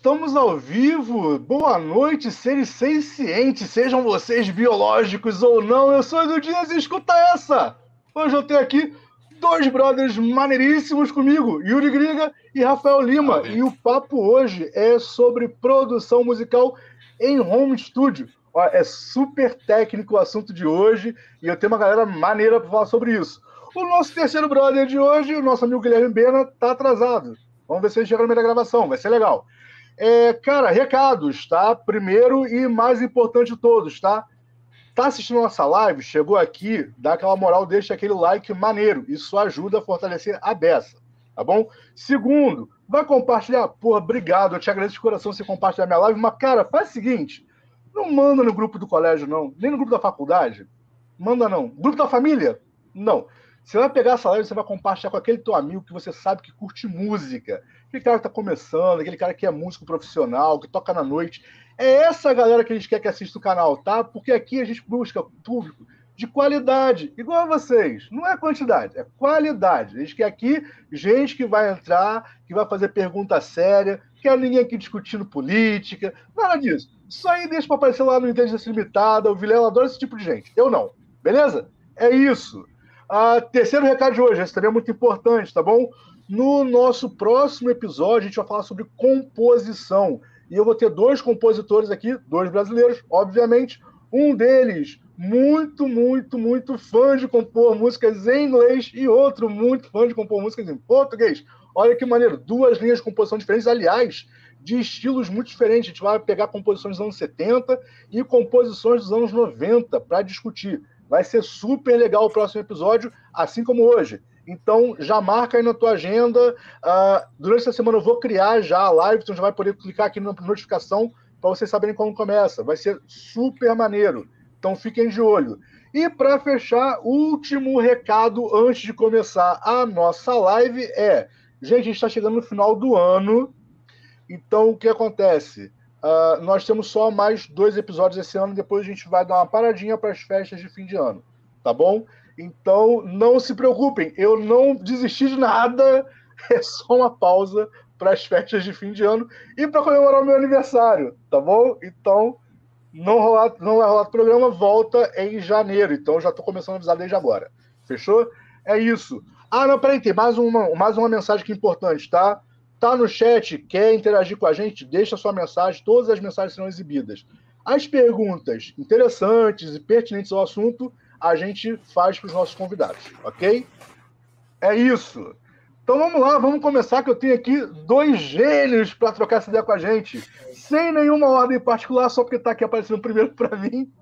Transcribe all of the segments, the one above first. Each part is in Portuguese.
Estamos ao vivo. Boa noite, seres sencientes, sejam vocês biológicos ou não. Eu sou Edu Dias e escuta essa. Hoje eu tenho aqui dois brothers maneiríssimos comigo, Yuri Griga e Rafael Lima. E o papo hoje é sobre produção musical em home studio. É super técnico o assunto de hoje e eu tenho uma galera maneira para falar sobre isso. O nosso terceiro brother de hoje, o nosso amigo Guilherme Bena, tá atrasado. Vamos ver se ele chega no meio da gravação, vai ser legal. É, cara, recados, tá? Primeiro e mais importante de todos, tá? Tá assistindo nossa live, chegou aqui, dá aquela moral, deixa aquele like maneiro. Isso ajuda a fortalecer a beça, tá bom? Segundo, vai compartilhar. Porra, obrigado, eu te agradeço de coração você compartilhar minha live, mas, cara, faz o seguinte: não manda no grupo do colégio, não, nem no grupo da faculdade. Manda não. Grupo da família? Não. Você vai pegar live e você vai compartilhar com aquele teu amigo que você sabe que curte música. Aquele cara que está começando, aquele cara que é músico profissional, que toca na noite. É essa galera que a gente quer que assista o canal, tá? Porque aqui a gente busca público de qualidade, igual a vocês. Não é quantidade, é qualidade. A gente quer aqui gente que vai entrar, que vai fazer pergunta séria, quer ninguém aqui discutindo política, nada disso. Isso aí deixa para aparecer lá no Inteligência Limitada, o Vilela adora esse tipo de gente. Eu não, beleza? É isso. Uh, terceiro recado de hoje, esse também é muito importante, tá bom? No nosso próximo episódio, a gente vai falar sobre composição. E eu vou ter dois compositores aqui, dois brasileiros, obviamente. Um deles, muito, muito, muito fã de compor músicas em inglês, e outro muito fã de compor músicas em português. Olha que maneiro, duas linhas de composição diferentes, aliás, de estilos muito diferentes. A gente vai pegar composições dos anos 70 e composições dos anos 90 para discutir. Vai ser super legal o próximo episódio, assim como hoje. Então, já marca aí na tua agenda. Uh, durante essa semana eu vou criar já a live, então já vai poder clicar aqui na notificação para vocês saberem como começa. Vai ser super maneiro. Então, fiquem de olho. E para fechar, último recado antes de começar a nossa live é: gente, a gente está chegando no final do ano. Então, o que acontece? Uh, nós temos só mais dois episódios esse ano, depois a gente vai dar uma paradinha para as festas de fim de ano, tá bom? Então não se preocupem, eu não desisti de nada, é só uma pausa para as festas de fim de ano e para comemorar o meu aniversário, tá bom? Então não, rolar, não vai rolar o programa, volta em janeiro, então já estou começando a avisar desde agora, fechou? É isso. Ah, não, peraí, tem mais uma, mais uma mensagem que é importante, tá? Tá no chat, quer interagir com a gente? Deixa sua mensagem, todas as mensagens serão exibidas. As perguntas interessantes e pertinentes ao assunto, a gente faz para os nossos convidados, ok? É isso. Então vamos lá, vamos começar, que eu tenho aqui dois gênios para trocar essa ideia com a gente, sem nenhuma ordem particular, só porque está aqui aparecendo primeiro para mim.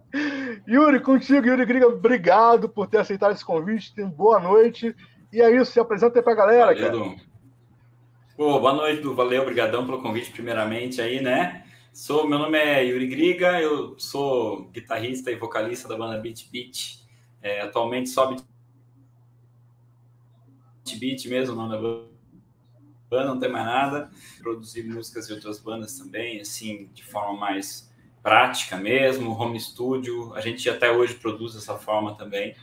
Yuri, contigo, Yuri Griga, obrigado por ter aceitado esse convite, boa noite. E é isso, se apresenta aí para a galera, Valeu, cara. Pô, boa noite, Du. Valeu, obrigadão pelo convite, primeiramente aí, né? Sou, meu nome é Yuri Griga, eu sou guitarrista e vocalista da banda Beat Beat. É, atualmente só Beat Beat mesmo, não da banda, não tem mais nada. Produzi músicas de outras bandas também, assim, de forma mais prática mesmo, home studio. A gente até hoje produz dessa forma também.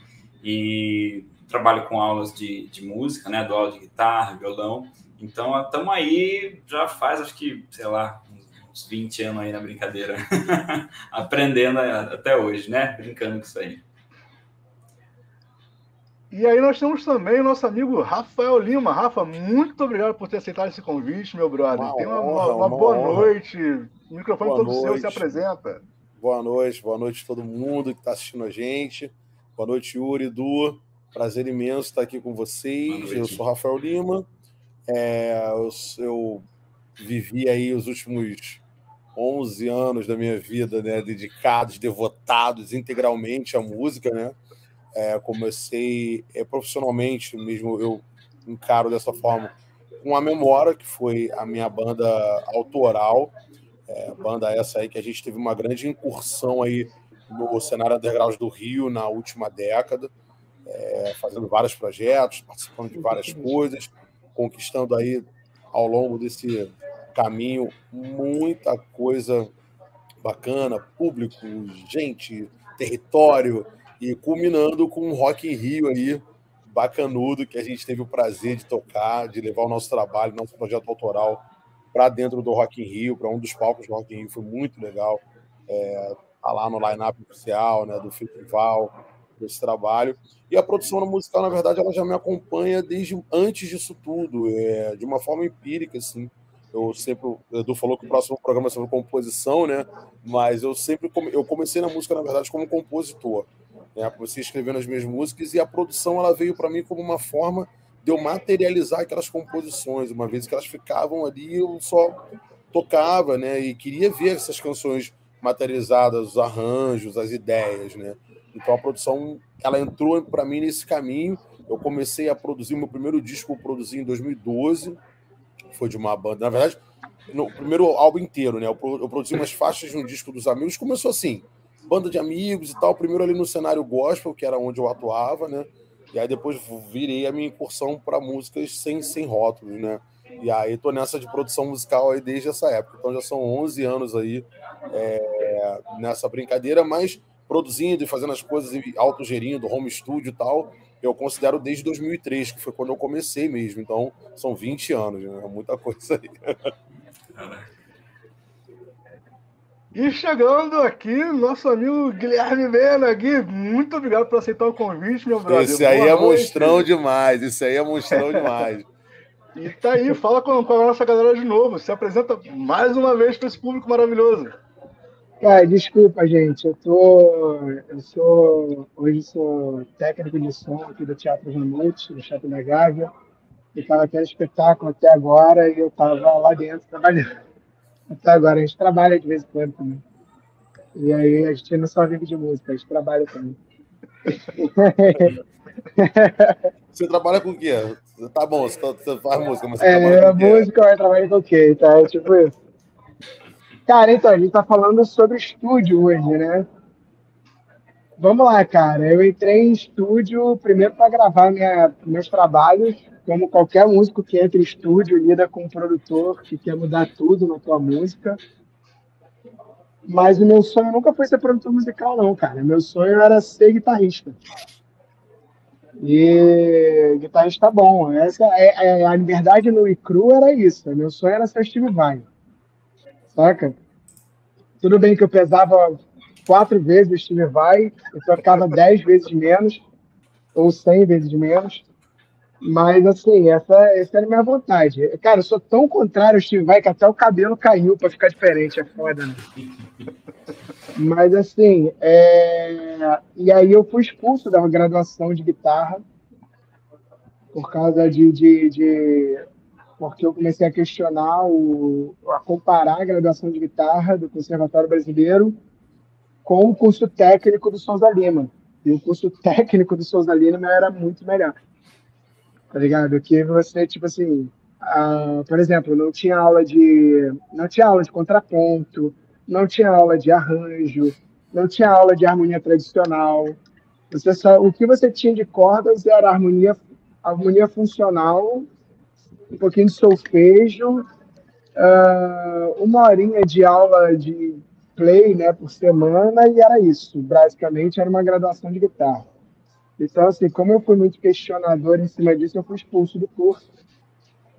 E trabalho com aulas de, de música, né? Dou aula de guitarra, violão. Então, estamos aí, já faz, acho que, sei lá, uns 20 anos aí na brincadeira. Aprendendo até hoje, né? Brincando com isso aí. E aí nós temos também o nosso amigo Rafael Lima. Rafa, muito obrigado por ter aceitado esse convite, meu brother. Uma Tenha uma, uma, uma, boa honra. noite. O microfone boa todo noite. seu, se apresenta. Boa noite, boa noite a todo mundo que está assistindo a gente. Boa noite, Yuri, Du. Prazer imenso estar aqui com vocês. Eu sou Rafael Lima. É, eu, eu, vivi aí os últimos 11 anos da minha vida né, dedicados, devotados integralmente à música. Né? É, comecei é, profissionalmente mesmo, eu encaro dessa forma, com a Memória, que foi a minha banda autoral. É, banda essa aí que a gente teve uma grande incursão aí no cenário underground do Rio na última década, é, fazendo vários projetos, participando de várias coisas conquistando aí ao longo desse caminho muita coisa bacana, público, gente, território e culminando com um Rock in Rio aí bacanudo que a gente teve o prazer de tocar, de levar o nosso trabalho, nosso projeto autoral para dentro do Rock in Rio, para um dos palcos do Rock in Rio, foi muito legal. É, tá lá no line-up oficial né, do festival, desse trabalho. E a produção musical, na verdade, ela já me acompanha desde antes disso tudo, é, de uma forma empírica, assim. Eu sempre, Edu falou que o próximo programa é sobre composição, né? Mas eu sempre eu comecei na música, na verdade, como compositor. Né? Comecei escrevendo as minhas músicas e a produção ela veio para mim como uma forma de eu materializar aquelas composições. Uma vez que elas ficavam ali, eu só tocava, né? E queria ver essas canções materializadas, os arranjos, as ideias, né? Então a produção, ela entrou para mim nesse caminho. Eu comecei a produzir meu primeiro disco, eu produzi em 2012 foi de uma banda. Na verdade, no primeiro álbum inteiro, né? Eu, produzi umas faixas de um disco dos amigos. Começou assim, banda de amigos e tal. Primeiro ali no cenário gospel, que era onde eu atuava, né? E aí depois virei a minha incursão para músicas sem, sem rótulos, né? E aí tô nessa de produção musical aí desde essa época. Então já são 11 anos aí é, nessa brincadeira, mas produzindo e fazendo as coisas autogerindo, home studio e tal eu considero desde 2003, que foi quando eu comecei mesmo. Então, são 20 anos, né? É muita coisa aí. E chegando aqui, nosso amigo Guilherme Mena, Gui, muito obrigado por aceitar o convite, meu brother. Esse aí Boa é noite. monstrão demais, esse aí é monstrão demais. e tá aí, fala com, com a nossa galera de novo, se apresenta mais uma vez para esse público maravilhoso. Cara, desculpa, gente. Eu tô. Eu sou. Hoje sou técnico de som aqui do Teatro Ramute, do Teatro da Gávea. E estava tendo espetáculo até agora e eu estava lá dentro trabalhando. Até agora. A gente trabalha de vez em quando também. E aí a gente não só vive de música, a gente trabalha também. Você trabalha com o quê? Tá bom, você, faz música, mas você é, trabalha com música, eu trabalho com o quê? Tá? É tipo isso. Cara, então, a gente tá falando sobre estúdio hoje, né? Vamos lá, cara. Eu entrei em estúdio primeiro para gravar minha, meus trabalhos, como qualquer músico que entra em estúdio, lida com um produtor que quer mudar tudo na tua música. Mas o meu sonho nunca foi ser produtor musical, não, cara. Meu sonho era ser guitarrista. E guitarrista bom. Essa é, é a liberdade no Icru era isso. Meu sonho era ser Steve Vai. Saca? Tudo bem que eu pesava quatro vezes o Steve Vai, eu tocava dez vezes menos, ou cem vezes menos. Mas, assim, essa, essa era a minha vontade. Cara, eu sou tão contrário ao Steve Vai que até o cabelo caiu para ficar diferente. É foda, né? Mas, assim, é... e aí eu fui expulso da graduação de guitarra por causa de, de, de porque eu comecei a questionar, o, a comparar a graduação de guitarra do Conservatório Brasileiro com o curso técnico do Souza Lima. E o curso técnico do Souza Lima era muito melhor. Tá ligado? Que você, tipo assim, por exemplo, não tinha aula de não tinha aula de contraponto, não tinha aula de arranjo, não tinha aula de harmonia tradicional. Você só, o que você tinha de cordas era harmonia harmonia funcional um pouquinho de solfejo, uh, uma horinha de aula de play né, por semana e era isso. Basicamente, era uma graduação de guitarra. Então, assim, como eu fui muito questionador em cima disso, eu fui expulso do curso.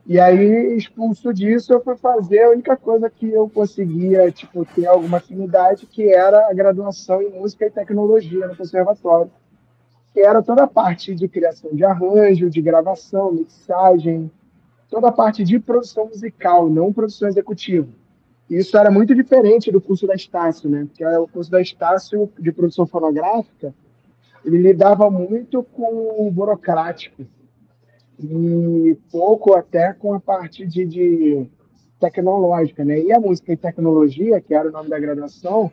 E aí, expulso disso, eu fui fazer a única coisa que eu conseguia, tipo, ter alguma afinidade, que era a graduação em música e tecnologia no conservatório, que era toda a parte de criação de arranjo, de gravação, mixagem, toda a parte de produção musical, não produção executiva. Isso era muito diferente do curso da Estácio, né? Porque o curso da Estácio de produção fonográfica, ele lidava muito com o burocrático e pouco até com a parte de, de tecnológica, né? E a música e tecnologia, que era o nome da graduação,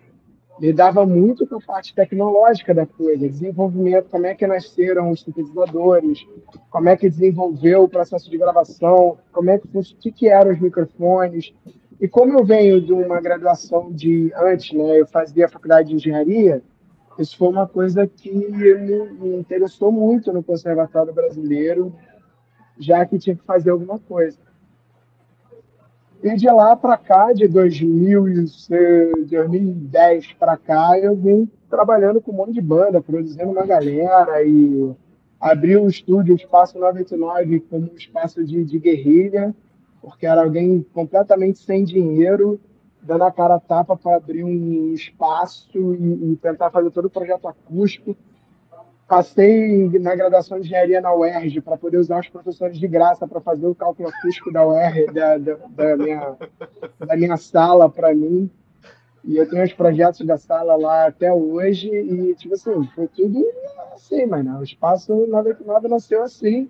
lidava muito com a parte tecnológica da coisa, desenvolvimento, como é que nasceram os sintetizadores, como é que desenvolveu o processo de gravação, como é que o que, que eram os microfones. E como eu venho de uma graduação de antes, né, eu fazia a faculdade de engenharia, isso foi uma coisa que me, me interessou muito no conservatório brasileiro, já que tinha que fazer alguma coisa. E de lá para cá, de 2010 para cá, eu vim trabalhando com um monte de banda, produzindo uma galera e abri o estúdio, o Espaço 99, como um espaço de, de guerrilha. porque era alguém completamente sem dinheiro, dando a cara a tapa para abrir um espaço e, e, tentar fazer todo o projeto acústico. Passei na graduação de engenharia na UERJ para poder usar os professores de graça para fazer o cálculo acústico da UERJ, da, da, da minha, da minha sala para mim. E eu tenho os projetos da sala lá até hoje e, tipo assim, foi tudo assim, mano. O espaço nada, nada nasceu assim.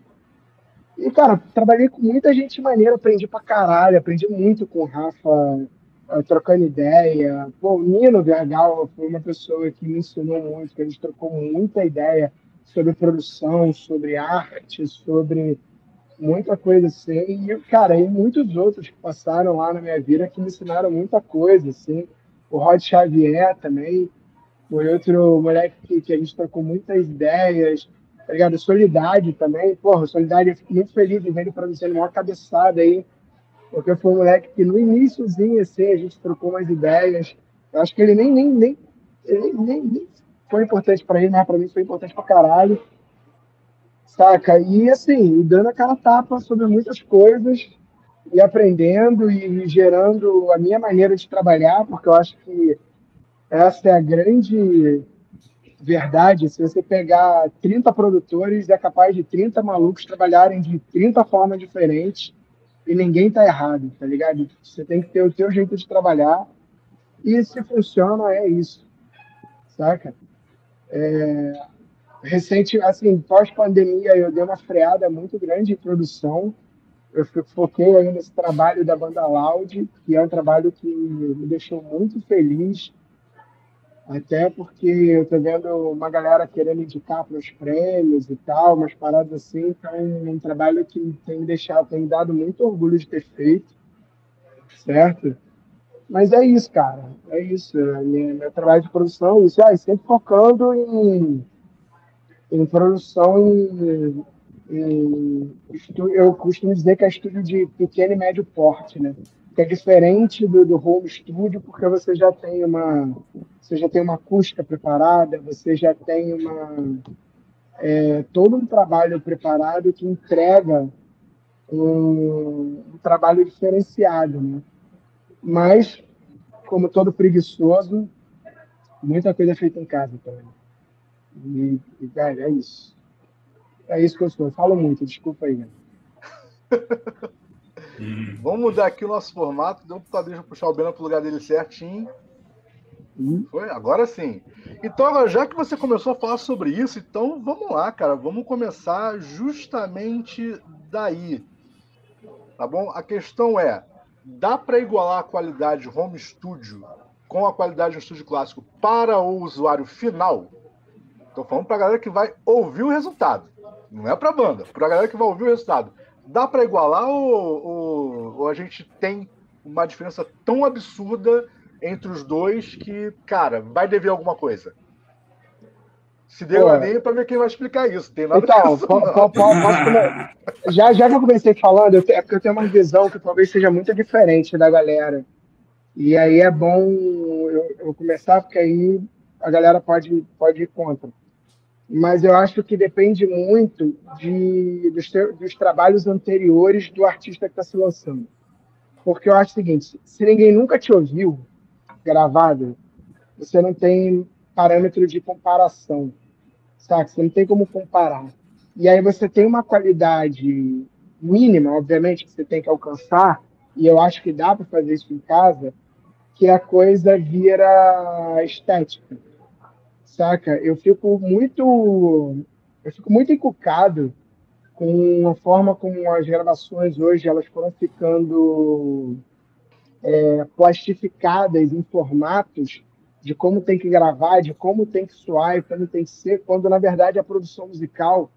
E, cara, trabalhei com muita gente maneira, aprendi pra caralho, aprendi muito com o Rafa, trocando ideia. Pô, o Nino Vergal foi uma pessoa que me ensinou muito, que a gente trocou muita ideia sobre produção, sobre arte, sobre muita coisa assim. E, cara, e muitos outros que passaram lá na minha vida que me ensinaram muita coisa, assim o Rod Xavier também foi outro moleque que, que a gente trocou muitas ideias, tá ligado? Solidade também, porra, Solidade, eu fico muito feliz de ver ele produzindo uma cabeçada aí, porque foi um moleque que no iníciozinho, assim, a gente trocou umas ideias, eu acho que ele nem, nem, nem, nem, nem foi importante para ele, mas para mim foi importante pra caralho, saca? E assim, dando aquela tapa sobre muitas coisas, e aprendendo e gerando a minha maneira de trabalhar, porque eu acho que essa é a grande verdade. Se você pegar 30 produtores, é capaz de 30 malucos trabalharem de 30 formas diferentes e ninguém tá errado, tá ligado? Você tem que ter o seu jeito de trabalhar e se funciona, é isso, saca? É... Recente, assim, pós-pandemia, eu dei uma freada muito grande em produção, eu foquei aí nesse trabalho da banda Loud, que é um trabalho que me deixou muito feliz, até porque eu tô vendo uma galera querendo indicar para os prêmios e tal, umas paradas assim, então é um trabalho que tem me deixado, tem me dado muito orgulho de ter feito, certo? Mas é isso, cara, é isso, é meu, meu trabalho de produção, é isso, ah, sempre focando em, em produção em eu costumo dizer que é estúdio de pequeno e médio porte, né? Que é diferente do, do home studio, porque você já tem uma você já tem uma acústica preparada, você já tem uma é, todo um trabalho preparado que entrega um, um trabalho diferenciado, né? Mas como todo preguiçoso, muita coisa é feita em casa também. E, e velho, é isso. É isso que eu sou. Eu falo muito, desculpa aí. Vamos mudar aqui o nosso formato. Deu para deixa puxar o Bena para o lugar dele certinho. Hum. Foi? Agora sim. Então, já que você começou a falar sobre isso, então vamos lá, cara. Vamos começar justamente daí. Tá bom? A questão é: dá para igualar a qualidade home studio com a qualidade do estúdio clássico para o usuário final? Estou falando para a galera que vai ouvir o resultado. Não é para a banda, para a galera que vai ouvir o resultado. Dá para igualar ou, ou, ou, a gente tem uma diferença tão absurda entre os dois que, cara, vai dever alguma coisa? Se devaneia para ver quem vai explicar isso. Tem nada então, isso, já, já que eu comecei falando, é porque eu tenho uma visão que talvez seja muito diferente da galera. E aí é bom eu, eu começar, porque aí a galera pode, pode ir contra mas eu acho que depende muito de, dos, dos trabalhos anteriores do artista que está se lançando. Porque eu acho o seguinte: se ninguém nunca te ouviu gravado, você não tem parâmetro de comparação, sabe? Você não tem como comparar. E aí você tem uma qualidade mínima, obviamente, que você tem que alcançar, e eu acho que dá para fazer isso em casa, que a coisa vira estética saca? Eu fico muito, eu fico muito encucado com a forma como as gravações hoje elas foram ficando é, plastificadas em formatos de como tem que gravar, de como tem que soar e como tem que ser, quando na verdade a produção musical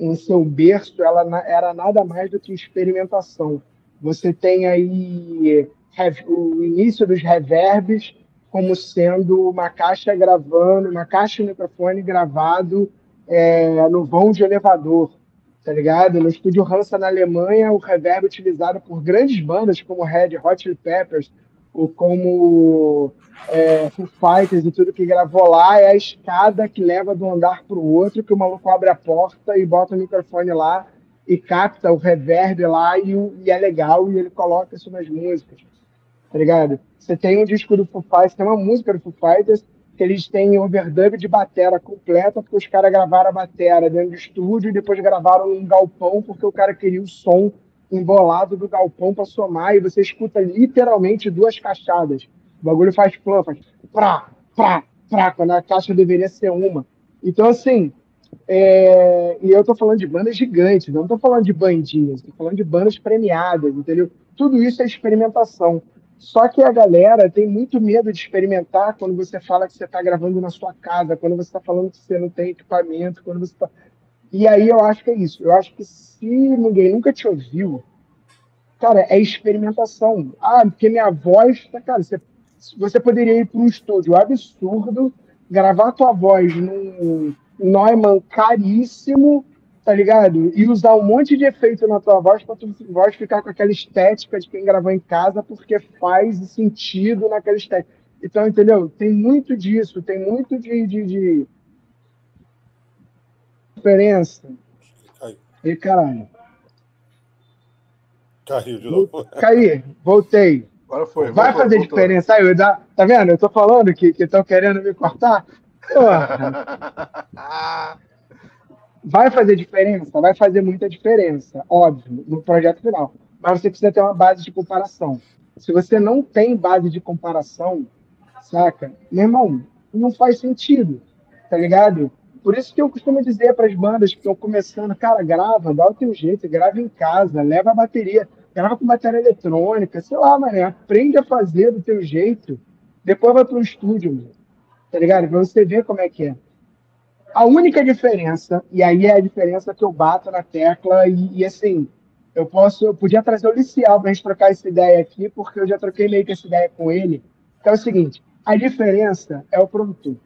em seu berço ela era nada mais do que experimentação. Você tem aí o início dos reverbs, como sendo uma caixa gravando, uma caixa microfone gravado é, no vão de elevador, tá ligado? No estúdio Hansa na Alemanha, o reverb utilizado por grandes bandas como Red Hot Chili Peppers, ou como é, Foo Fighters e tudo que gravou lá, é a escada que leva de um andar para o outro, que o maluco abre a porta e bota o microfone lá e capta o reverb lá e, e é legal e ele coloca isso nas músicas, tá ligado? Você tem um disco do Foo Fighters, tem uma música do Foo Fighters que eles têm overdub de batera completa, porque os caras gravaram a batera dentro do estúdio e depois gravaram um galpão, porque o cara queria o som embolado do galpão para somar, e você escuta literalmente duas caixadas. O bagulho faz plã, faz prá, prá, prá, quando a caixa deveria ser uma. Então, assim, é... e eu tô falando de bandas gigantes, não tô falando de bandinhas, tô falando de bandas premiadas, entendeu? Tudo isso é experimentação. Só que a galera tem muito medo de experimentar quando você fala que você está gravando na sua casa, quando você está falando que você não tem equipamento, quando você está. E aí eu acho que é isso. Eu acho que se ninguém nunca te ouviu, cara, é experimentação. Ah, porque minha voz, tá, cara, você, você poderia ir para um estúdio absurdo, gravar tua voz num Neumann caríssimo, tá ligado? E usar um monte de efeito na tua voz pra tua voz ficar com aquela estética de quem gravou em casa, porque faz sentido naquela estética. Então, entendeu? Tem muito disso, tem muito de, de, de... diferença. Caiu. E caralho. Caiu de novo. Caí, voltei. Agora foi. Vai voltou, fazer voltou. diferença aí? Tá vendo? Eu tô falando que estão querendo me cortar. Porra. Vai fazer diferença? Vai fazer muita diferença, óbvio, no projeto final. Mas você precisa ter uma base de comparação. Se você não tem base de comparação, saca? Meu irmão, não faz sentido, tá ligado? Por isso que eu costumo dizer para as bandas que estão começando, cara, grava, dá o teu jeito, grava em casa, leva a bateria, grava com bateria eletrônica, sei lá, mano, aprende a fazer do teu jeito, depois vai para o estúdio, tá ligado? Para você ver como é que é. A única diferença, e aí é a diferença que eu bato na tecla, e, e assim, eu posso, eu podia trazer o Licial para a gente trocar essa ideia aqui, porque eu já troquei meio que essa ideia com ele. Que é o seguinte: a diferença é o produtor,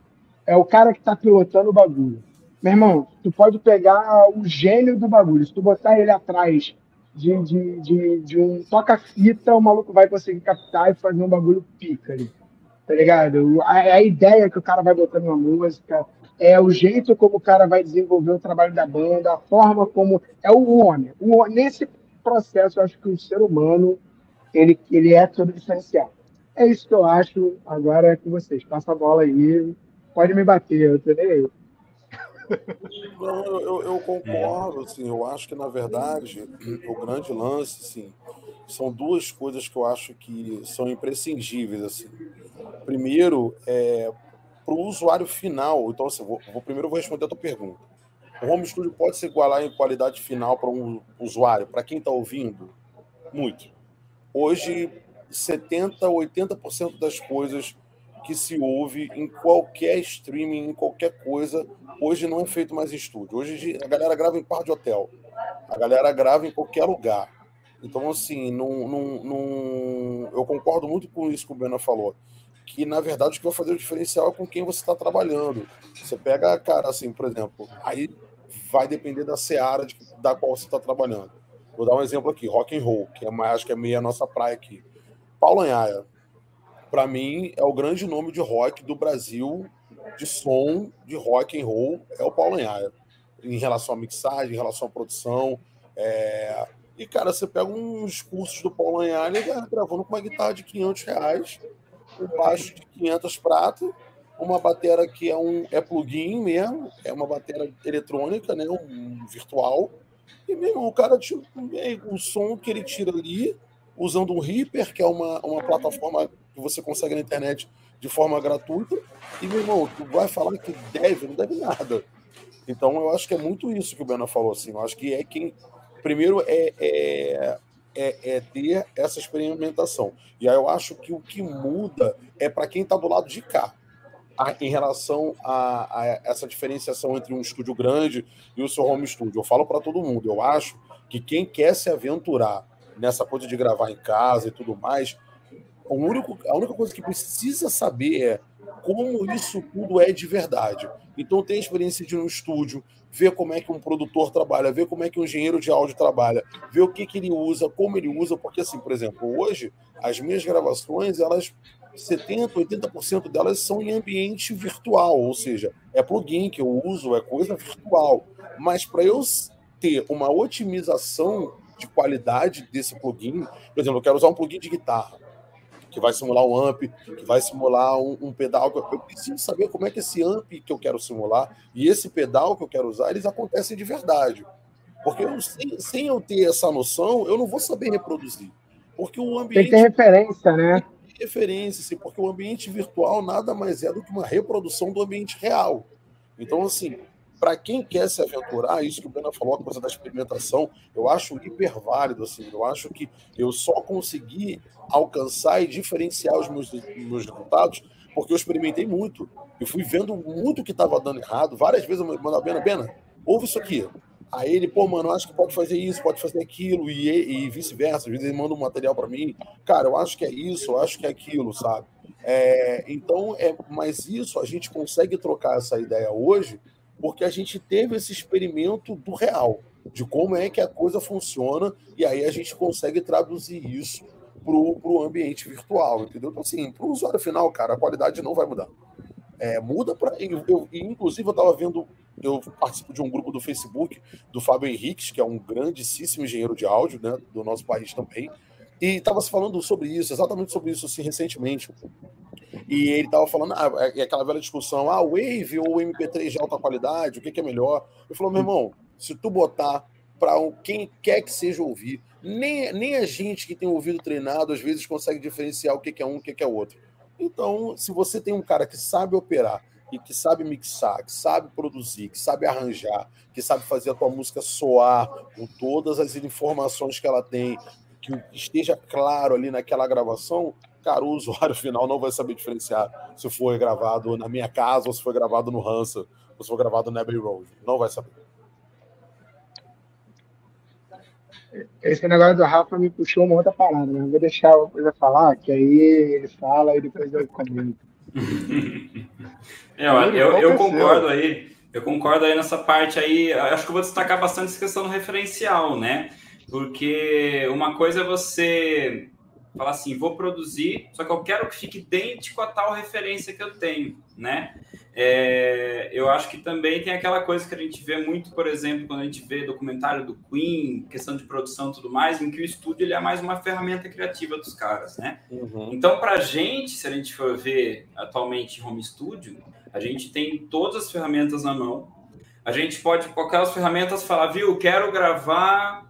é o cara que está pilotando o bagulho. Meu irmão, tu pode pegar o gênio do bagulho, se tu botar ele atrás de, de, de, de um toca-fita, o maluco vai conseguir captar e fazer um bagulho pica ali. Tá ligado? A, a ideia que o cara vai botando uma música, é o jeito como o cara vai desenvolver o trabalho da banda, a forma como é o homem. O, nesse processo, eu acho que o ser humano ele, ele é todo diferencial. É isso que eu acho. Agora é com vocês. Passa a bola aí. Pode me bater, eu tô. Não, eu, eu, concordo, assim, eu acho que, na verdade, o grande lance, assim, são duas coisas que eu acho que são imprescindíveis, assim. Primeiro, é, para o usuário final. Então, assim, vou, vou, primeiro vou responder a tua pergunta. O home studio pode se igualar em qualidade final para um usuário, para quem está ouvindo? Muito. Hoje, 70%, 80% das coisas que se ouve em qualquer streaming, em qualquer coisa, hoje não é feito mais em estúdio. Hoje a galera grava em par de hotel, a galera grava em qualquer lugar. Então, assim, não, não, eu concordo muito com isso que o Bena falou que na verdade o que vai fazer o diferencial é com quem você está trabalhando. Você pega, cara, assim, por exemplo, aí vai depender da seara de, da qual você está trabalhando. Vou dar um exemplo aqui, rock and roll, que é mais, acho que é meio a nossa praia aqui. Paulo Anhaia, para mim, é o grande nome de rock do Brasil, de som, de rock and roll, é o Paulo Anhaia. Em relação à mixagem, em relação à produção. É... E, cara, você pega uns cursos do Paulo Anhaia, ele gravando com uma guitarra de 500 reais, um baixo de 500 pratas, uma bateria que é um é plugin mesmo, é uma bateria eletrônica, né, um virtual. E mesmo o cara tipo, o som que ele tira ali, usando um Reaper, que é uma, uma plataforma que você consegue na internet de forma gratuita. E meu irmão, tu vai falar que deve, não deve nada. Então eu acho que é muito isso que o Bena falou assim. Eu acho que é quem primeiro é, é é, é ter essa experimentação. E aí eu acho que o que muda é para quem está do lado de cá, a, em relação a, a, essa diferenciação entre um estúdio grande e o seu home studio. Eu falo para todo mundo, eu acho que quem quer se aventurar nessa coisa de gravar em casa e tudo mais, o único, a única coisa que precisa saber é como isso tudo é de verdade. Então, tem a experiência de no estúdio, ver como é que um produtor trabalha, ver como é que um engenheiro de áudio trabalha, ver o que, que ele usa, como ele usa, porque, assim, por exemplo, hoje, as minhas gravações, elas 70%, 80% delas são em ambiente virtual, ou seja, é plugin que eu uso, é coisa virtual. Mas para eu ter uma otimização de qualidade desse plugin. Por exemplo, eu quero usar um plugin de guitarra que vai simular um amp, que vai simular um, um, pedal. Eu preciso saber como é que esse amp que eu quero simular e esse pedal que eu quero usar, eles acontecem de verdade. Porque eu, sem, sem eu ter essa noção, eu não vou saber reproduzir. Porque o ambiente. Tem que ter referência, né? referência, porque o ambiente virtual nada mais é do que uma reprodução do ambiente real. Então, assim, para quem quer se aventurar, isso que o Breno falou, a coisa da experimentação, eu acho hiper válido. Assim, eu acho que eu só consegui alcançar e diferenciar os meus, meus resultados porque eu experimentei muito. Eu fui vendo muito que estava dando errado. Várias vezes eu mandava, Bena, Bena, ouve isso aqui. Aí ele, pô, mano, acho que pode fazer isso, pode fazer aquilo, e, e vice-versa. Às vezes ele manda um material para mim, cara, eu acho que é isso, eu acho que é aquilo, sabe? É, então, é, mas isso a gente consegue trocar essa ideia hoje porque a gente teve esse experimento do real, de como é que a coisa funciona, e aí a gente consegue traduzir isso para o ambiente virtual, entendeu? Então, assim, para o usuário final, cara, a qualidade não vai mudar. É, muda para. Eu, eu, inclusive, eu estava vendo, eu participo de um grupo do Facebook do Fábio Henriques, que é um grandíssimo engenheiro de áudio né, do nosso país também, e estava se falando sobre isso, exatamente sobre isso assim, recentemente. E ele estava falando, ah, é, é aquela velha discussão, ah, Wave ou MP3 de alta qualidade, o que, que é melhor? Ele falou, meu irmão, se tu botar para quem quer que seja ouvir, nem, nem a gente que tem ouvido treinado às vezes consegue diferenciar o que, que é um e o que, que é outro. Então, se você tem um cara que sabe operar e que sabe mixar, que sabe produzir, que sabe arranjar, que sabe fazer a tua música soar com todas as informações que ela tem, que esteja claro ali naquela gravação, cara, o usuário final não vai saber diferenciar se foi gravado na minha casa ou se foi gravado no Hansa ou se foi gravado no Abbey Road. Não vai saber. Esse negócio do Rafa me puxou uma outra parada, né? vou deixar a coisa falar, que aí ele fala e depois eu comento. eu, eu, eu concordo aí, eu concordo aí nessa parte aí. Acho que eu vou destacar bastante essa questão do referencial, né? Porque uma coisa é você falar assim, vou produzir, só que eu quero que fique idêntico a tal referência que eu tenho, né? É, eu acho que também tem aquela coisa que a gente vê muito, por exemplo, quando a gente vê documentário do Queen, questão de produção e tudo mais, em que o estúdio ele é mais uma ferramenta criativa dos caras, né? Uhum. Então, para a gente, se a gente for ver atualmente home studio, a gente tem todas as ferramentas na mão. A gente pode, com aquelas ferramentas, falar, viu, quero gravar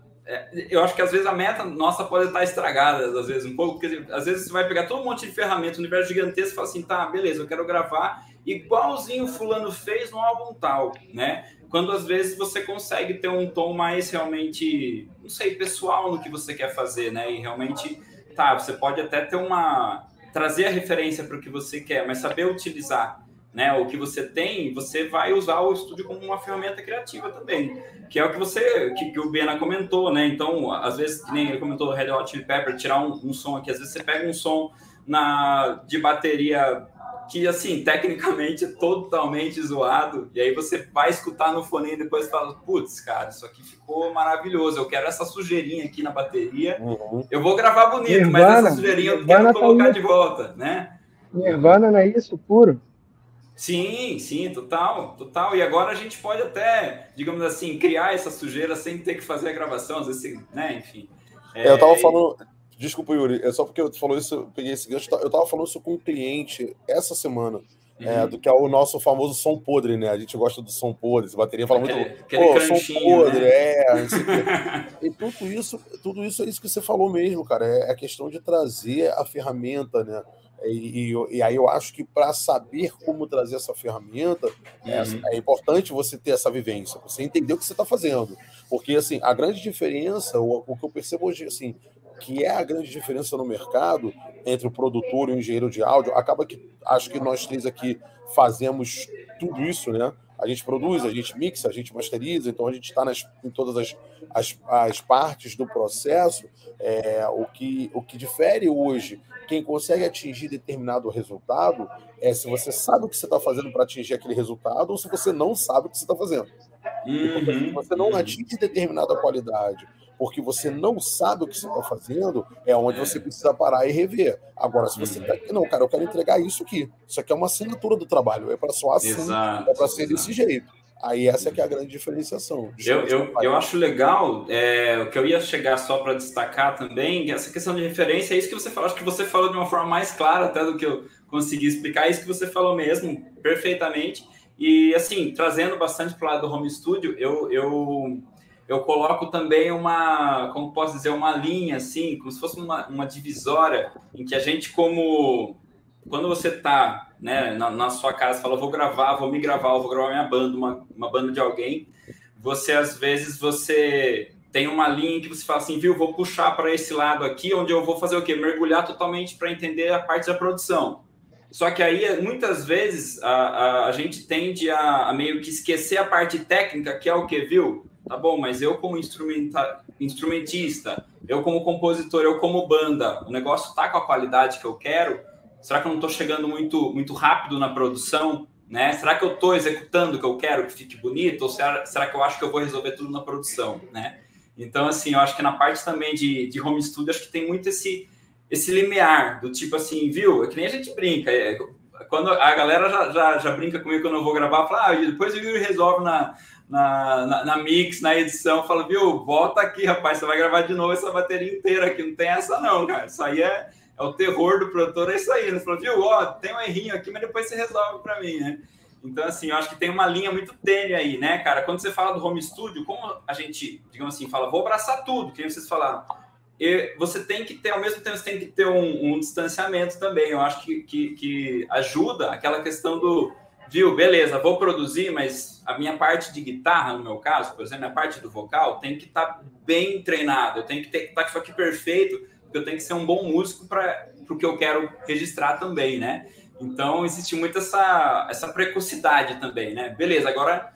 eu acho que às vezes a meta nossa pode estar estragada, às vezes um pouco, porque às vezes você vai pegar todo um monte de ferramentas, um universo gigantesco e fala assim, tá, beleza, eu quero gravar igualzinho fulano fez no álbum tal, né? Quando às vezes você consegue ter um tom mais realmente, não sei, pessoal no que você quer fazer, né? E realmente, tá, você pode até ter uma trazer a referência para o que você quer, mas saber utilizar né, o que você tem, você vai usar o estúdio como uma ferramenta criativa também, que é o que você, que, que o Bena comentou, né? Então, às vezes, nem ele comentou Red Hot Chili Pepper, tirar um, um, som aqui, às vezes você pega um som na de bateria que, assim, tecnicamente é totalmente zoado, e aí você vai escutar no fone e depois fala, putz, cara, isso aqui ficou maravilhoso, eu quero essa sujeirinha aqui na bateria, uhum. eu vou gravar bonito, Nirvana, mas essa sujeirinha eu quero colocar tá de volta, né? Nirvana não é isso, puro? Sim, sim, total, total. E agora a gente pode até, digamos assim, criar essa sujeira sem ter que fazer a gravação, às vezes, né? Enfim. É, eu tava falando. Desculpa, Yuri, é só porque eu falou isso, eu peguei esse gancho. Eu tava falando isso com um cliente essa semana. É, uhum. É, do que é o nosso famoso som podre, né? A gente gosta do som podre, bateria fala muito, aquele pô, som podre, né? é, e tudo isso, tudo isso é isso que você falou mesmo, cara. É a questão de trazer a ferramenta, né? E, e, e, aí eu acho que para saber como trazer essa ferramenta, é, uhum. é, é, importante você ter essa vivência, você entender o que você está fazendo. Porque assim, a grande diferença, o, o, que eu percebo hoje, assim, que é a grande diferença no mercado entre o produtor e o engenheiro de áudio, acaba que acho que nós três aqui fazemos tudo isso, né? A gente produz, a gente mixa, a gente masteriza, então a gente está em todas as, as, as, partes do processo. É, o, que, o que difere hoje, quem consegue atingir determinado resultado, é se você sabe o que você está fazendo para atingir aquele resultado ou se você não sabe o que você está fazendo. Uhum. Se você não atinge determinada qualidade porque você não sabe o que você está fazendo, é onde você precisa parar e rever. Agora, se você está aqui, não, cara, eu quero entregar isso aqui. Isso aqui é uma assinatura do trabalho, é para soar assim, é para ser exato. desse jeito. Aí essa é que é a grande diferenciação. Eu, eu, eu acho legal, é, o que eu ia chegar só para destacar também, essa questão de referência, é isso que você falou, acho que você falou de uma forma mais clara até do que eu consegui explicar, é isso que você falou mesmo, perfeitamente. E assim, trazendo bastante para o lado do home studio, eu, eu, eu coloco também uma, como posso dizer, uma linha, assim, como se fosse uma, uma divisória, em que a gente, como quando você está né, na, na, sua casa, fala, vou gravar, vou me gravar, vou gravar minha banda, uma, uma banda de alguém, você às vezes você tem uma linha que você fala assim, viu, vou puxar para esse lado aqui, onde eu vou fazer o quê? Mergulhar totalmente para entender a parte da produção. Só que aí, muitas vezes, a, a, a gente tende a, a, meio que esquecer a parte técnica, que é o que, viu? Tá bom, mas eu como instrumenta, instrumentista, eu como compositor, eu como banda, o negócio tá com a qualidade que eu quero, Será que eu não estou chegando muito, muito rápido na produção? Né? Será que eu estou executando o que eu quero que fique bonito? Ou será, será que eu acho que eu vou resolver tudo na produção? Né? Então, assim, eu acho que na parte também de, de home studio, acho que tem muito esse, esse limiar, do tipo assim, viu? É que nem a gente brinca. É, quando a galera já, já, já, brinca comigo quando eu vou gravar, fala, ah, depois o Yuri resolve na, na, na, na, mix, na edição, fala, viu, volta aqui, rapaz, você vai gravar de novo essa bateria inteira aqui, não tem essa não, cara. Isso aí é, é o terror do produtor, é isso aí. Ele falou, viu, ó, tem um errinho aqui, mas depois você resolve para mim, né? Então, assim, eu acho que tem uma linha muito tênue aí, né, cara? Quando você fala do home studio, como a gente, digamos assim, fala, vou abraçar tudo, que vocês falaram, e você tem que ter, ao mesmo tempo, você tem que ter um, um distanciamento também. Eu acho que, que, que, ajuda aquela questão do, viu, beleza, vou produzir, mas a minha parte de guitarra, no meu caso, por exemplo, a parte do vocal, tem que estar tá bem treinado, eu tenho que estar com isso aqui perfeito, porque eu tenho que ser um bom músico para o que eu quero registrar também, né? Então, existe muito essa, essa precocidade também, né? Beleza, agora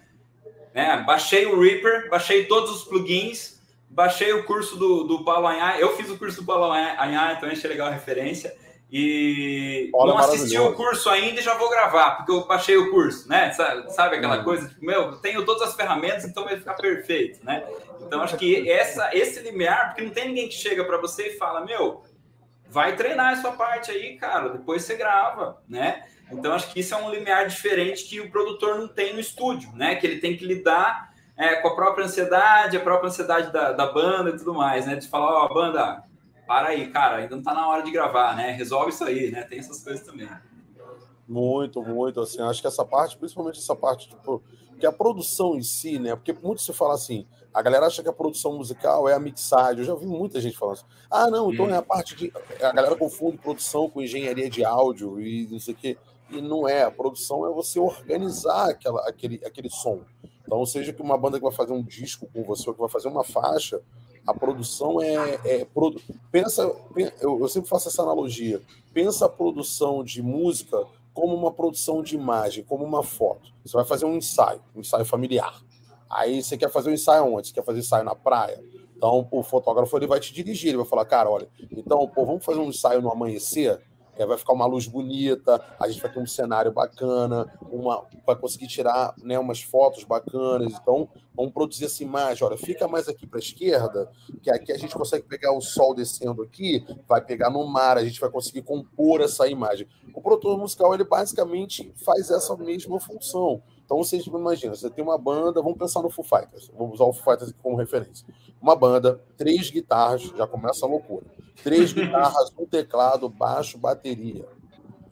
né, baixei o Reaper, baixei todos os plugins, baixei o curso do, do Paulo Anhá, eu fiz o curso do Paulo Anhá, então achei legal a referência, e Olha, não assisti o curso ainda e já vou gravar, porque eu baixei o curso, né? Sabe, sabe aquela hum. coisa? Tipo, meu, tenho todas as ferramentas, então vai ficar perfeito, né? Então, acho que essa, esse limiar, porque não tem ninguém que chega para você e fala, meu, vai treinar essa parte aí, cara, depois você grava, né? Então, acho que isso é um limiar diferente que o produtor não tem no estúdio, né? Que ele tem que lidar é, com a própria ansiedade, a própria ansiedade da, da banda e tudo mais, né? De falar, ó, oh, banda, para aí, cara, ainda não tá na hora de gravar, né? Resolve isso aí, né? Tem essas coisas também. Muito, muito, assim, acho que essa parte, principalmente essa parte, tipo, que a produção em si, né? Porque muito se fala assim, a galera acha que a produção musical é a mixagem. Eu já vi muita gente falando assim, ah, não, então é a parte de. A galera confunde produção com engenharia de áudio e não sei o quê. E não é. A produção é você organizar aquela, aquele, aquele som. Então, seja que uma banda que vai fazer um disco com você ou que vai fazer uma faixa, a produção é. é produ... pensa, eu, sempre faço essa analogia. Pensa a produção de música como uma produção de imagem, como uma foto. Você vai fazer um ensaio, um ensaio familiar. Aí você quer fazer um ensaio onde? Você quer fazer ensaio na praia? Então o fotógrafo ele vai te dirigir, ele vai falar, cara, olha, então, pô, vamos fazer um ensaio no amanhecer? É, vai ficar uma luz bonita, a gente vai ter um cenário bacana, uma, vai conseguir tirar né, umas fotos bacanas. Então, vamos produzir essa imagem. Olha, fica mais aqui para a esquerda, que aqui a gente consegue pegar o sol descendo aqui, vai pegar no mar, a gente vai conseguir compor essa imagem. O produtor musical, ele basicamente faz essa mesma função. Então, vocês imaginam, você tem uma banda, vamos pensar no Foo Fighters, vamos usar o Foo Fighters como referência. Uma banda, três guitarras, já começa a loucura. Três guitarras, um teclado, baixo, bateria.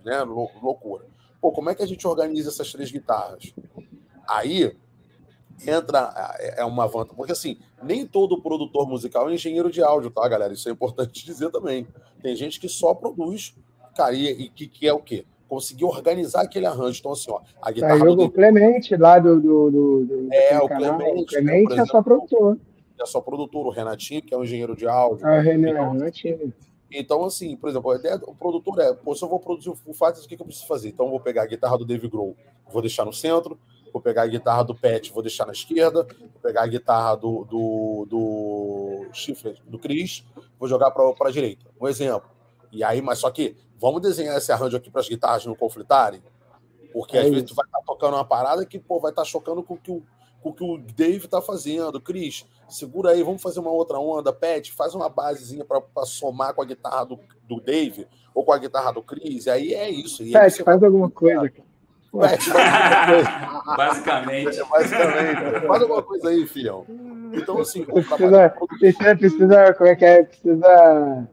Né? Loucura. Pô, como é que a gente organiza essas três guitarras? Aí entra é, é uma vantagem, porque assim, nem todo produtor musical é engenheiro de áudio, tá, galera? Isso é importante dizer também. Tem gente que só produz, cara, e, que, que é o quê? Conseguir organizar aquele arranjo. Então, assim, ó, a guitarra. Saiu do... o Clemente lá do. do, do, do é, o canal. Clemente. O Clemente é só produtor é só produtor, o Renatinho, que é um engenheiro de áudio. Ah, então, Renatinho. Então, assim, por exemplo, a ideia do produtor é, pô, se eu vou produzir o Fighters, o que, que eu preciso fazer? Então, eu vou pegar a guitarra do Dave Grohl, vou deixar no centro, vou pegar a guitarra do Pet, vou deixar na esquerda, vou pegar a guitarra do, do, do Chifre, do Chris, vou jogar para a direita. Um exemplo. E aí, mas só que, vamos desenhar esse arranjo aqui para as guitarras não conflitarem? Porque é às isso. vezes tu vai estar tá tocando uma parada que pô, vai estar tá chocando com o que o com o que o Dave está fazendo. Cris, segura aí, vamos fazer uma outra onda. Pet, faz uma basezinha para somar com a guitarra do, do Dave ou com a guitarra do Chris. E aí é isso. E Pet, faz alguma coisa. basicamente. basicamente. Faz alguma coisa aí, filhão. Então, assim, precisa, precisa, precisa, como é que é? Precisa,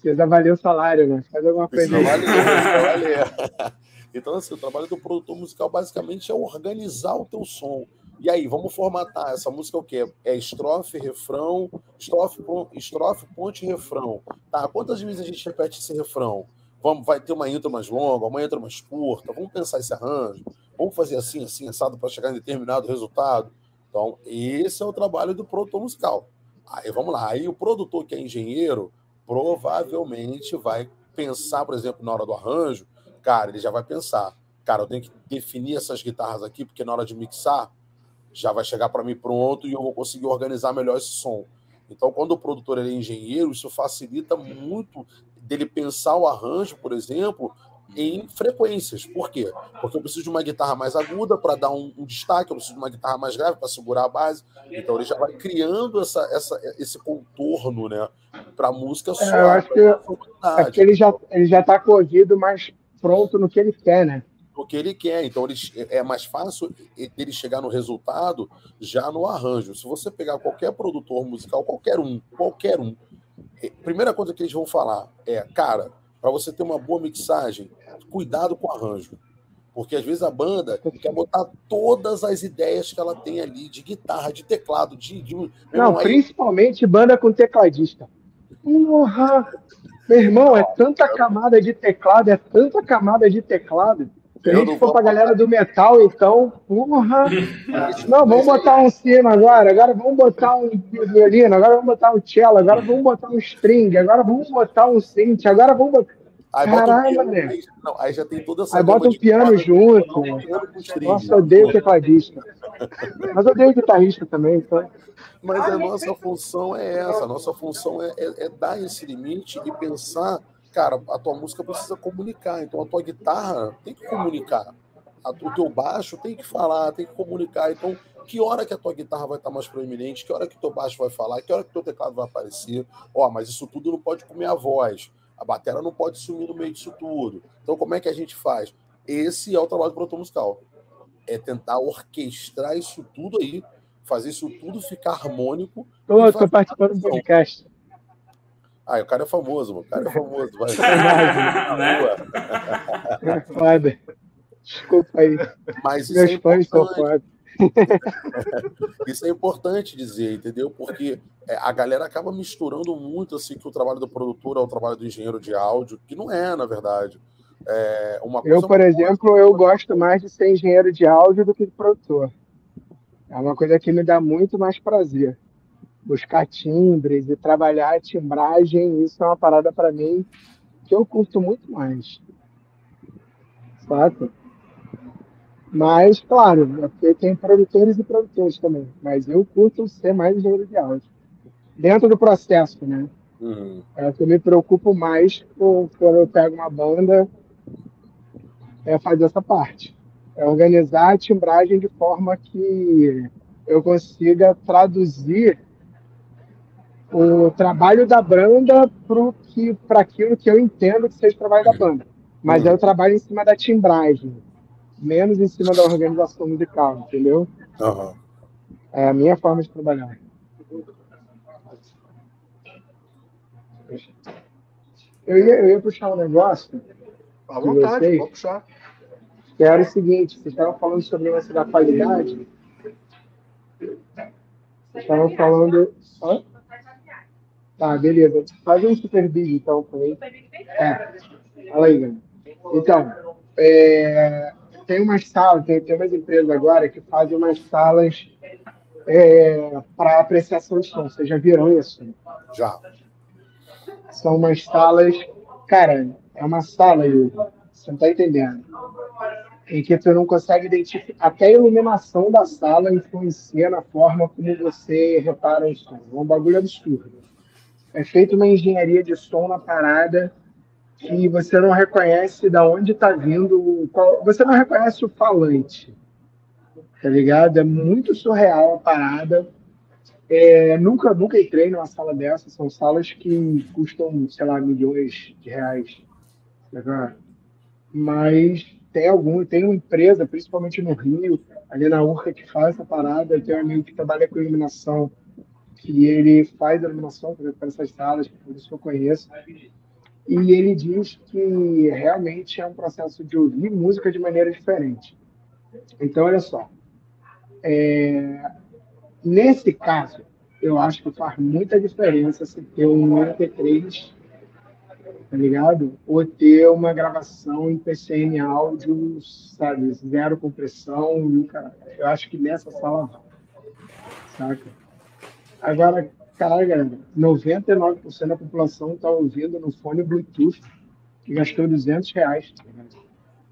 precisa valer o salário, né? Faz alguma coisa aí. Valer. Então, assim, o trabalho do produtor musical basicamente é organizar o teu som. E aí, vamos formatar. Essa música é o quê? É estrofe, refrão, estrofe, estrofe ponte, refrão. Tá, quantas vezes a gente repete esse refrão? Vamos, vai ter uma intro mais longa, uma intro mais curta. Vamos pensar esse arranjo. Vamos fazer assim, assim, assado para chegar em determinado resultado. Então, esse é o trabalho do produtor musical. Aí vamos lá. Aí o produtor que é engenheiro provavelmente vai pensar, por exemplo, na hora do arranjo, cara, ele já vai pensar, cara, eu tenho que definir essas guitarras aqui, porque na hora de mixar já vai chegar para mim pronto e eu vou conseguir organizar melhor esse som. Então, quando o produtor é engenheiro, isso facilita muito dele pensar o arranjo, por exemplo, em frequências. Por quê? Porque eu preciso de uma guitarra mais aguda para dar um, um, destaque, eu preciso de uma guitarra mais grave para segurar a base. Então ele já vai criando essa, essa, esse contorno né, para a música só. É, eu acho que, é que ele já ele já está corrido mais pronto no que ele quer, né? No que ele quer. Então ele, é mais fácil ele chegar no resultado já no arranjo. Se você pegar qualquer produtor musical, qualquer um, qualquer um, é, primeira coisa que eles vão falar é, cara, para você ter uma boa mixagem, cuidado com o arranjo. Porque às vezes a banda quer botar todas as ideias que ela tem ali, de guitarra, de teclado, de. de... Não, principalmente banda com tecladista. Porra! Meu irmão, é tanta camada de teclado, é tanta camada de teclado. Se a gente for pra galera do metal, então, porra. Não, vamos botar um cima agora, agora vamos botar um violino, agora vamos botar um cello, agora vamos botar um string, agora vamos botar um synth, agora vamos botar. Aí Caralho, um Aí, não, aí já tem toda essa. Aí bota um piano junto. Nossa, eu odeio tecladista. Mas eu odeio guitarrista também, então. Mas a nossa função é essa, a nossa função é, é, é dar esse limite e pensar, cara, a tua música precisa comunicar, então a tua guitarra tem que comunicar. A, o teu baixo tem que falar, tem que comunicar. Então, que hora que a tua guitarra vai estar mais proeminente, que hora que o teu baixo vai falar, que hora que o teu teclado vai aparecer. Ó, mas isso tudo não pode comer a voz. A bateria não pode sumir no meio disso tudo. Então, como é que a gente faz? Esse é o trabalho do produtor musical. É tentar orquestrar isso tudo aí, fazer isso tudo ficar harmônico. Estou participando do podcast. Ah, o cara é famoso, o cara é famoso. Vai. Foda. Desculpa aí. Mas Meus é fãs são foda. Isso é importante dizer, entendeu? Porque é, a galera acaba misturando muito assim que o trabalho do produtor é o trabalho do engenheiro de áudio, que não é, na verdade. É uma eu, por exemplo, eu gosto mais de ser engenheiro de áudio do que de produtor. É uma coisa que me dá muito mais prazer. Buscar timbres e trabalhar a timbragem, isso é uma parada para mim que eu curto muito mais. Saca? Mas, claro, porque tem produtores e produtores também. Mas eu curto ser mais engenheiro de áudio. Dentro do processo, né? Uhum. É o que eu me preocupo mais quando eu pego uma banda é fazer essa parte. É organizar a timbragem de forma que eu consiga traduzir o trabalho da banda para aquilo que eu entendo que seja o trabalho da banda. Mas uhum. é o trabalho em cima da timbragem menos em cima da organização musical, entendeu? Uhum. É a minha forma de trabalhar. Eu ia, eu ia puxar um negócio. À vontade, vocês, pode puxar. Que era o seguinte: vocês estavam falando sobre o lance da qualidade. Vocês estavam falando. Hã? Tá, beleza. Faz um super big, então, por aí. É. Fala aí, galera. Então, é, tem umas salas, tem, tem umas empresas agora que fazem umas salas é, para apreciação de som. Vocês já viram isso? Já. São umas salas. Cara, é uma sala, você não está entendendo. Em que tu não consegue identificar. Até a iluminação da sala influencia na forma como você repara o som. É um bagulho absurdo. É feita uma engenharia de som na parada que você não reconhece da onde está vindo, qual, você não reconhece o falante, tá ligado? É muito surreal a parada. É, nunca, nunca entrei numa sala dessa, são salas que custam, sei lá, milhões de reais, tá Mas tem algum, tem uma empresa, principalmente no Rio, ali na Urca, que faz essa parada. Tenho um amigo que trabalha com iluminação, que ele faz iluminação para essas salas, por isso que eu conheço. E ele diz que realmente é um processo de ouvir música de maneira diferente. Então, olha só. É, nesse caso, eu acho que faz muita diferença se ter um MP3 tá ligado? Ou ter uma gravação em PCM áudio, sabe, zero compressão, cara. Eu acho que nessa sala saca? Agora, caralho, galera, 99% da população tá ouvindo no fone Bluetooth que gastou 200 reais, tá?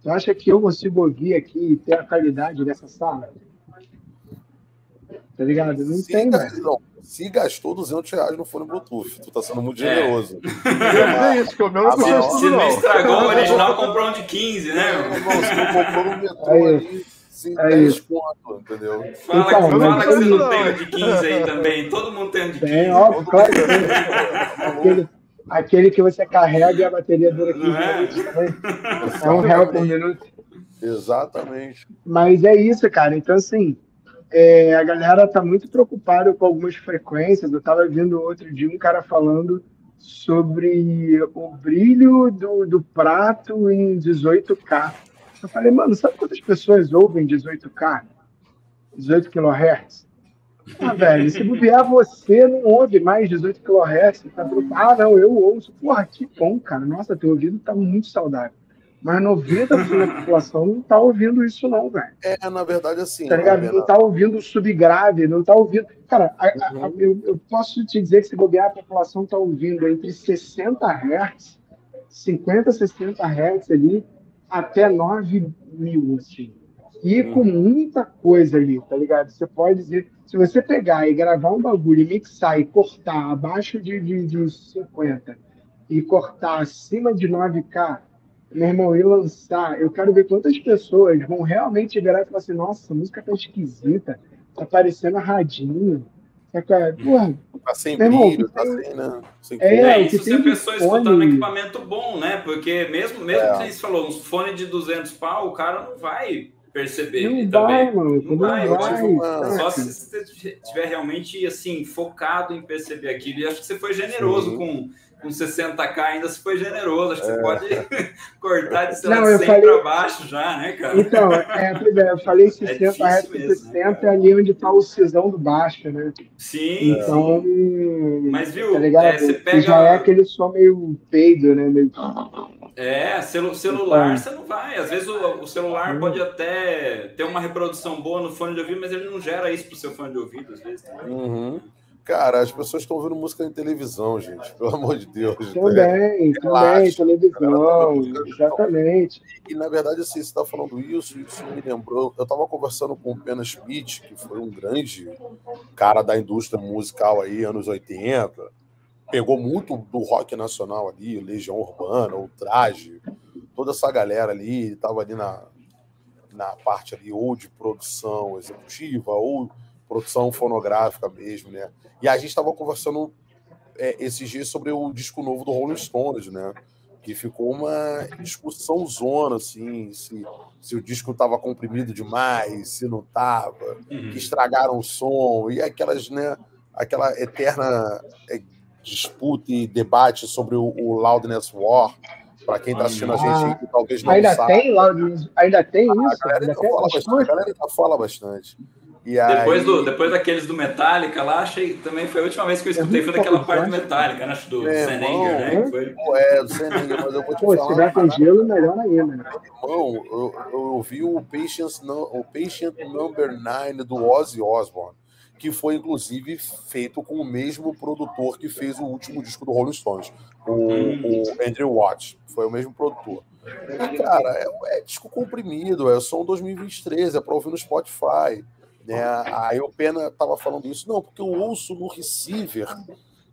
Tu acha que eu consigo ouvir aqui e ter a qualidade dessa sala? Tá ligado? Não Sim, tem, cara, velho. não. Se gastou 200 reais no fone Bluetooth, tu tá sendo muito É. generoso. É isso, que o meu não Ah, não. Se não não. estragou o original, comprou um de 15, né? É, irmão, se tu comprou no metrô É sem É 10 isso. conto, entendeu? Fala, Então, fala mas que você não não. tem um de 15 aí também. Todo mundo tem um de 15. Tem, óbvio, claro que tem. Aquele, aquele que você carrega e a bateria dura 15 Não é? minutos também. É um real por minuto. Exatamente. Mas é isso, cara. Então, assim, é, a galera tá muito preocupada com algumas frequências. Eu tava vendo outro dia um cara falando sobre o brilho do, do prato em 18K. Eu falei, mano, sabe quantas pessoas ouvem 18K? 18 kHz? Ah, velho, se bobear você não ouve mais 18 kHz, tá. Ah, não, eu ouço. Porra, que bom, cara. Nossa, teu ouvido tá muito saudável. Mas 90% da população não tá ouvindo isso, não, velho. É, na verdade, assim. Tá ligado? né, Não tá ouvindo subgrave, não tá ouvindo. Cara, a- a- Uhum. a- eu, eu posso te dizer que se bobear, a população tá ouvindo entre 60 Hz, 50, 60 Hz ali, até 9 mil, assim. E Uhum. com muita coisa ali, tá ligado? Você pode dizer, se você pegar e gravar um bagulho, e mixar e cortar abaixo de, de, de 50 e cortar acima de 9K, meu irmão, e lançar, eu quero ver quantas pessoas vão realmente virar e falar assim, nossa, essa música tá esquisita, tá parecendo radinho. Saca? Porra, Tá sem brilho, tá sem, né? Sem É. É, isso que se tem a pessoa fone- escutando equipamento bom, né? Porque mesmo, mesmo É. que você falou, uns fone de 200 pau, o cara não vai perceber não também. vai, mano, Não não vai, vai. uma-? Só se você estiver realmente assim, focado em perceber aquilo. E acho que você foi generoso Sim. com, com 60k, ainda se foi generoso. Acho que você pode cortar de sei lá, Não, eu 100 falei- para baixo já, né, cara? Então, é, é, eu falei 60 difícil Hz, mesmo, 60 é ali onde tá o cisão do baixo, né? Sim, Então, mas viu, tá ligado? é, você pega. já é aquele som meio peido, né? Meio... É, celu- celular Então. você não vai. Às vezes o, o celular Hum. pode até ter uma reprodução boa no fone de ouvido, mas ele não gera isso pro seu fone de ouvido, às vezes. também. Uhum. Cara, as pessoas estão ouvindo música em televisão, gente. Pelo amor de Deus. Também, também, Relaxa, televisão, exatamente. E na verdade, assim, você está falando isso, isso me lembrou. Eu estava conversando com o Pena Smith, que foi um grande cara da indústria musical aí, anos 80. Pegou muito do rock nacional ali, Legião Urbana, o Traje, toda essa galera ali, estava ali na, na parte ali, ou de produção executiva, ou produção fonográfica mesmo, né? E a gente estava conversando é, esses dias sobre o disco novo do Rolling Stones, né? que ficou uma discussão zona, assim, se, se o disco estava comprimido demais, se não estava, Uhum. que estragaram o som, e aquelas, né, aquela eterna é, disputa e debate sobre o, o Loudness War, para quem está assistindo a gente aí, que talvez não Ainda saiba. tem ainda tem A isso? galera Ainda ainda tem fala bastante. A galera ainda fala bastante. E Depois, aí- do, depois daqueles do Metallica lá, achei também foi a última vez que eu escutei, foi daquela parte do Metallica, né? Acho do Anger, né? que foi- é, do Seninha, mas eu vou te Pô, se falar. tiver com gelo, melhor ainda. né? Irmão, eu, eu ouvi o Patient, o Patient Number 9 do Ozzy Osbourne, que foi inclusive feito com o mesmo produtor que fez o último disco do Rolling Stones, o, o Andrew Watt. Foi o mesmo produtor. E, cara, é, é disco comprimido, é som 2023, é para ouvir no Spotify. Né? Aí o Pena tava falando isso, não, porque eu ouço no receiver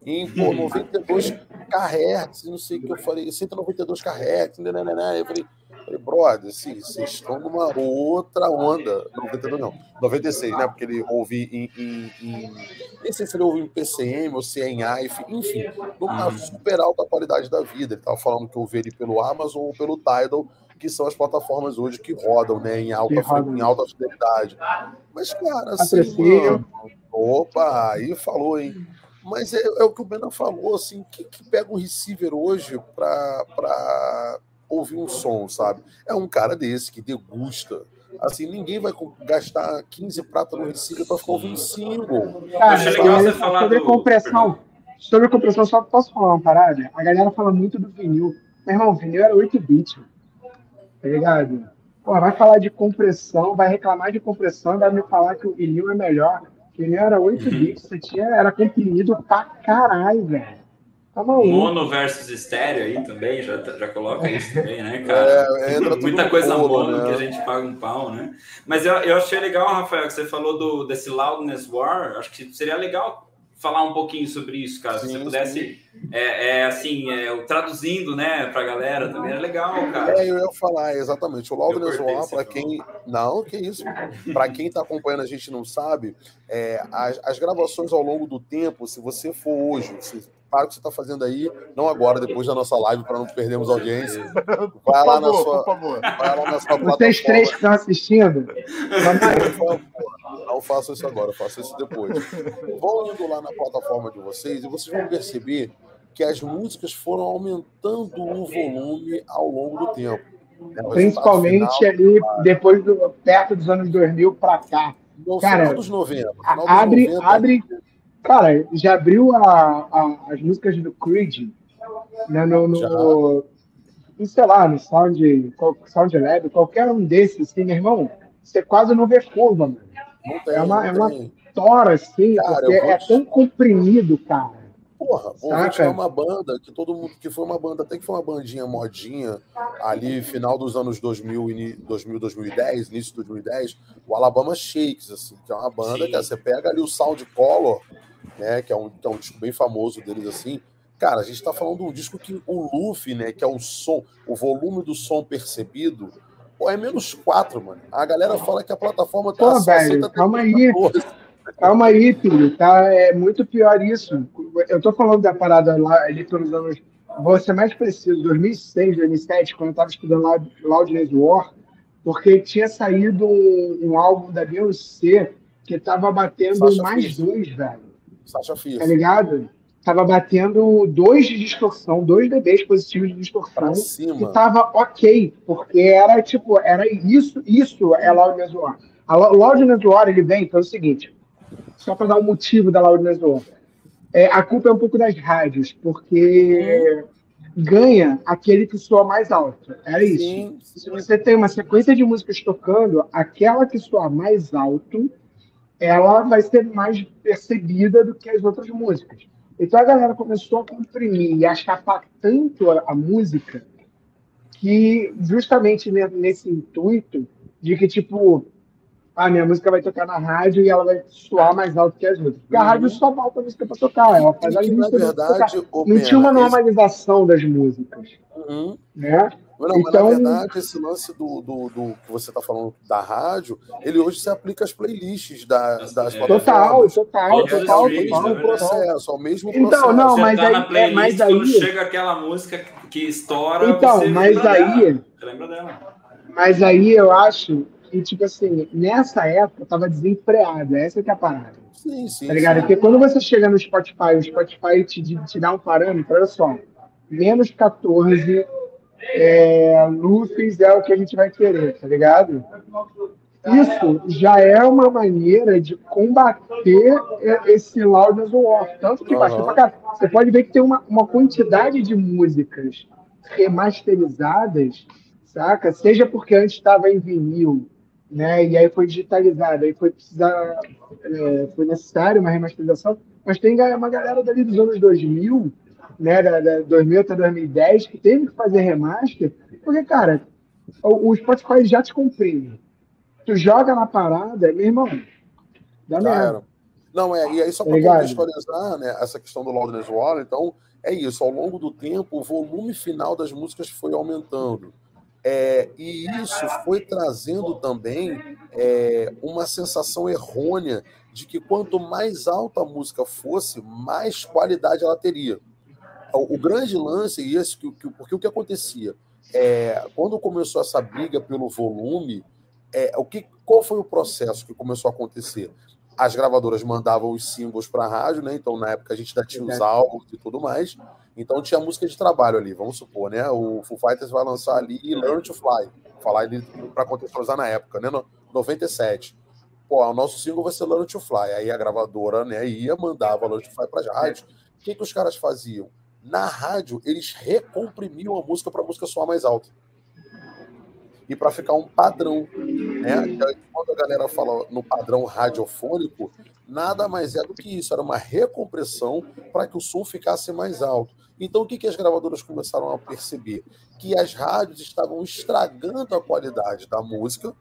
em pô, 92 kHz, não sei o que eu falei, 192 kHz, né, né, né, né. eu falei, falei brother, assim, vocês estão numa outra onda, 92 não, 96, né, porque ele ouve em, em, em nem sei se ele ouve em PCM ou se é em AIF, enfim, numa uhum. super alta qualidade da vida, ele tava falando que eu ouvi ele pelo Amazon ou pelo Tidal, que são as plataformas hoje que rodam, né, em alta, em alta fidelidade. Mas, cara, assim, mano, opa, aí falou, hein? Mas é, é, o que o Bena falou, assim, que, que pega um receiver hoje para ouvir um som, sabe? É um cara desse que degusta. Assim, ninguém vai gastar 15 pratas no receiver para ficar ouvindo single. Cara, sobre, sobre do... compressão, sobre compressão, só posso falar uma parada? A galera fala muito do vinil. Meu irmão, o vinil era 8 bits, tá ligado? Pô, vai falar de compressão, vai reclamar de compressão, vai me falar que o vinil é melhor. Ele era 8 uhum. bits, você tinha, era comprimido pra caralho, velho. Tá mono versus estéreo aí também, já, já coloca isso também, né, cara? É, Muita coisa mono né? que a gente paga um pau, né? Mas eu, eu achei legal, Rafael, que você falou do, desse Loudness War. Acho que seria legal falar um pouquinho sobre isso, cara. Sim, Se você pudesse, é, é, assim, é, traduzindo, né, para a galera também é legal, cara. É, eu ia falar, exatamente. O Loudness One, para quem. Não, que isso. para quem está acompanhando, a gente não sabe, é, as, as, gravações ao longo do tempo, se você for hoje, se para o que você está fazendo aí, não agora, depois da nossa live, para não perdermos audiência. Vai lá na sua. Vai lá na sua Vocês três que estão assistindo, não faço isso agora, faço isso depois. Vão indo lá na plataforma de vocês e vocês vão perceber que as músicas foram aumentando o volume ao longo do tempo. Né? Principalmente final, ali, depois do, perto dos anos 2000 para cá. No cara, final dos 90. Final dos abre, 90, abre. Cara, já abriu a, a, as músicas do Creed né, no, no, sei lá, no Sound, Sound Lab, qualquer um desses, assim, meu irmão, você quase não vê curva, mano. Tem, é, uma, é uma tora, assim, cara, porque é tão comprimido, cara. Porra, o Hit é uma banda que todo mundo, que foi uma banda, até que foi uma bandinha modinha ali, final dos anos 2000, 2000 2010, início de 2010, o Alabama Shakes, assim, que é uma banda Sim. que você pega ali o Sound Color, né, que é um, que é um disco bem famoso deles, assim, cara, a gente tá falando de um disco que o Luffy, né, que é o som, o volume do som percebido, Pô, é menos 4, mano. A galera fala que a plataforma tá Pô, velho, calma aí. Calma aí, filho. Tá, é muito pior isso. Eu tô falando da parada lá ali pelos anos. Vou ser mais preciso, 2006, 2007, quando eu tava estudando Loud, Loudness War, porque tinha saído um, um álbum da Beyoncé que tava batendo Sasha mais Fierce. dois, velho. Sasha Fierce. Tá ligado? Tava batendo dois de distorção, dois dBs positivos de distorção. E tava ok, porque era tipo, era isso, isso é Loudness War. A Loudness War, ele vem pelo seguinte, só para dar um motivo da Loudness War. É, a culpa é um pouco das rádios, porque ganha aquele que soa mais alto. Era isso. Sim. Se você tem uma sequência de músicas tocando, aquela que soa mais alto, ela vai ser mais percebida do que as outras músicas. Então a galera começou a comprimir e a chapar tanto a, a música que, justamente nesse intuito de que, tipo, a minha música vai tocar na rádio e ela vai soar mais alto que as outras. Porque a uhum. rádio só volta a música para tocar, ela faz a lista. Verdade, Não tinha uma normalização das músicas. Uhum. Né? Não, então, mas na verdade, esse lance do, do, do que você está falando da rádio, ele hoje se aplica às playlists da, das é, plataformas. Total, total, total. É o mesmo processo, é o mesmo então, processo. Não, mas tá aí, na playlist, é, mas aí... quando chega aquela música que estoura, então, mas aí, dela. lembra dela. Mas aí eu acho que, tipo assim, nessa época eu tava desempregado, essa que é a parada. Sim, sim. Tá ligado? Sim. Porque quando você chega no Spotify, o Spotify te, te dá um parâmetro, olha só, menos 14 é, Lufis é o que a gente vai querer, tá ligado? Isso já é uma maneira de combater esse loudness off. Tanto que uhum. Você pode ver que tem uma, uma quantidade de músicas remasterizadas, saca? Seja porque antes estava em vinil, né? E aí foi digitalizado, aí foi precisar, é, foi necessário uma remasterização. Mas tem uma galera dali dos anos 2000 né, da, da 2000 até 2010, que teve que fazer remaster, porque, cara, o, o Spotify já te comprime. Tu joga na parada, meu irmão, dá merda. Não, é, e aí só para contextualizar né, essa questão do Loudness Wall, então é isso, ao longo do tempo o volume final das músicas foi aumentando. É, e isso foi trazendo também é, uma sensação errônea de que quanto mais alta a música fosse, mais qualidade ela teria. O, grande lance, e esse, que, que, porque o que acontecia? É, quando começou essa briga pelo volume, é, o que, qual foi o processo que começou a acontecer? As gravadoras mandavam os singles para a rádio, né? Então, na época, a gente ainda tinha os álbuns e tudo mais. Então tinha música de trabalho ali, vamos supor, né? O Foo Fighters vai lançar ali Learn to Fly, falar para contextualizar na época, né? No 97. Pô, o nosso single vai ser Learn to Fly. Aí a gravadora, né, ia mandava Learn to Fly para as rádios. O que que os caras faziam? Na rádio, eles recomprimiam a música para a música soar mais alta. E para ficar um padrão, né? Quando a galera fala no padrão radiofônico, nada mais é do que isso, era uma recompressão para que o som ficasse mais alto. Então, o que, que as gravadoras começaram a perceber? Que as rádios estavam estragando a qualidade da música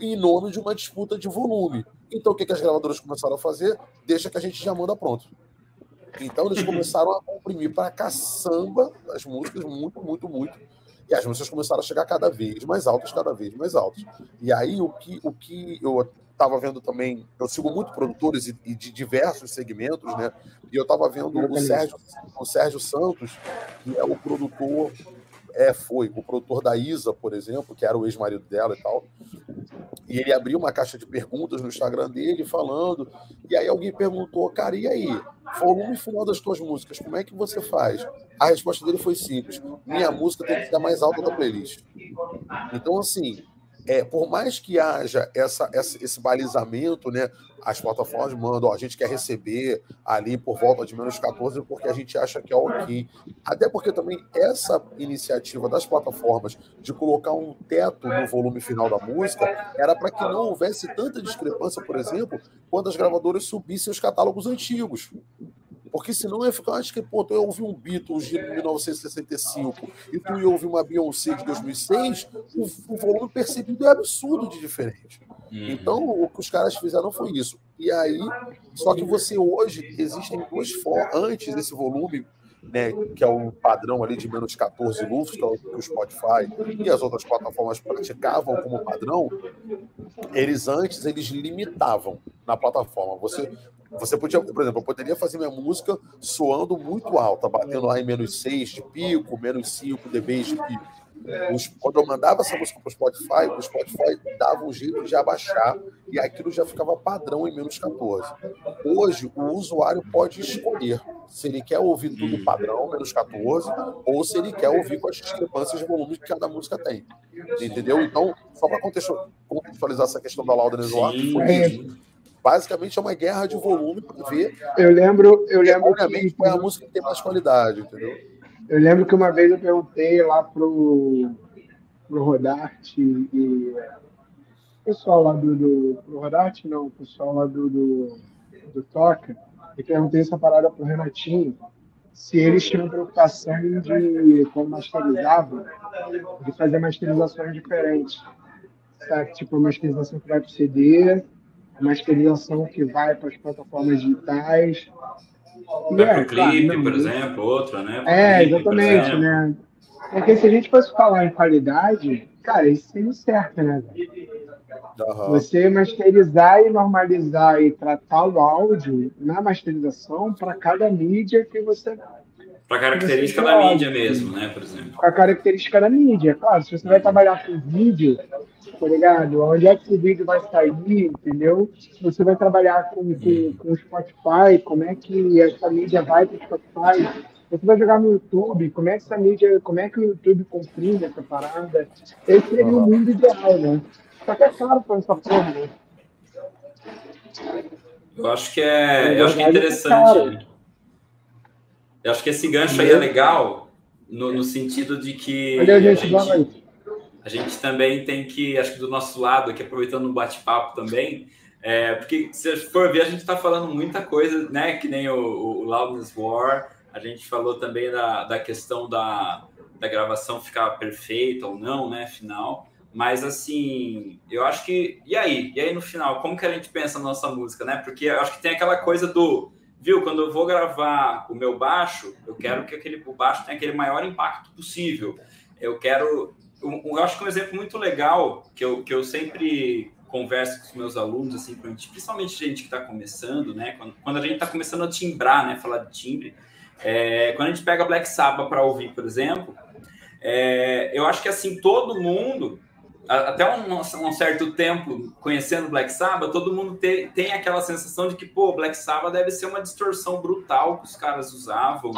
em nome de uma disputa de volume. Então, o que, que as gravadoras começaram a fazer? Deixa que a gente já manda pronto. Então, eles começaram a comprimir para caçamba as músicas, muito, muito, muito. E as músicas começaram a chegar cada vez mais altas, cada vez mais altas. E aí, o que, o que eu estava vendo também, eu sigo muito produtores e, e, de diversos segmentos, né? E eu estava vendo o Sérgio, o Sérgio Santos, que é o produtor, é, foi o produtor da Isa, por exemplo, que era o ex-marido dela e tal. E ele abriu uma caixa de perguntas no Instagram dele, falando. E aí alguém perguntou, cara, e aí? Volume final das tuas músicas, como é que você faz? A resposta dele foi simples: minha música tem que ficar mais alta da playlist. Então, assim, é, por mais que haja essa, essa, esse balizamento, né, as plataformas mandam, ó, a gente quer receber ali por volta de menos 14 porque a gente acha que é ok. Até porque também essa iniciativa das plataformas de colocar um teto no volume final da música era para que não houvesse tanta discrepância, por exemplo, quando as gravadoras subissem os catálogos antigos. Porque senão ia ficar, acho que, pô, tu ia ouvir um Beatles de 1965 e tu ia ouvir uma Beyoncé de 2006, o, o volume percebido é absurdo de diferente. Uhum. Então, o que os caras fizeram foi isso. E aí, só que você hoje, existem duas formas, antes desse volume, né, que é o padrão ali de menos 14 lufs, que é o que o Spotify e as outras plataformas praticavam como padrão, eles antes eles limitavam na plataforma. Você você podia, por exemplo, eu poderia fazer minha música soando muito alta, batendo lá em menos 6 de pico, menos 5 dB de pico. Quando eu mandava essa música para o Spotify, o Spotify dava um jeito de abaixar e aquilo já ficava padrão em menos 14. Hoje, o usuário pode escolher se ele quer ouvir tudo padrão, menos 14, ou se ele quer ouvir com as discrepâncias de volume que cada música tem. Entendeu? Então, só para contextualizar essa questão da Lauda foi basicamente é uma guerra de volume para ver. Eu lembro, eu lembro que, qual é a música que tem mais qualidade, entendeu? Eu lembro que uma vez eu perguntei lá pro pro Rodarte e o pessoal lá do, do pro Rodarte não, o pessoal lá do, do, do Toca, e perguntei essa parada pro Renatinho se eles tinham preocupação de, quando masterizavam, de fazer masterizações diferentes. Sabe? Tipo, masterização que vai pro CD, masterização que vai para as plataformas digitais. Vai é, para o clipe, claro, por exemplo, outra, né? é, clipe, exatamente, né? Porque se a gente fosse falar em qualidade, cara, isso seria certo, né? Uhum. Você masterizar e normalizar e tratar o áudio na masterização para cada mídia que você. Para característica da mídia mesmo, né? Por exemplo. Para característica da mídia, claro. Se você vai trabalhar com vídeo, tá ligado? Onde é que o vídeo vai sair, entendeu? Você vai trabalhar com, com, com o Spotify, como é que essa mídia vai para o Spotify? Você vai jogar no YouTube, como é que essa mídia, como é que o YouTube comprime essa parada? Esse seria o mundo ideal, né? Só que é caro para essa porra, né? Eu acho que é, eu acho que é interessante. Eu acho que esse gancho aí é legal no, no sentido de que. Olha, gente, a gente, a gente também tem que, acho que do nosso lado, aqui aproveitando o bate-papo também, é, porque se for ver, a gente está falando muita coisa, né? Que nem o, o Loudness War, a gente falou também da, da questão da, da gravação ficar perfeita ou não, né? Final. Mas assim, eu acho que. E aí? E aí no final, como que a gente pensa na nossa música, né? Porque eu acho que tem aquela coisa do. Viu, quando eu vou gravar o meu baixo, eu quero que aquele, o baixo tenha aquele maior impacto possível. Eu quero. Eu, acho que um exemplo muito legal, que eu, que eu sempre converso com os meus alunos, assim, principalmente gente que está começando, né? Quando, quando a gente está começando a timbrar, né? Falar de timbre. É, quando a gente pega Black Sabbath para ouvir, por exemplo, é, eu acho que assim todo mundo até um, um, certo tempo conhecendo Black Sabbath, todo mundo te, tem aquela sensação de que, pô, Black Sabbath deve ser uma distorção brutal que os caras usavam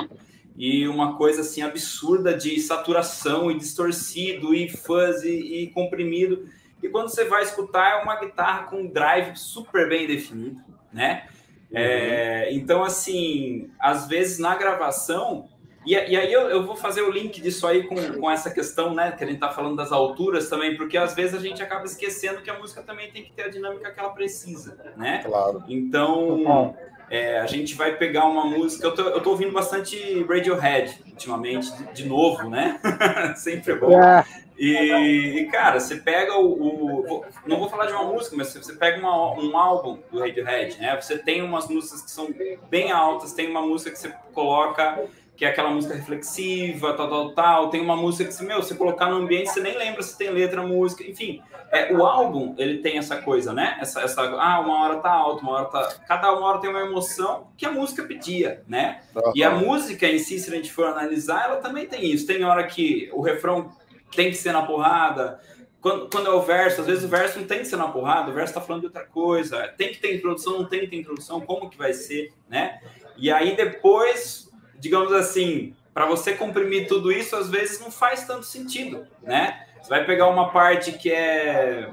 e uma coisa assim absurda de saturação e distorcido e fuzzy e comprimido. E quando você vai escutar, é uma guitarra com um drive super bem definido, né? Uhum. É, então, assim, às vezes na gravação e, e aí eu, eu, vou fazer o link disso aí com, com essa questão, né? Que a gente tá falando das alturas também, porque às vezes a gente acaba esquecendo que a música também tem que ter a dinâmica que ela precisa, né? Claro. Então, é, a gente vai pegar uma música. Eu tô, eu tô ouvindo bastante Radiohead ultimamente, de, de novo, né? Sempre é bom. É. E, e, cara, você pega o, o, Não vou falar de uma música, mas você pega uma, um álbum do Radiohead, né? Você tem umas músicas que são bem altas, tem uma música que você coloca que é aquela música reflexiva, tal, tal, tal. Tem uma música que, meu, você colocar no ambiente, você nem lembra se tem letra, música, enfim. É, o álbum, ele tem essa coisa, né? Essa, essa, ah, uma hora tá alto, uma hora tá... Cada uma hora tem uma emoção que a música pedia, né? Uhum. E a música em si, se a gente for analisar, ela também tem isso. Tem hora que o refrão tem que ser na porrada, quando, quando, é o verso, às vezes o verso não tem que ser na porrada, o verso está falando de outra coisa. Tem que ter introdução, não tem que ter introdução, como que vai ser, né? E aí depois digamos assim, para você comprimir tudo isso, às vezes não faz tanto sentido, né? Você vai pegar uma parte que é,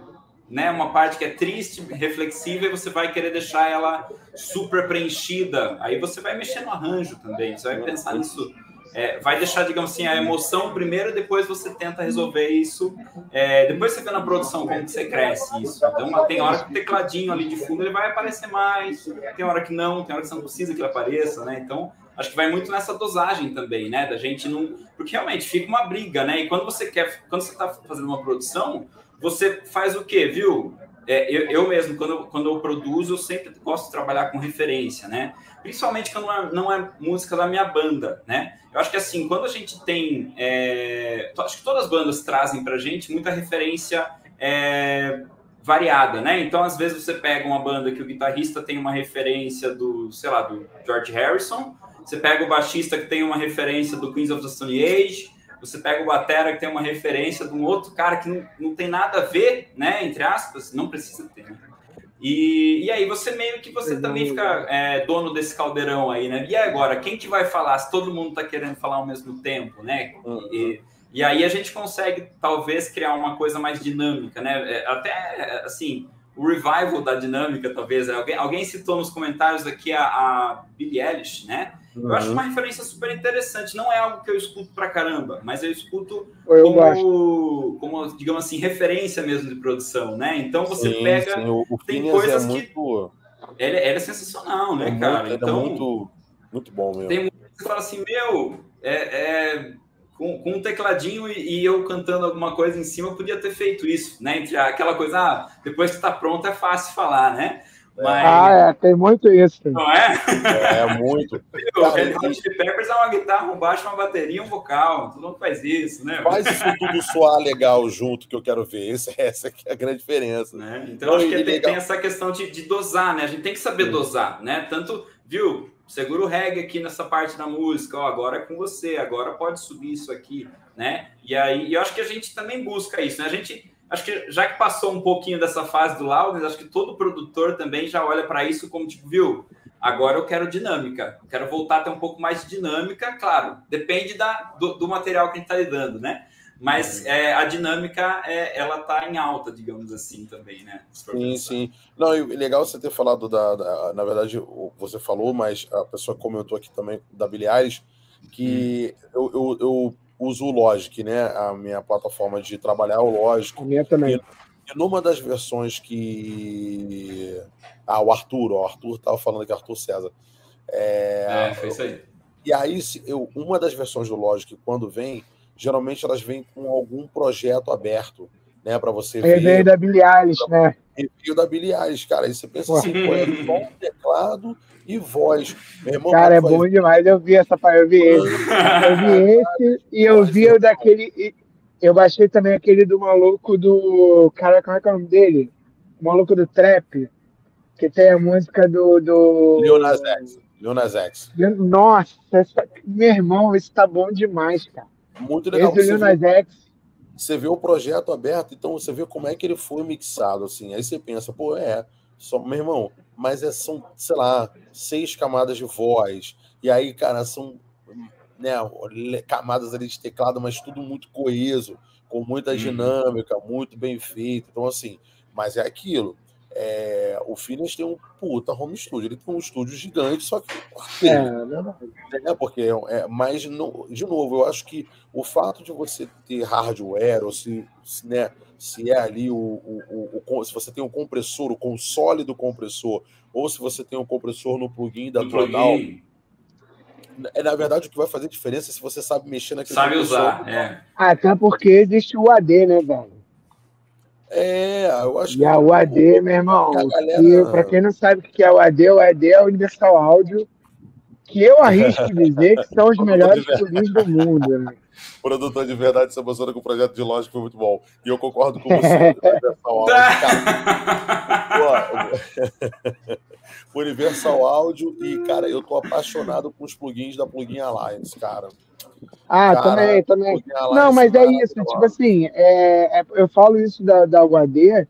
né, uma parte que é triste, reflexiva, e você vai querer deixar ela super preenchida. Aí você vai mexer no arranjo também, você vai pensar nisso. É, vai deixar, digamos assim, a emoção primeiro, depois você tenta resolver isso. É, depois você vê na produção como que você cresce isso. Então, tem hora que o tecladinho ali de fundo ele vai aparecer mais, tem hora que não, tem hora que você não precisa que ele apareça, né? Então, acho que vai muito nessa dosagem também, né? Da gente não. Porque realmente fica uma briga, né? E quando você quer, quando você está fazendo uma produção, você faz o quê, viu? É, eu, eu, mesmo, quando eu, quando eu produzo, eu sempre gosto de trabalhar com referência, né? Principalmente quando não é, é música da minha banda, né? Eu acho que assim, quando a gente tem. É, acho que todas as bandas trazem pra gente muita referência é, variada, né? Então, às vezes, você pega uma banda que o guitarrista tem uma referência do, sei lá, do George Harrison, você pega o baixista que tem uma referência do Queens of the Stone Age, você pega o batera que tem uma referência de um outro cara que não, não tem nada a ver, né? Entre aspas, não precisa ter. Né? E, e aí você meio que você também fica é, dono desse caldeirão aí, né? E agora, quem que vai falar se todo mundo está querendo falar ao mesmo tempo, né? Uhum. E, e aí a gente consegue talvez criar uma coisa mais dinâmica, né? É, até assim, o revival da dinâmica, talvez. Alguém, alguém citou nos comentários aqui a, a Billie Eilish, né? Eu acho uma referência super interessante. Não é algo que eu escuto pra caramba, mas eu escuto eu como, como, digamos assim, referência mesmo de produção, né? Então você sim, pega. Sim. O, o tem coisas é que. Muito... Ele, ele, é sensacional, né, é cara? Muito, então, é muito, muito bom mesmo. Tem muito que você fala assim, meu, é, é com, com, um tecladinho e, e, eu cantando alguma coisa em cima, eu podia ter feito isso, né? Entre aquela coisa, ah, depois que tá pronto é fácil falar, né? Mas... Ah, é, tem muito isso. Não é? É, muito. o Red Hot Chili Peppers é uma guitarra, um baixo, uma bateria um vocal. Todo mundo faz isso, né? Faz isso tudo soar legal junto que eu quero ver. Essa, essa é a grande diferença. Né? Então, acho que tem, tem, essa questão de, de, dosar, né? A gente tem que saber dosar, né? Tanto, viu? Segura o reggae aqui nessa parte da música, ó, agora é com você, agora pode subir isso aqui, né? E aí, eu acho que a gente também busca isso, né? A gente acho que já que passou um pouquinho dessa fase do Loudness, acho que todo produtor também já olha para isso como tipo, viu? Agora eu quero dinâmica, quero voltar a ter um pouco mais de dinâmica, claro, depende da, do, do material que a gente está lidando, né? Mas uhum. é, a dinâmica, é, ela tá em alta, digamos assim, também, né? Sim, pensar. sim. Não, e legal você ter falado da, da, Na verdade, você falou, mas a pessoa comentou aqui também da Billie que hum. eu, eu, eu uso o Logic, né? A minha plataforma de trabalhar é o Logic. A minha também. E, e numa das versões que. Ah, o Arthur, ó, o Arthur estava falando aqui, Arthur César. É, é foi isso aí. E aí, eu, uma das versões do Logic, quando vem, geralmente elas vêm com algum projeto aberto. né? Para você ver. Review da Billie Eilish, né? Review da Billie Eilish, cara. Aí você pensa assim, pô, é só teclado e voz. Irmão, cara, é bom demais. Eu vi essa eu vi esse. Eu vi esse e eu vi o daquele. Eu baixei também aquele do maluco do. Cara, como é que é o nome dele? O maluco do Trap. Que tem a música do. do... Leonas X. Leonas X. Nossa, essa... meu irmão, isso tá bom demais, cara. Muito legal. Esse Leonas X. Você vê o projeto aberto, então você vê como é que ele foi mixado, assim. Aí você pensa, pô, é, só, meu irmão, mas é, são, sei lá, seis camadas de voz. E aí, cara, são né, camadas ali de teclado, mas tudo muito coeso, com muita uhum. dinâmica, muito bem feito. Então, assim, mas é aquilo. É, o Phineas tem um puta home studio, ele tem um estúdio gigante, só que é, é, é porque é, mas no, de novo, eu acho que o fato de você ter hardware ou se, se né, se é ali o, o, o, o, se você tem o compressor, o console do compressor, ou se você tem o compressor no plugin da Tronal. É, na verdade, o que vai fazer diferença é se você sabe mexer naquele Sabe usar, é. Até porque existe o AD, né, velho? É, eu acho e que. a UAD, meu irmão, galera... para quem não sabe o que é o AD, o AD é o Universal Áudio, que eu arrisco dizer que são os melhores plugins do mundo, né? produtor de verdade se emociona com o projeto de lógica foi muito bom. E eu concordo com você. Universal Audio e, cara, eu tô apaixonado com os plugins da Plugin Alliance, cara. Ah, cara, também, também. Não, mas é isso, tipo assim, é, é, eu falo isso da, da UAD,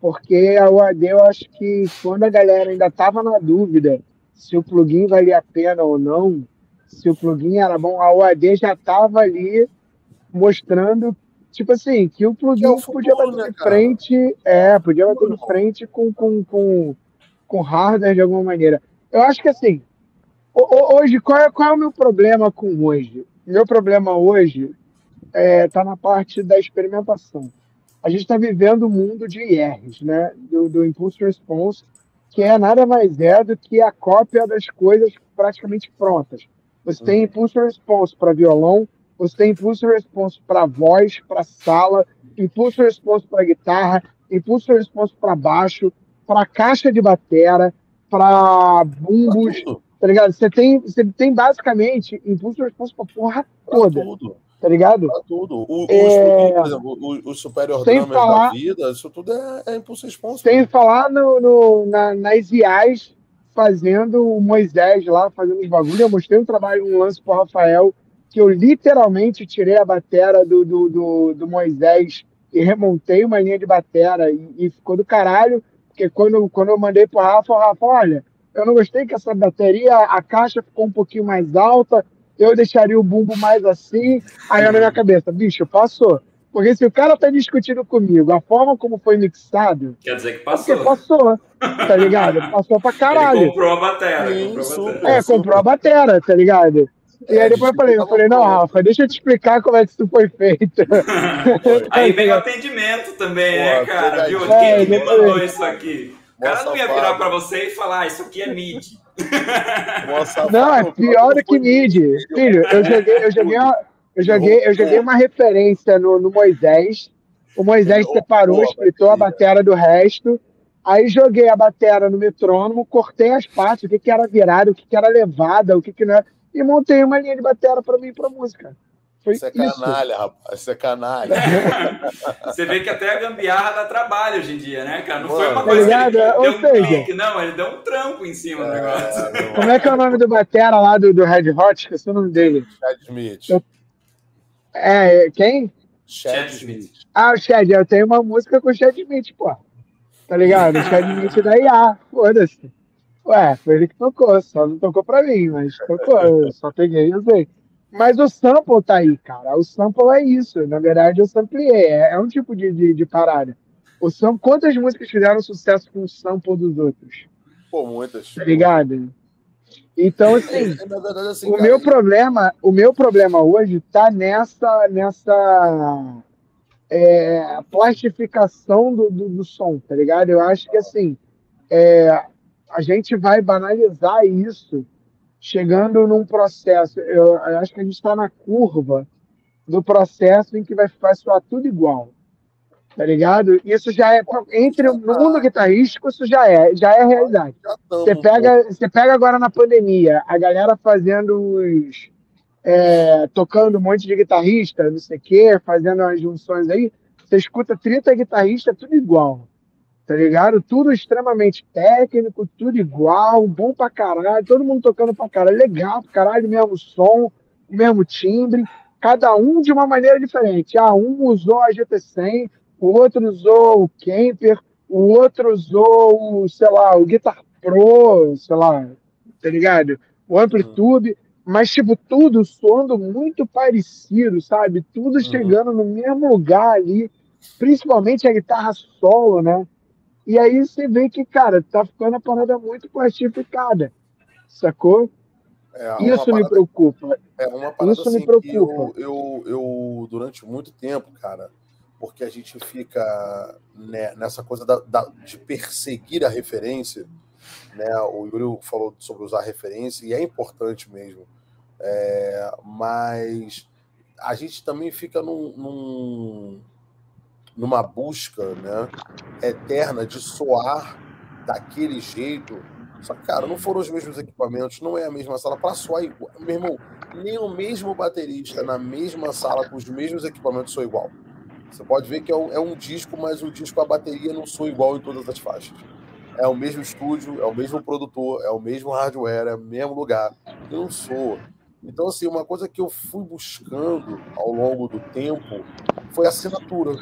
porque a UAD eu acho que quando a galera ainda tava na dúvida se o plugin valia a pena ou não, se o plugin era bom, a UAD já estava ali mostrando, tipo assim, que o plugin é o futuro, podia bater né, de frente, é, podia bater de frente com, com, com, com hardware de alguma maneira. Eu acho que assim, hoje, qual é, qual é o meu problema com hoje? Meu problema hoje está é, tá na parte da experimentação. A gente está vivendo um mundo de IRs, né? Do, do Impulse Response, que é nada mais é do que a cópia das coisas praticamente prontas. Você tem impulso response para violão, você tem impulso response para voz, para sala, impulso response para guitarra, impulso response para baixo, para caixa de batera, para bumbos, tá ligado? Você tem, você tem basicamente impulso response para porra toda. Tudo. Tá ligado? Pra tudo. O, é... exemplo, o, o Superior Drummer falar, da vida, isso tudo é, é impulso response. Sem falar no, no, na, nas IAs fazendo o Moisés lá, fazendo os bagulhos. Eu mostrei um trabalho, um lance pro Rafael, que eu literalmente tirei a batera do, do, do, do Moisés e remontei uma linha de batera e, e, ficou do caralho, porque quando, quando eu mandei pro Rafa, o Rafa, olha, eu não gostei que essa bateria, a caixa ficou um pouquinho mais alta, eu deixaria o bumbo mais assim, aí na minha cabeça, bicho, passou. Porque se o cara tá discutindo comigo a forma como foi mixado. Quer dizer que passou. Porque passou, tá ligado? Passou pra caralho. Ele comprou a batera. É, comprou a batera, tá ligado? E aí depois eu falei, eu falei, não, Rafa, deixa eu te explicar como é que isso foi feito. aí vem o atendimento também, né, cara? Viu? É, Quem mandou isso aqui? O cara não ia virar pra você e falar, ah, isso aqui é MIDI. Não, é pior do que MIDI. Filho, eu joguei, eu joguei uma eu joguei, eu joguei uma referência no, no Moisés. O Moisés separou, splitou a bateria do resto. Aí joguei a bateria no metrônomo, cortei as partes, o que, que era virada, o que, que era levada, o que, que não era, e montei uma linha de bateria para mim para música. Foi isso é canalha, isso. rapaz. Isso é canalha. Você vê que até a gambiarra dá trabalho hoje em dia, né, cara? Não Mano, foi uma coisa tá que ele Ou deu um seja, clique, não, ele deu um trampo em cima é, do negócio. Como é que é o nome do batera lá do, do Red Hot? Esqueci o nome dele. Chad Smith. Eu, é, quem? Chad Smith. Ah, o Chad, eu tenho uma música com o Chad Smith, pô. Tá ligado? O Chad Smith da IA, foda-se. Ué, foi ele que tocou, só não tocou pra mim, mas tocou, eu só peguei e usei. Mas o sample tá aí, cara. O sample é isso. Na verdade, eu sampleei. É, é um tipo de, de, de parada. O sample, quantas músicas fizeram sucesso com o sample dos outros? Pô, muitas. Tá ligado? Então, assim, é, verdade, assim o cara, meu problema, o meu problema hoje está nessa, nessa é, plastificação do, do, do, som, tá ligado? Eu acho que assim é, a gente vai banalizar isso chegando num processo. Eu, eu acho que a gente está na curva do processo em que vai, vai soar tudo igual. Tá ligado? Isso já é. Entre no mundo guitarrístico, isso já é, já é realidade. Você pega, você pega agora na pandemia, a galera fazendo os. É, tocando um monte de guitarrista, não sei o quê, fazendo as junções aí, você escuta 30 guitarristas, tudo igual. Tá ligado? Tudo extremamente técnico, tudo igual, bom pra caralho, todo mundo tocando pra caralho, legal pra caralho, mesmo som, mesmo timbre, cada um de uma maneira diferente. Ah, um usou a GT100, o outro usou o Kemper, o outro usou o, sei lá, o Guitar Pro, sei lá, tá ligado? O Amplitude, mas, tipo, tudo soando muito parecido, sabe? Tudo uhum. chegando no mesmo lugar ali, principalmente a guitarra solo, né? E aí você vê que, cara, tá ficando a parada muito plastificada, sacou? É, Isso parada, me preocupa. É uma parada Isso assim me preocupa. Eu, eu, eu, durante muito tempo, cara, porque a gente fica né, nessa coisa da, da, de perseguir a referência, né? O Yuri falou sobre usar referência, e é importante mesmo. É, mas a gente também fica num, num numa busca né, eterna de soar daquele jeito. Só que, cara, não foram os mesmos equipamentos, não é a mesma sala. Para soar igual, meu irmão, nem o mesmo baterista na mesma sala com os mesmos equipamentos soa igual. Você pode ver que é um, é um disco, mas o disco, a bateria não soa igual em todas as faixas. É o mesmo estúdio, é o mesmo produtor, é o mesmo hardware, é o mesmo lugar. E não soa. Então, assim, uma coisa que eu fui buscando ao longo do tempo foi a assinatura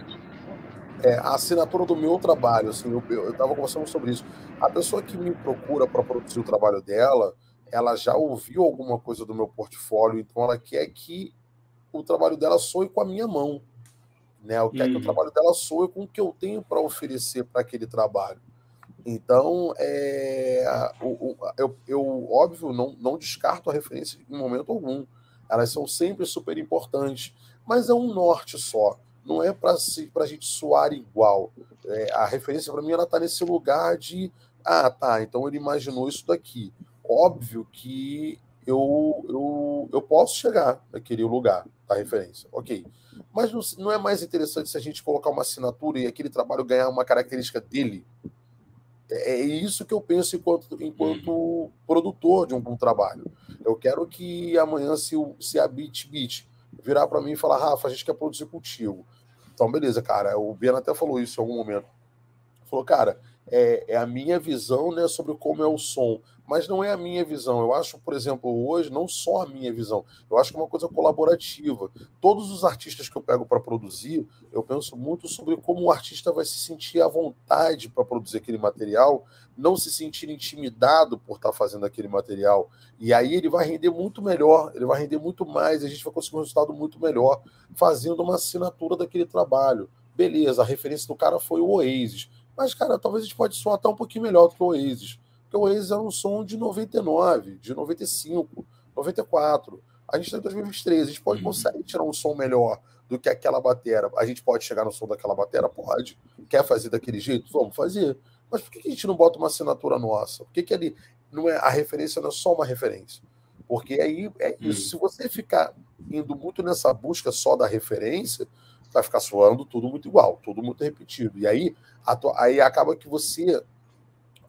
é, a assinatura do meu trabalho, assim, eu estava conversando sobre isso. A pessoa que me procura para produzir o trabalho dela, ela já ouviu alguma coisa do meu portfólio, então ela quer que o trabalho dela soe com a minha mão. Né? Ela quer que o uhum. trabalho dela soe com o que eu tenho para oferecer para aquele trabalho. Então, é, o, o, eu, eu, óbvio, não, não descarto a referência em momento algum. Elas são sempre super importantes, mas é um norte só não é para a gente soar igual. É, a referência para mim ela está nesse lugar de ah, tá, então ele imaginou isso daqui. Óbvio que eu, eu, eu posso chegar naquele lugar da referência, ok. Mas não, não é mais interessante se a gente colocar uma assinatura e aquele trabalho ganhar uma característica dele? É, é isso que eu penso enquanto, enquanto produtor de um, um trabalho. Eu quero que amanhã, se, se a Beat Beat virar para mim e falar, Rafa, a gente quer produzir contigo. Então, beleza, cara. O Biano até falou isso em algum momento. Falou, cara, é, é, a minha visão né, sobre como é o som, mas não é a minha visão. Eu acho, por exemplo, hoje, não só a minha visão, eu acho que é uma coisa colaborativa. Todos os artistas que eu pego para produzir, eu penso muito sobre como o artista vai se sentir à vontade para produzir aquele material, não se sentir intimidado por estar tá fazendo aquele material. E aí ele vai render muito melhor, ele vai render muito mais, a gente vai conseguir um resultado muito melhor fazendo uma assinatura daquele trabalho. Beleza, a referência do cara foi o Oasis mas, cara, talvez a gente pode soar até um pouquinho melhor do que o Oasis. Porque o Oasis era um som de 99, de 95, 94. A gente está em 2023, a gente pode uhum. conseguir tirar um som melhor do que aquela batera. A gente pode chegar no som daquela batera? Pode. Quer fazer daquele jeito? Vamos fazer. Mas por que a gente não bota uma assinatura nossa? Por que, que ali não é, a referência não é só uma referência? Porque aí é isso. Uhum. Se você ficar indo muito nessa busca só da referência, vai ficar soando tudo muito igual, tudo muito repetido. E aí, aí acaba que você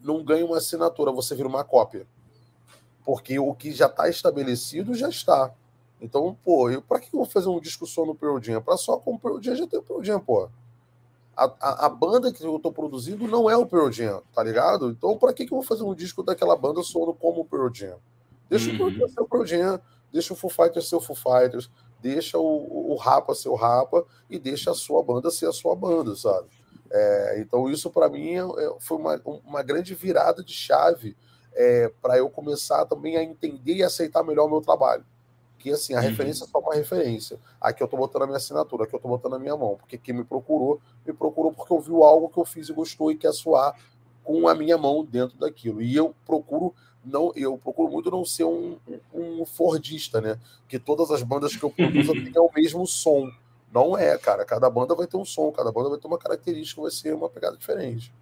não ganha uma assinatura, você vira uma cópia. Porque o que já está estabelecido já está. Então, pô, para que eu vou fazer um disco só no Pearl Jam? Para só com o Pearl Jam já tem o Pearl Jam, pô. A, a, a, banda que eu estou produzindo não é o Pearl Jam, tá ligado? Então, para que, que eu vou fazer um disco daquela banda soando como o Pearl Jam? Deixa uhum. o Pearl Jam ser o Pearl Jam, deixa o Foo Fighters ser o Foo Fighters, deixa o, o Rapa ser o Rapa e deixa a sua banda ser a sua banda, sabe? É, então, isso para mim é, é, foi uma, uma grande virada de chave é, para eu começar também a entender e aceitar melhor o meu trabalho. Que assim, a uhum. referência é só uma referência. Aqui eu estou botando a minha assinatura, aqui eu estou botando a minha mão. Porque quem me procurou, me procurou porque ouviu algo que eu fiz e gostou e quer soar com a minha mão dentro daquilo. E eu procuro não, eu procuro muito não ser um, um Fordista, né? Que todas as bandas que eu produzo tenham o mesmo som. Não é, cara. Cada banda vai ter um som, cada banda vai ter uma característica, vai ser uma pegada diferente.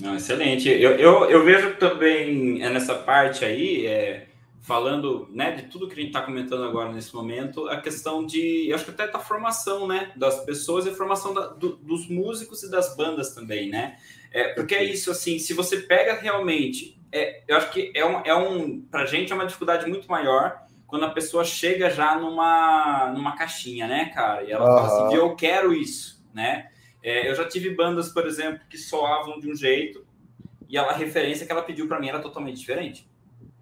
Não, excelente. Eu, eu, eu vejo também é nessa parte aí, é, falando né, de tudo que a gente está comentando agora nesse momento, a questão de, eu acho que até da formação né, das pessoas e a formação da, do, dos músicos e das bandas também, né? É, porque é isso, assim, se você pega realmente, é, eu acho que é um, é um para a gente é uma dificuldade muito maior quando a pessoa chega já numa, numa caixinha, né, cara? E ela uhum. fala assim, eu quero isso, né? É, eu já tive bandas, por exemplo, que soavam de um jeito e a referência que ela pediu para mim era totalmente diferente,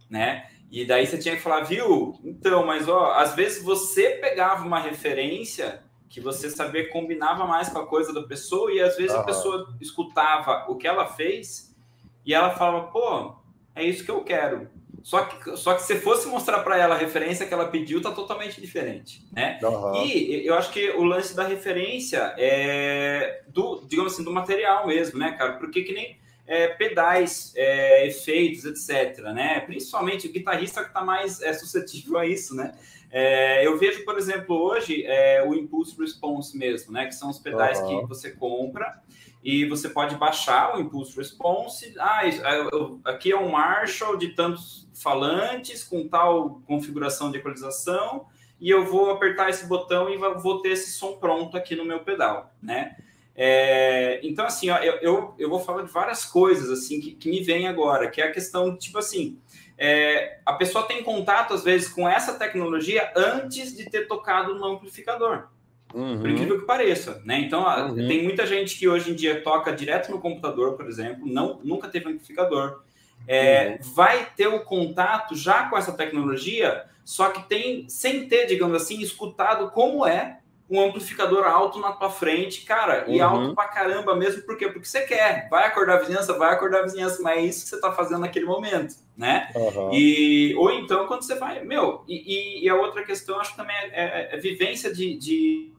né? E daí você tinha que falar, viu? Então, mas ó, às vezes você pegava uma referência que você sabia combinava mais com a coisa da pessoa, e às vezes uhum. a pessoa escutava o que ela fez e ela falava, pô, é isso que eu quero. Só que, só que se fosse mostrar para ela a referência que ela pediu, tá totalmente diferente, né? Uhum. E eu acho que o lance da referência é do, digamos assim, do material mesmo, né, cara? Porque que nem é, pedais, é, efeitos, etc. Né? Principalmente o guitarrista que está mais é, suscetível a isso, né? É, eu vejo, por exemplo, hoje é, o Impulse Response mesmo, né? Que são os pedais uhum. que você compra e você pode baixar o Impulse Response. Ah, eu, aqui é um Marshall de tantos falantes com tal configuração de equalização e eu vou apertar esse botão e vou ter esse som pronto aqui no meu pedal, né? É, então, assim, ó, eu, eu, eu, vou falar de várias coisas assim que, que me vem agora, que é a questão, tipo assim, é, a pessoa tem contato, às vezes, com essa tecnologia antes de ter tocado no amplificador. Uhum. Por incrível que pareça, né? Então, uhum. tem muita gente que hoje em dia toca direto no computador, por exemplo, não, nunca teve amplificador. É, uhum. Vai ter o contato já com essa tecnologia, só que tem, sem ter, digamos assim, escutado como é um amplificador alto na tua frente, cara, e uhum. alto pra caramba mesmo, por quê? Porque você quer, vai acordar a vizinhança, vai acordar a vizinhança, mas é isso que você tá fazendo naquele momento, né? Uhum. E, ou então quando você vai, meu, e, e a outra questão, acho que também é, é, é vivência de, de,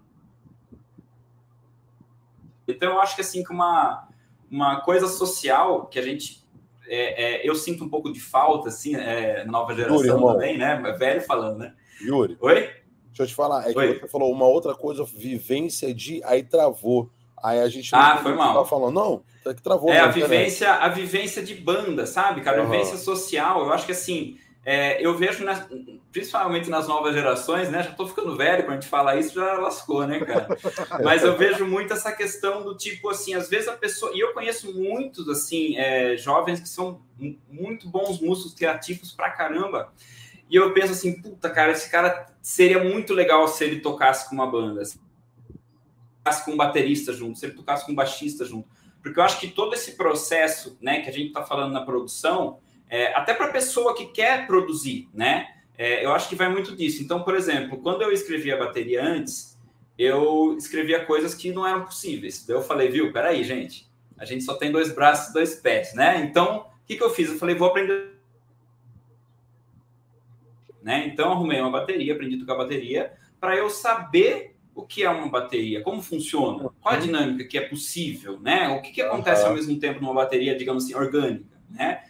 Então eu acho que assim, que uma, uma coisa social que a gente é, é, eu sinto um pouco de falta, assim, é, nova geração Yuri, também, né? Velho falando, né? Yuri. Oi? Deixa eu te falar, é que você falou uma outra coisa, vivência de. Aí travou. Aí a gente ah, foi mal. Tá falando, não, é que travou. É a vivência, a vivência de banda, sabe, cara? A uhum. vivência social. Eu acho que assim, é, eu vejo, nas, principalmente nas novas gerações, né? Já tô ficando velho, quando a gente fala isso, já lascou, né, cara? Mas eu vejo muito essa questão do tipo assim, às vezes a pessoa. E eu conheço muitos, assim, é, jovens que são muito bons músicos criativos pra caramba. E eu penso assim, puta, cara, esse cara seria muito legal se ele tocasse com uma banda, se ele tocasse com um baterista junto, se ele tocasse com um baixista junto. Porque eu acho que todo esse processo, né, que a gente está falando na produção, é, até para a pessoa que quer produzir, né, é, eu acho que vai muito disso. Então, por exemplo, quando eu escrevia a bateria antes, eu escrevia coisas que não eram possíveis. Daí eu falei, viu, peraí, gente, a gente só tem dois braços, dois pés, né? Então, o que, que eu fiz? Eu falei, vou aprender né? Então arrumei uma bateria, aprendi a tocar bateria para eu saber o que é uma bateria, como funciona, qual a uhum. dinâmica que é possível, né? O que, que acontece ao mesmo tempo numa bateria, digamos assim, orgânica, né?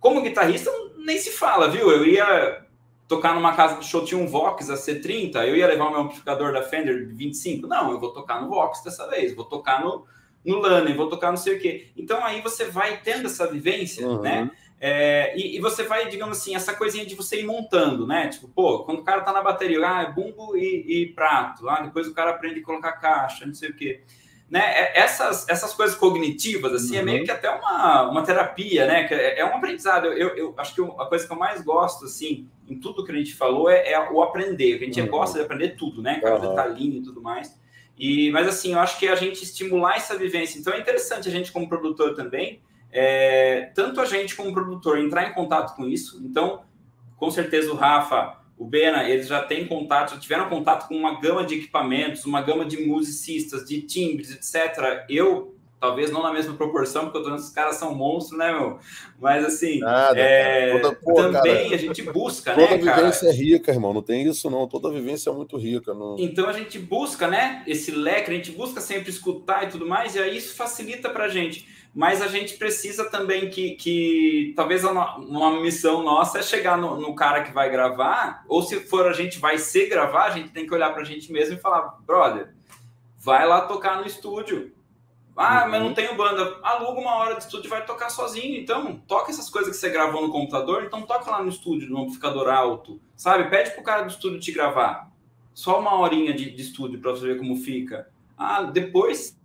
Como guitarrista, nem se fala, viu? Eu ia tocar numa casa do show, tinha um Vox a C30, eu ia levar o meu amplificador da Fender 25. Não, eu vou tocar no Vox dessa vez, vou tocar no, no Lane, vou tocar não sei o quê. Então aí você vai tendo essa vivência, uhum. né? É, e, e, você vai, digamos assim, essa coisinha de você ir montando, né? Tipo, pô, quando o cara tá na bateria, ah, é bumbo e, e prato, ah, depois o cara aprende a colocar caixa, não sei o quê. Né? É, essas, essas coisas cognitivas, assim, uhum. é meio uhum. que até uma, uma terapia, né? É, é um aprendizado. Eu, eu acho que a coisa que eu mais gosto, assim, em tudo que a gente falou, é, é o aprender. A gente uhum. gosta de aprender tudo, né? Cada uhum. detalhinho e tudo mais. E, mas, assim, eu acho que a gente estimular essa vivência. Então, é interessante a gente, como produtor também, é, tanto a gente como produtor entrar em contato com isso. Então, com certeza o Rafa, o Bena, eles já têm contato, já tiveram contato com uma gama de equipamentos, uma gama de musicistas, de timbres, etc. Eu Talvez não na mesma proporção, porque eu tô esses caras são monstros, né, meu? Mas assim, Nada, é, toda, pô, também cara, a gente busca, toda né, Toda vivência é rica, irmão, não tem isso não, toda vivência é muito rica. Não... Então a gente busca, né, esse leque, a gente busca sempre escutar e tudo mais, e aí isso facilita pra gente. Mas a gente precisa também que, que talvez uma missão nossa é chegar no, no cara que vai gravar, ou se for a gente vai ser gravar, a gente tem que olhar pra gente mesmo e falar, brother, vai lá tocar no estúdio, Ah, uhum. mas não tenho banda. Aluga uma hora de estúdio e vai tocar sozinho. Então, toca essas coisas que você gravou no computador, então toca lá no estúdio, no amplificador alto. Sabe? Pede pro cara do estúdio te gravar. Só uma horinha de, de estúdio para você ver como fica. Ah, depois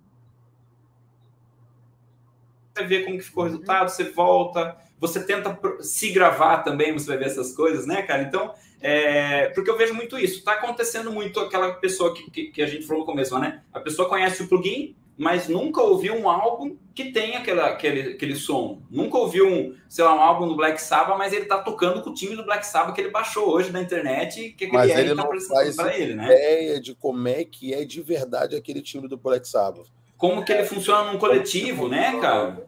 você vê como que ficou o resultado, você volta, você tenta se gravar também, você vai ver essas coisas, né, cara? Então, é, porque eu vejo muito isso. Está acontecendo muito aquela pessoa que, que, que, a gente falou no começo, né? A pessoa conhece o plugin, mas nunca ouviu um álbum que tem aquela, aquele, aquele som. Nunca ouviu um, sei lá, um álbum do Black Sabbath, mas ele tá tocando com o time do Black Sabbath que ele baixou hoje na internet, que mas ele, ele tá apresentando para ele, né? ideia de como é que é de verdade aquele time do Black Sabbath. Como que ele funciona num coletivo, né, cara?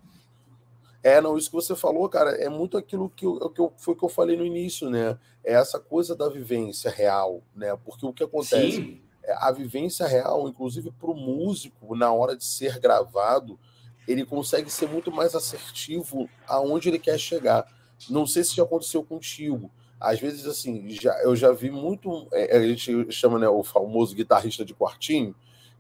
É, não, isso que você falou, cara, é muito aquilo que, eu, que eu, foi que eu falei no início, né? É essa coisa da vivência real, né? Porque o que acontece? Sim a vivência real, inclusive para o músico, na hora de ser gravado, ele consegue ser muito mais assertivo aonde ele quer chegar. Não sei se já aconteceu contigo. Às vezes, assim, já, eu já vi muito. É, a gente chama né, o famoso guitarrista de quartinho,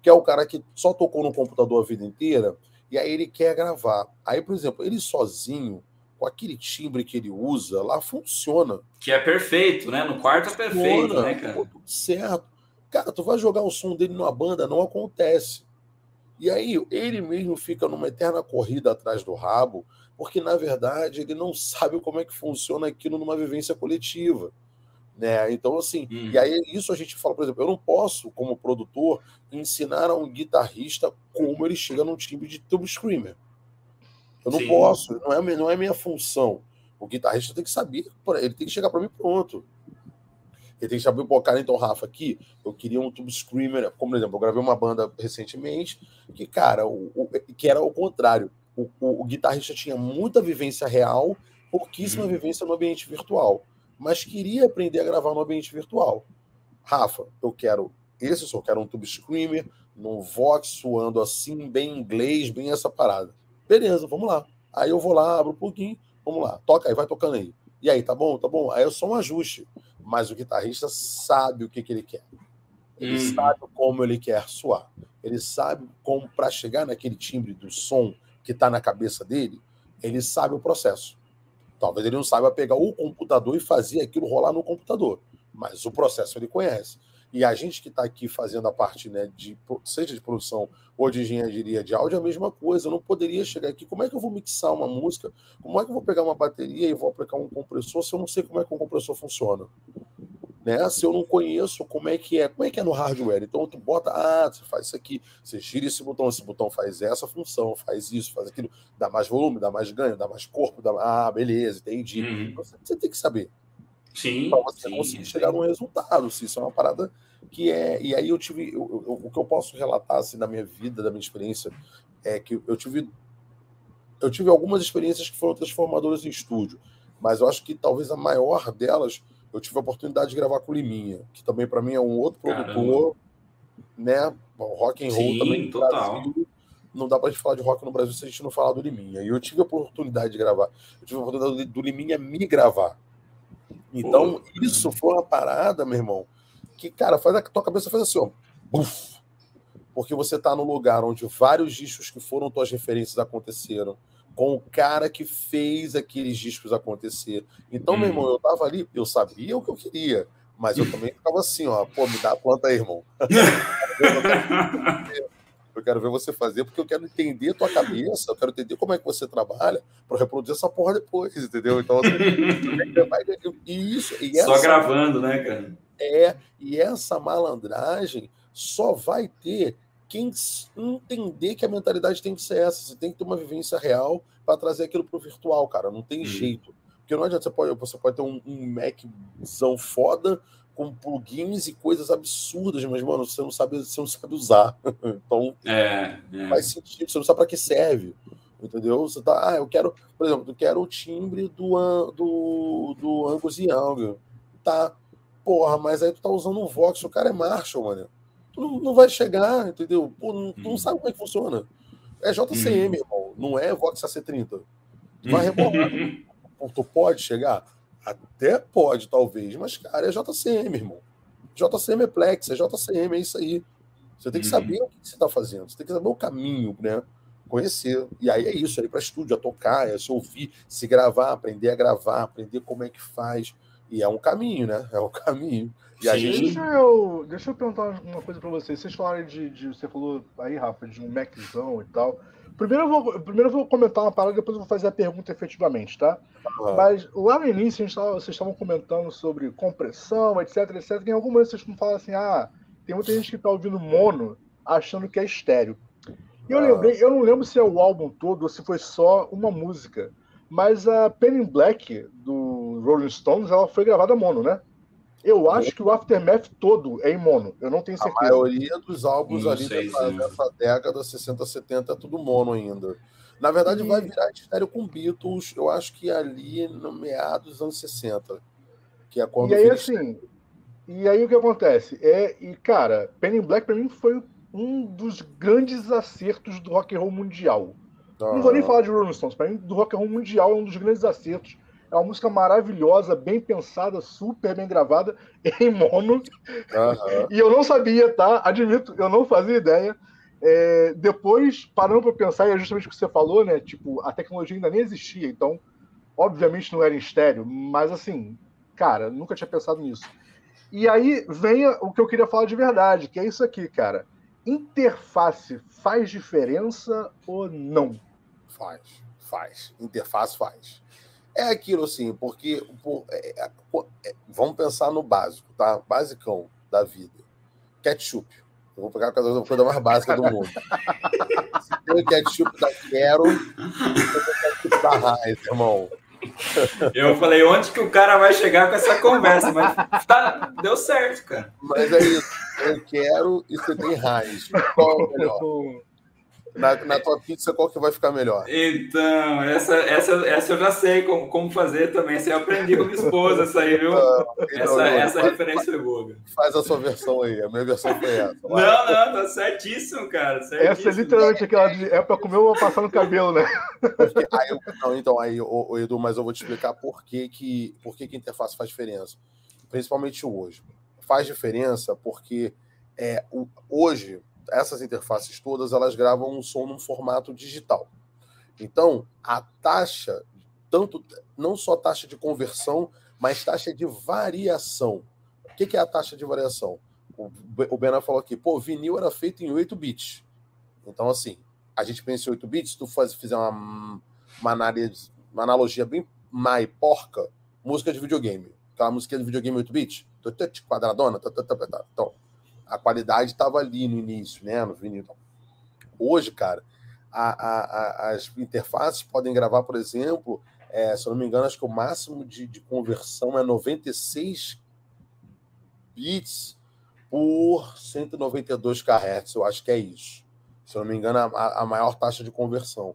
que é o cara que só tocou no computador a vida inteira, e aí ele quer gravar. Aí, por exemplo, ele sozinho, com aquele timbre que ele usa, lá funciona. Que é perfeito, né? No quarto é perfeito, né, cara? Tudo certo. Cara, tu vai jogar o som dele numa banda, não acontece. E aí ele mesmo fica numa eterna corrida atrás do rabo, porque na verdade ele não sabe como é que funciona aquilo numa vivência coletiva. Né? Então, assim, hum. e aí isso a gente fala, por exemplo, eu não posso, como produtor, ensinar a um guitarrista como ele chega num timbre de tube screamer. Eu não Sim. posso, não é, não é minha função. O guitarrista tem que saber, ele tem que chegar para mim pronto. Ele tem que saber, pô, cara, então, Rafa, aqui eu queria um tube screamer, como por exemplo, eu gravei uma banda recentemente que, cara, o, o que era o contrário. O, o, o, guitarrista tinha muita vivência real, pouquíssima uhum. vivência no ambiente virtual, mas queria aprender a gravar no ambiente virtual. Rafa, eu quero esse som, quero um tube screamer, num Vox suando assim, bem inglês, bem essa parada. Beleza, vamos lá. Aí eu vou lá, abro um pouquinho, vamos lá, toca aí, vai tocando aí. E aí, tá bom? Tá bom? Aí é só um ajuste mas o guitarrista sabe o que, que ele quer. Ele hum. sabe como ele quer soar. Ele sabe como, para chegar naquele timbre do som que está na cabeça dele, ele sabe o processo. Talvez ele não saiba pegar o computador e fazer aquilo rolar no computador, mas o processo ele conhece. E a gente que está aqui fazendo a parte, né, de, seja de produção ou de engenharia de áudio, é a mesma coisa. Eu não poderia chegar aqui. Como é que eu vou mixar uma música? Como é que eu vou pegar uma bateria e vou aplicar um compressor se eu não sei como é que um compressor funciona? Né? Se eu não conheço como é que é, como é que é no hardware. Então tu bota, ah, você faz isso aqui, você gira esse botão, esse botão faz essa função, faz isso, faz aquilo, dá mais volume, dá mais ganho, dá mais corpo, dá... ah, beleza, entendi. Uhum. Você, você tem que saber. Sim. Para você sim, conseguir sim. chegar num resultado. Se isso é uma parada que é. E aí eu tive. Eu, eu, o que eu posso relatar assim, da minha vida, da minha experiência, é que eu tive. Eu tive algumas experiências que foram transformadoras em estúdio, mas eu acho que talvez a maior delas eu tive a oportunidade de gravar com o Liminha, que também para mim é um outro produtor, Caramba. né? Bom, rock and roll Sim, também. Total. Brasil, não dá para gente falar de rock no Brasil se a gente não falar do Liminha. E eu tive a oportunidade de gravar. Eu tive a oportunidade do Liminha me gravar. Então, Pô. isso foi uma parada, meu irmão, que, cara, faz a tua cabeça faz assim, ó. Buf, porque você tá no lugar onde vários discos que foram tuas referências aconteceram, com o cara que fez aqueles discos acontecer. Então, hum. meu irmão, eu tava ali, eu sabia o que eu queria, mas eu também ficava assim, ó, pô, me dá a planta aí, irmão. Eu quero ver você fazer, porque eu quero entender a tua cabeça, eu quero entender como é que você trabalha para reproduzir essa porra depois, entendeu? Então, assim, e isso. E essa, Só gravando, né, cara? É, e essa malandragem só vai ter quem entender que a mentalidade tem que ser essa. Você tem que ter uma vivência real para trazer aquilo para o virtual, cara. Não tem hum. jeito. Porque não adianta, você pode, você pode ter um, um Maczão foda, com plugins e coisas absurdas, mas, mano, você não sabe, você não sabe usar. então, é, é. faz sentido, você não sabe para que serve. Entendeu? Você tá, ah, eu quero, por exemplo, eu quero o timbre do, do, do Angus Young. Tá. Porra, mas aí tu tá usando um Vox, o cara é Marshall, mano. Tu não, não vai chegar, entendeu? Pô, não, tu não uhum. sabe como é que funciona. É JCM, hum. irmão, não é Vox AC30. Tu vai rebolar. tu pode chegar? Até pode, talvez, mas, cara, é JCM, irmão. JCM é Plex, é JCM, é isso aí. Você tem que uhum. saber o que você está fazendo, você tem que saber o caminho, né? conhecer. E aí é isso, é ir para estúdio, a tocar, é se ouvir, se gravar, aprender a gravar, aprender como é que faz. E é um caminho, né? É um caminho. E a gente... deixa, eu, deixa eu perguntar uma coisa para vocês. Vocês falaram de, de, Você falou aí, Rafa, de um Maczão e tal. Primeiro eu, vou, primeiro eu vou comentar uma parada, depois eu vou fazer a pergunta efetivamente, tá? Uhum. Mas lá no início a gente tava, vocês estavam comentando sobre compressão, etc, etc. E em algum momento vocês falam assim: ah, tem muita gente que tá ouvindo mono achando que é estéreo. E eu lembrei, eu não lembro se é o álbum todo ou se foi só uma música. Mas a Penny Black do Rolling Stones, ela foi gravada mono, né? Eu acho que o Aftermath todo é em mono, eu não tenho certeza. A maioria dos álbuns não ali sei, dessa, dessa, década, 60, 70, é tudo mono ainda. Na verdade, e... vai virar estéreo com Beatles, eu acho que ali no meados dos anos 60. Que é quando e aí, assim, e aí o que acontece? É, e, cara, Penny Black para mim foi um dos grandes acertos do rock and roll mundial. Não vou nem falar de Rolling Stones, para mim, do rock and roll mundial é um dos grandes acertos é uma música maravilhosa, bem pensada, super bem gravada, em mono. Uhum. E eu não sabia, tá? Admito, eu não fazia ideia. É, depois, parando para pensar, e é justamente o que você falou, né? Tipo, a tecnologia ainda nem existia, então, obviamente não era em estéreo, mas assim, cara, nunca tinha pensado nisso. E aí vem o que eu queria falar de verdade, que é isso aqui, cara. Interface faz diferença ou não? Faz, faz. Interface faz. É aquilo assim, porque por, é, é, é, vamos pensar no básico, tá? Basicão da vida. Ketchup. Eu vou pegar a coisa mais básica do mundo. Se tem o ketchup da Quero, tem o ketchup da Raiz, irmão. Eu falei, onde que o cara vai chegar com essa conversa? Mas tá, deu certo, cara. Mas é isso. Eu quero e você tem raiz. Qual é o melhor? Na, na tua pizza, qual que vai ficar melhor? Então, essa, essa, essa eu já sei como, como fazer também. Você aprendi com minha esposa essa aí, viu? Então, essa, não, essa faz, referência foi boa. Faz a sua versão aí. A minha versão foi essa. Não, não, tá certíssimo, cara. Certíssimo. Essa é literalmente aquela de é pra comer ou passar no cabelo, né? Porque, aí, eu, não, então, aí, o, o, Edu, mas eu vou te explicar por que, que, por que, que interface faz diferença. Principalmente hoje. Faz diferença porque é, o, hoje essas interfaces todas elas gravam um som num formato digital. Então, a taxa, tanto não só taxa de conversão, mas taxa de variação. O que é a taxa de variação? O Benan falou aqui, pô, vinil era feito em 8 bits. Então, assim, a gente pensa em 8 bits, se tu faz, fizer uma, uma, análise, uma analogia bem mais porca, música de videogame. Aquela música de videogame 8 bits, quadradona, então, a qualidade estava ali no início, né? No vinil. Hoje, cara, a, a, a, as interfaces podem gravar, por exemplo, é, se eu não me engano, acho que o máximo de, de conversão é 96 bits por 192 kHz. Eu acho que é isso. Se eu não me engano, a, maior taxa de conversão.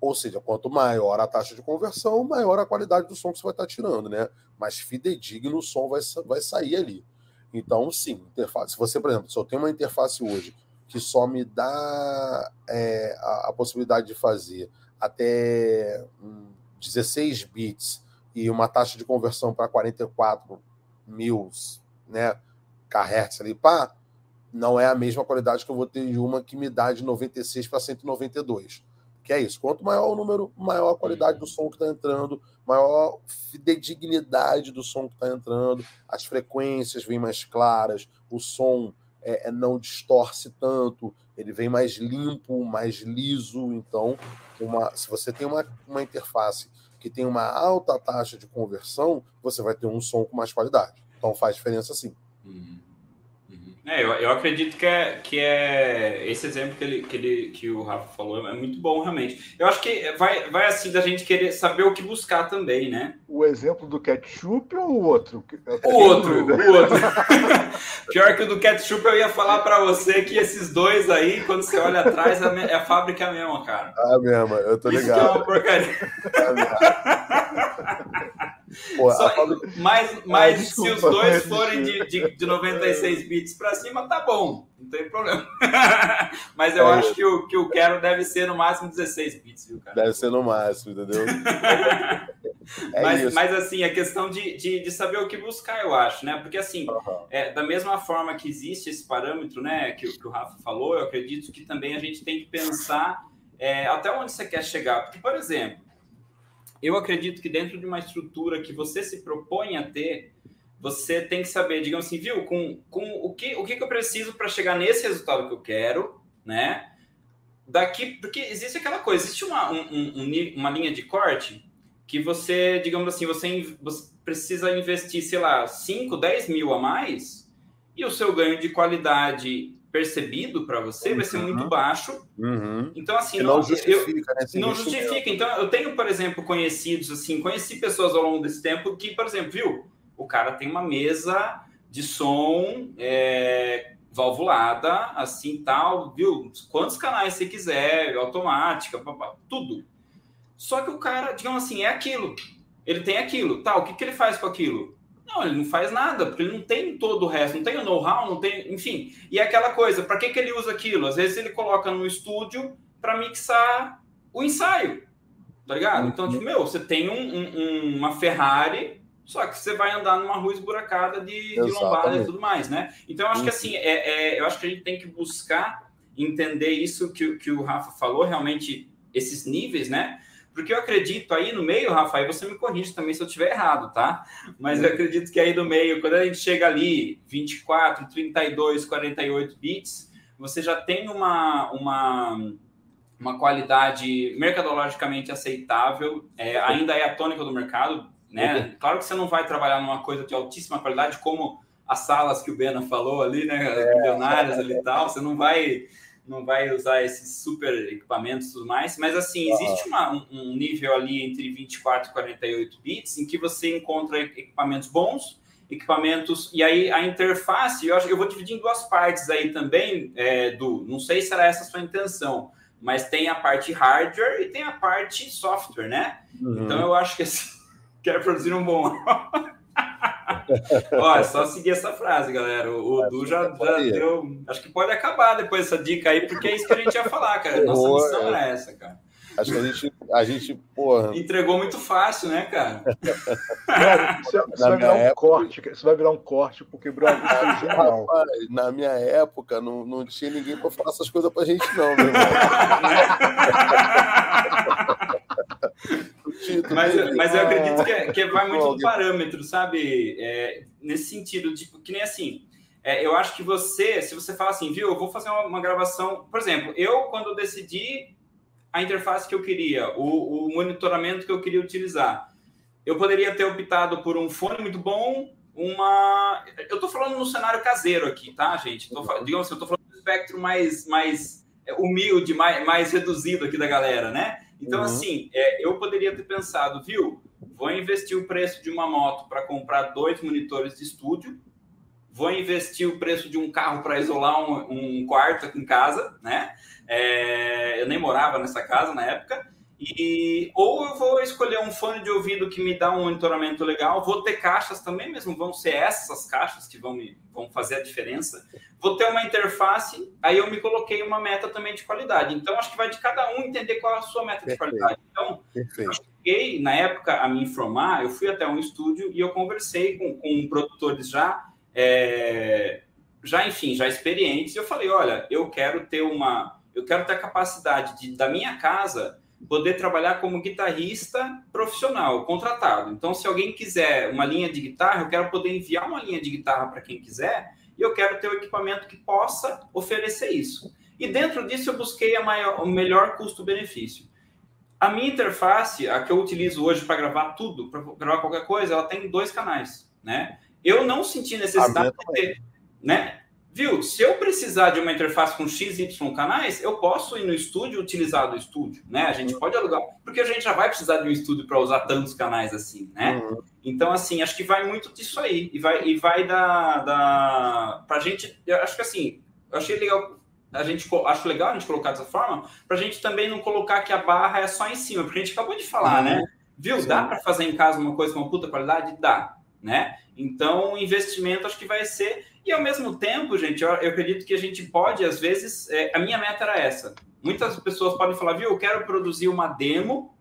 Ou seja, quanto maior a taxa de conversão, maior a qualidade do som que você vai estar tirando, né? Mais fidedigno o som vai, vai sair ali. Então, sim, interface. Se você, por exemplo, se eu tenho uma interface hoje que só me dá é, a, a, possibilidade de fazer até hum, 16 bits e uma taxa de conversão para 44 mil né, kHz ali, pá, não é a mesma qualidade que eu vou ter de uma que me dá de 96 para 192. Que é isso. Quanto maior o número, maior a qualidade do som que está entrando, maior fidedignidade do som que está entrando, as frequências vêm mais claras, o som é, é, não distorce tanto, ele vem mais limpo, mais liso. Então, uma, se você tem uma, uma interface que tem uma alta taxa de conversão, você vai ter um som com mais qualidade. Então faz diferença sim. Uhum. É, eu, eu acredito que é, que é esse exemplo que, ele, que, ele, que o Rafa falou é muito bom, realmente. Eu acho que vai, vai assim da gente querer saber o que buscar também, né? O exemplo do ketchup ou o outro? O outro, o outro. Pior que o do ketchup, eu ia falar para você que esses dois aí, quando você olha atrás, é a fábrica é mesma, cara. Ah, mesmo, eu tô ligado. Isso é uma porcaria. Pô, Só, fábrica... Mas, mas ah, desculpa, se os dois forem de, de, de 96 bits para cima, tá bom, não tem problema. mas eu é acho que o que eu quero deve ser no máximo 16 bits, viu, cara? Deve ser no máximo, entendeu? é mas, mas, assim, a questão de, de, de, saber o que buscar, eu acho, né? Porque assim, uhum. é, da mesma forma que existe esse parâmetro, né, que, que o Rafa falou, eu acredito que também a gente tem que pensar é, até onde você quer chegar. Porque, por exemplo, eu acredito que dentro de uma estrutura que você se propõe a ter, você tem que saber, digamos assim, viu, com, com o, que, o que, eu preciso para chegar nesse resultado que eu quero, né? Daqui, porque existe aquela coisa, existe uma, um, um, uma linha de corte que você, digamos assim, você, você precisa investir, sei lá, 5, 10 mil a mais e o seu ganho de qualidade percebido para você uhum. vai ser muito baixo. Uhum. Então, assim, não, não justifica. Eu, né? não justifica. Então, eu tenho, por exemplo, conhecidos, assim, conheci pessoas ao longo desse tempo que, por exemplo, viu, o cara tem uma mesa de som é, valvulada, assim, tal, viu? Quantos canais você quiser, automática, papá, tudo. Só que o cara, digamos assim, é aquilo. Ele tem aquilo. Tá, o que, que ele faz com aquilo? Não, ele não faz nada, porque ele não tem todo o resto, não tem o know-how, não tem, enfim. E é aquela coisa, para que, que ele usa aquilo? Às vezes ele coloca no estúdio para mixar o ensaio, tá ligado? Então, tipo, meu, você tem um, um, uma Ferrari, só que você vai andar numa rua esburacada de, de lombada e tudo mais, né? Então, eu acho que assim, é, é, eu acho que a gente tem que buscar entender isso que, que o Rafa falou, realmente, esses níveis, né? Porque eu acredito aí no meio, Rafael, você me corrige também se eu estiver errado, tá? Mas eu acredito que aí no meio, quando a gente chega ali, 24, 32, 48 bits, você já tem uma, uma, uma qualidade mercadologicamente aceitável, é, ainda é a tônica do mercado, né? Claro que você não vai trabalhar numa coisa de altíssima qualidade, como as salas que o Bena falou ali, né? As milionárias ali e tal, você não vai não vai usar esses super equipamentos e tudo mais, mas assim, existe uma, um, nível ali entre 24 e 48 bits em que você encontra equipamentos bons, equipamentos, e aí a interface, eu, acho, eu vou dividir em duas partes aí também, é, do, não sei se era essa a sua intenção, mas tem a parte hardware e tem a parte software, né? Uhum. Então eu acho que assim, quero produzir um bom Ó, é só seguir essa frase, galera. O, Du já, já deu. Acho que pode acabar depois essa dica aí, porque é isso que a gente ia falar, cara. Nossa missão era essa, cara. Acho que a gente, a gente porra. Entregou muito fácil, né, cara? cara isso, isso vai virar época... um corte, isso vai virar um corte, porque Brasil é. Na minha época, não, não tinha ninguém para falar essas coisas pra gente, não, meu irmão. Mas, mas eu acredito que, é, que vai muito do parâmetro, sabe? É, nesse sentido, tipo, que nem assim. É, eu acho que você, se você fala assim, viu, eu vou fazer uma, uma, gravação. Por exemplo, eu, quando decidi a interface que eu queria, o, o monitoramento que eu queria utilizar, eu poderia ter optado por um fone muito bom, uma. Eu estou falando no cenário caseiro aqui, tá, gente? Tô, digamos assim, eu estou falando do espectro mais, mais humilde, mais, mais reduzido aqui da galera, né? Então, uhum. assim, é, eu poderia ter pensado, viu? Vou investir o preço de uma moto para comprar dois monitores de estúdio, vou investir o preço de um carro para isolar um, um, quarto aqui em casa, né? É, eu nem morava nessa casa na época. E, ou eu vou escolher um fone de ouvido que me dá um monitoramento legal, vou ter caixas também mesmo, vão ser essas caixas que vão, me, vão fazer a diferença. Vou ter uma interface, aí eu me coloquei uma meta também de qualidade. Então, acho que vai de cada um entender qual é a sua meta Perfeito. de qualidade. Então, Perfeito. eu cheguei, na época, a me informar, eu fui até um estúdio e eu conversei com, com produtores já, é, já, enfim, já experientes, e eu falei, olha, eu quero ter uma, eu quero ter a capacidade de, da minha casa poder trabalhar como guitarrista profissional, contratado. Então, se alguém quiser uma linha de guitarra, eu quero poder enviar uma linha de guitarra para quem quiser e eu quero ter o um equipamento que possa oferecer isso. E dentro disso, eu busquei a maior, o melhor custo-benefício. A minha interface, a que eu utilizo hoje para gravar tudo, para gravar qualquer coisa, ela tem dois canais, né? Eu não senti necessidade de ter, né? Viu? Se eu precisar de uma interface com XY canais, eu posso ir no estúdio utilizar do estúdio, né? A gente pode alugar, porque a gente já vai precisar de um estúdio para usar tantos canais assim, né? Uhum. Então, assim, acho que vai muito disso aí. E vai, e vai da, da. Pra gente. Acho que assim, eu achei legal. A gente acho legal a gente colocar dessa forma, para a gente também não colocar que a barra é só em cima, porque a gente acabou de falar, uhum. né? Viu? Sim. Dá para fazer em casa uma coisa com uma puta qualidade? Dá, né? Então, o investimento acho que vai ser. E ao mesmo tempo, gente, eu, eu acredito que a gente pode, às vezes, é, a minha meta era essa. Muitas pessoas podem falar, viu, eu quero produzir uma demo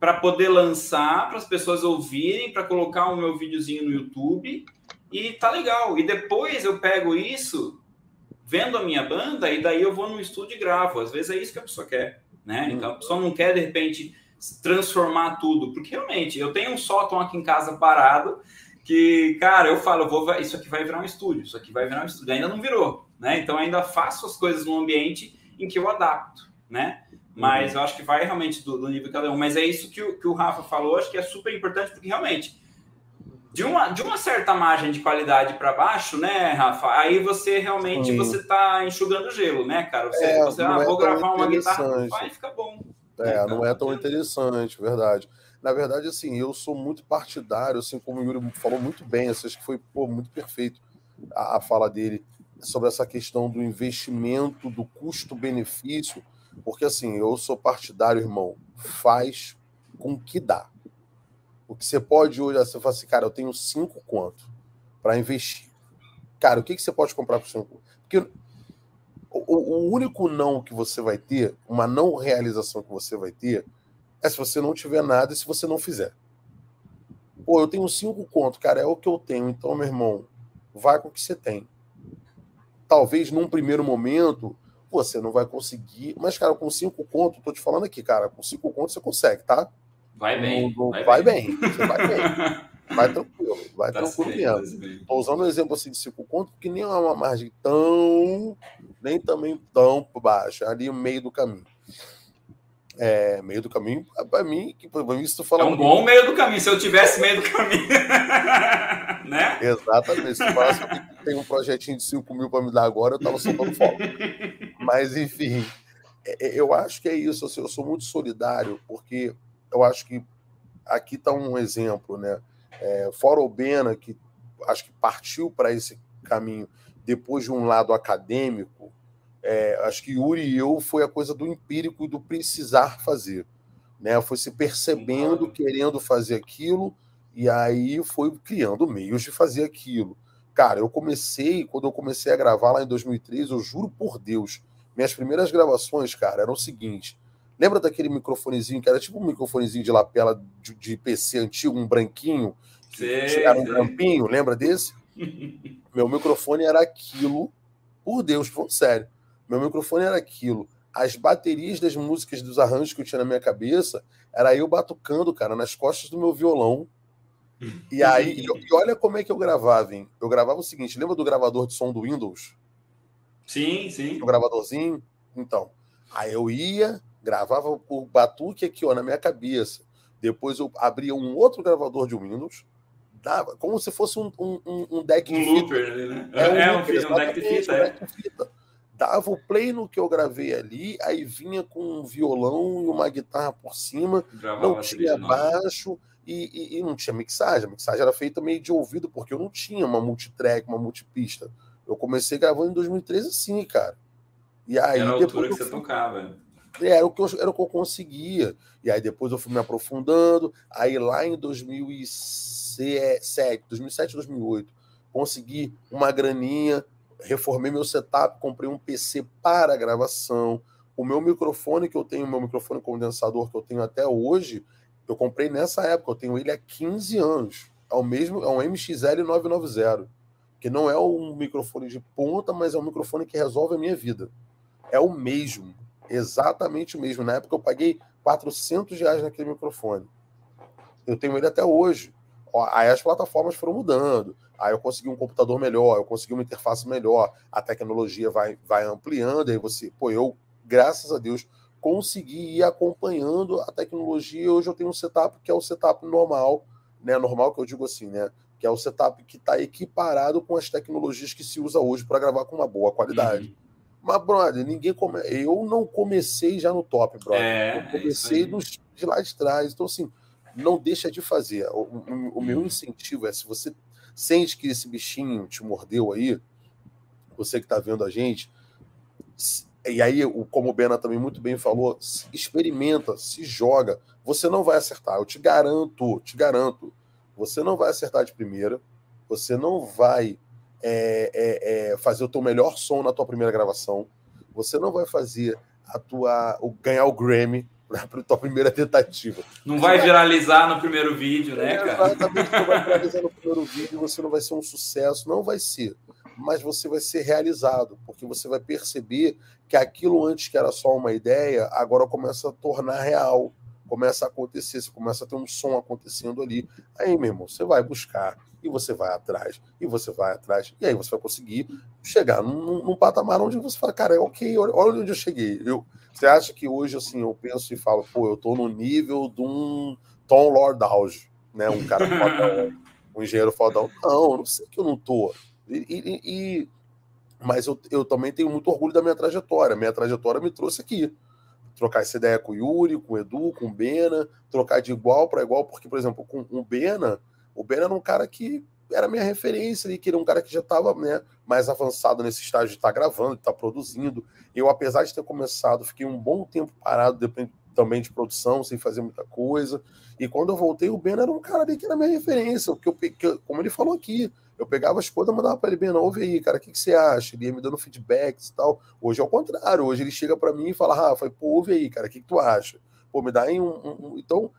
para poder lançar, para as pessoas ouvirem, para colocar o meu videozinho no YouTube e tá legal. E depois eu pego isso, vendo a minha banda, e daí eu vou no estúdio e gravo. Às vezes é isso que a pessoa quer. né? Então a pessoa não quer de repente transformar tudo, porque realmente eu tenho um sótão aqui em casa parado que, cara, eu falo, eu vou, isso aqui vai virar um estúdio, isso aqui vai virar um estúdio, ainda não virou, né? Então ainda faço as coisas num ambiente em que eu adapto, né? Mas uhum. eu acho que vai realmente do, do nível de cada um. Mas é isso que o, que o Rafa falou, acho que é super importante, porque realmente de uma, de uma certa margem de qualidade para baixo, né, Rafa? Aí você realmente Sim. você tá enxugando gelo, né, cara? Você, é, você ah, é vou gravar uma guitarra, vai fica bom. É, não é tão interessante, verdade. Na verdade, assim, eu sou muito partidário, assim como o Yuri falou muito bem, assim, acho que foi pô, muito perfeito a, a fala dele sobre essa questão do investimento, do custo-benefício, porque assim, eu sou partidário, irmão, faz com que dá. O que você pode hoje, você fala assim, cara, eu tenho cinco contos para investir. Cara, o que, que você pode comprar por cinco? Porque o, o, único não que você vai ter, uma não realização que você vai ter, é se você não tiver nada e se você não fizer. Pô, eu tenho cinco contos, cara, é o que eu tenho. Então, meu irmão, vai com o que você tem. Talvez num primeiro momento você não vai conseguir, mas, cara, com cinco contos, tô te falando aqui, cara, com cinco contos você consegue, tá? Vai bem. Não, vai, vai bem. bem. Você vai bem. Vai tranquilo, vai tá tranquilo mesmo. Tô usando um exemplo assim de cinco contos, porque nem é uma margem tão, nem também tão baixa, ali no meio do caminho. É, meio do caminho, para mim, que para mim isso fala. É um bom meio do caminho, se eu tivesse meio do caminho. né? Exatamente. Se falasse que tem um projetinho de 5 mil para me dar agora, eu tava soltando fogo. Mas, enfim, é, é, eu acho que é isso. Assim, eu sou muito solidário, porque eu acho que aqui está um exemplo, né? É, fora o Bena, que acho que partiu para esse caminho depois de um lado acadêmico, é, acho que Yuri e eu foi a coisa do empírico e do precisar fazer. Né? Foi se percebendo, querendo fazer aquilo, e aí foi criando meios de fazer aquilo. Cara, eu comecei, quando eu comecei a gravar lá em 2003, eu juro por Deus, minhas primeiras gravações, cara, eram o seguinte: Lembra daquele microfonezinho que era tipo um microfonezinho de lapela de, de PC antigo, um branquinho? Que era um grampinho, lembra desse? Meu microfone era aquilo. Por Deus, sério. Meu microfone era aquilo. As baterias das músicas dos arranjos que eu tinha na minha cabeça era eu batucando, cara, nas costas do meu violão. E aí, e, olha como é que eu gravava, hein? Eu gravava o seguinte: lembra do gravador de som do Windows? Sim, sim. O gravadorzinho? Então. Aí eu ia, gravava o batuque aqui ó, na minha cabeça. Depois eu abria um outro gravador de Windows, dava como se fosse um, um, um deck um de looper, fita. Né? É, um, é, looper, um, deck de fita, é. deck de fita. Dava o play no que eu gravei ali, aí vinha com um violão e uma guitarra por cima, Gravava não tinha baixo e, e, e, não tinha mixagem. A mixagem era feita meio de ouvido, porque eu não tinha uma multitrack, uma multipista. Eu comecei gravando em 2013 assim, cara. E aí, era a altura que você fui... tocava. Era o, que eu, era o que eu conseguia. E aí depois eu fui me aprofundando. Aí lá em 2007, 2007, 2008, consegui uma graninha, reformei meu setup, comprei um PC para gravação. O meu microfone que eu tenho, meu microfone condensador que eu tenho até hoje, eu comprei nessa época, eu tenho ele há 15 anos. É o mesmo, é um MXL 990, que não é um microfone de ponta, mas é um microfone que resolve a minha vida. É o mesmo. Exatamente o mesmo. Na época eu paguei 400 reais naquele microfone. Eu tenho ele até hoje. Aí as plataformas foram mudando. Aí eu consegui um computador melhor, eu consegui uma interface melhor, a tecnologia vai, vai ampliando, aí você, pô, eu, graças a Deus, consegui ir acompanhando a tecnologia. Hoje eu tenho um setup que é o setup normal, né? Normal que eu digo assim, né? Que é o setup que está equiparado com as tecnologias que se usa hoje para gravar com uma boa qualidade. Uhum. Mas, brother, ninguém come... eu não comecei já no top, brother. É, eu comecei é nos, de lá de trás. Então, assim, não deixa de fazer. O, o, o meu incentivo é se você sente que esse bichinho te mordeu aí, você que está vendo a gente, e aí, como o Bena também muito bem falou, experimenta, se joga. Você não vai acertar, eu te garanto, te garanto. Você não vai acertar de primeira, você não vai é, é, é, fazer o teu melhor som na tua primeira gravação. Você não vai fazer a tua o, ganhar o Grammy para a tua primeira tentativa. Não vai viralizar no primeiro vídeo, né, cara? Exatamente, não vai viralizar no primeiro vídeo, você não vai ser um sucesso, não vai ser. mas você vai ser realizado, porque você vai perceber que aquilo antes que era só uma ideia, agora começa a tornar real, começa a acontecer, você começa a ter um som acontecendo ali. Aí, meu irmão, você vai buscar, e você vai atrás, e você vai atrás, e aí você vai conseguir chegar num, num patamar onde você fala, cara, é ok, olha, onde eu cheguei. Eu, você acha que hoje, assim, eu penso e falo, pô, eu tô no nível de um Tom Lord House, né? Um cara fodão, um engenheiro fodão. Não, não sei que eu não tô. E, e, e, mas eu, eu também tenho muito orgulho da minha trajetória. Minha trajetória me trouxe aqui. Trocar essa ideia com o Yuri, com o Edu, com o Bena, trocar de igual para igual, porque, por exemplo, com o Bena, o Ben era um cara que era minha referência ali, que era um cara que já estava né, mais avançado nesse estágio de estar tá gravando, de estar tá produzindo. Eu, apesar de ter começado, fiquei um bom tempo parado também de produção, sem fazer muita coisa. E quando eu voltei, o Ben era um cara ali que era minha referência, porque eu, como ele falou aqui, eu pegava as coisas e mandava para ele, Ben, ouve aí, cara, o que, que, você acha? Ele ia me dando feedbacks e tal. Hoje é o contrário, hoje ele chega para mim e fala, Rafa, pô, ouve aí, cara, o que, que tu acha? Pô, me dá aí um, um, um... Então,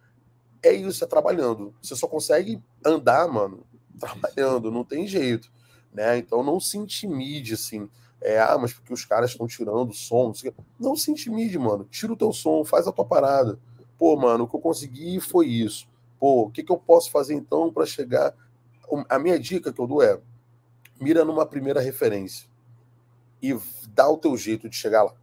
é isso, é trabalhando. Você só consegue andar, mano, trabalhando, não tem jeito, né? Então não se intimide, assim. É, ah, mas porque os caras estão tirando o som. Não, não se intimide, mano. Tira o teu som, faz a tua parada. Pô, mano, o que eu consegui foi isso. Pô, o que, que eu posso fazer então para chegar. A minha dica que eu dou é: mira numa primeira referência e dá o teu jeito de chegar lá.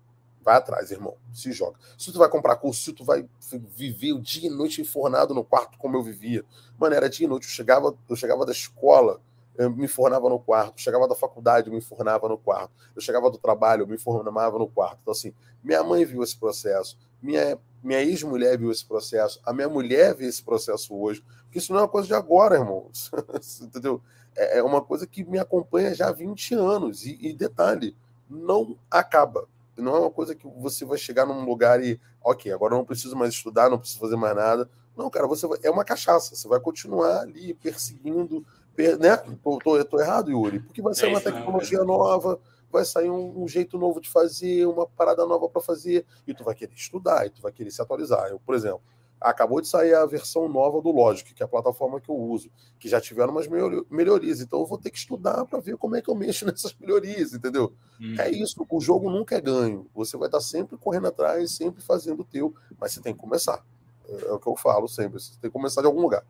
Vai atrás, irmão. Se joga. Se tu vai comprar curso, se tu vai viver o dia e noite enfornado no quarto como eu vivia. Mano, era dia e noite. Eu chegava, eu chegava da escola, eu me fornava no quarto. Eu chegava da faculdade, eu me fornava no quarto. Eu chegava do trabalho, eu me formava no quarto. Então, assim, minha mãe viu esse processo. Minha, minha ex-mulher viu esse processo. A minha mulher vê esse processo hoje. Porque isso não é uma coisa de agora, irmão. Entendeu? É, é uma coisa que me acompanha já há 20 anos. E, e detalhe, não acaba não é uma coisa que você vai chegar num lugar e, ok, agora eu não preciso mais estudar, não preciso fazer mais nada. Não, cara, você vai, é uma cachaça. Você vai continuar ali perseguindo, per, né? Tô, tô, tô, errado, Yuri, porque vai sair é uma tecnologia não, nova, vai sair um, um, jeito novo de fazer, uma parada nova para fazer, e tu vai querer estudar, e tu vai querer se atualizar. Eu, por exemplo, acabou de sair a versão nova do Logic, que é a plataforma que eu uso, que já tiveram umas melhorias. Então eu vou ter que estudar para ver como é que eu mexo nessas melhorias, entendeu? Hum. É isso. O jogo nunca é ganho. Você vai estar sempre correndo atrás, sempre fazendo o teu, mas você tem que começar. É, é o que eu falo sempre. Você tem que começar de algum lugar.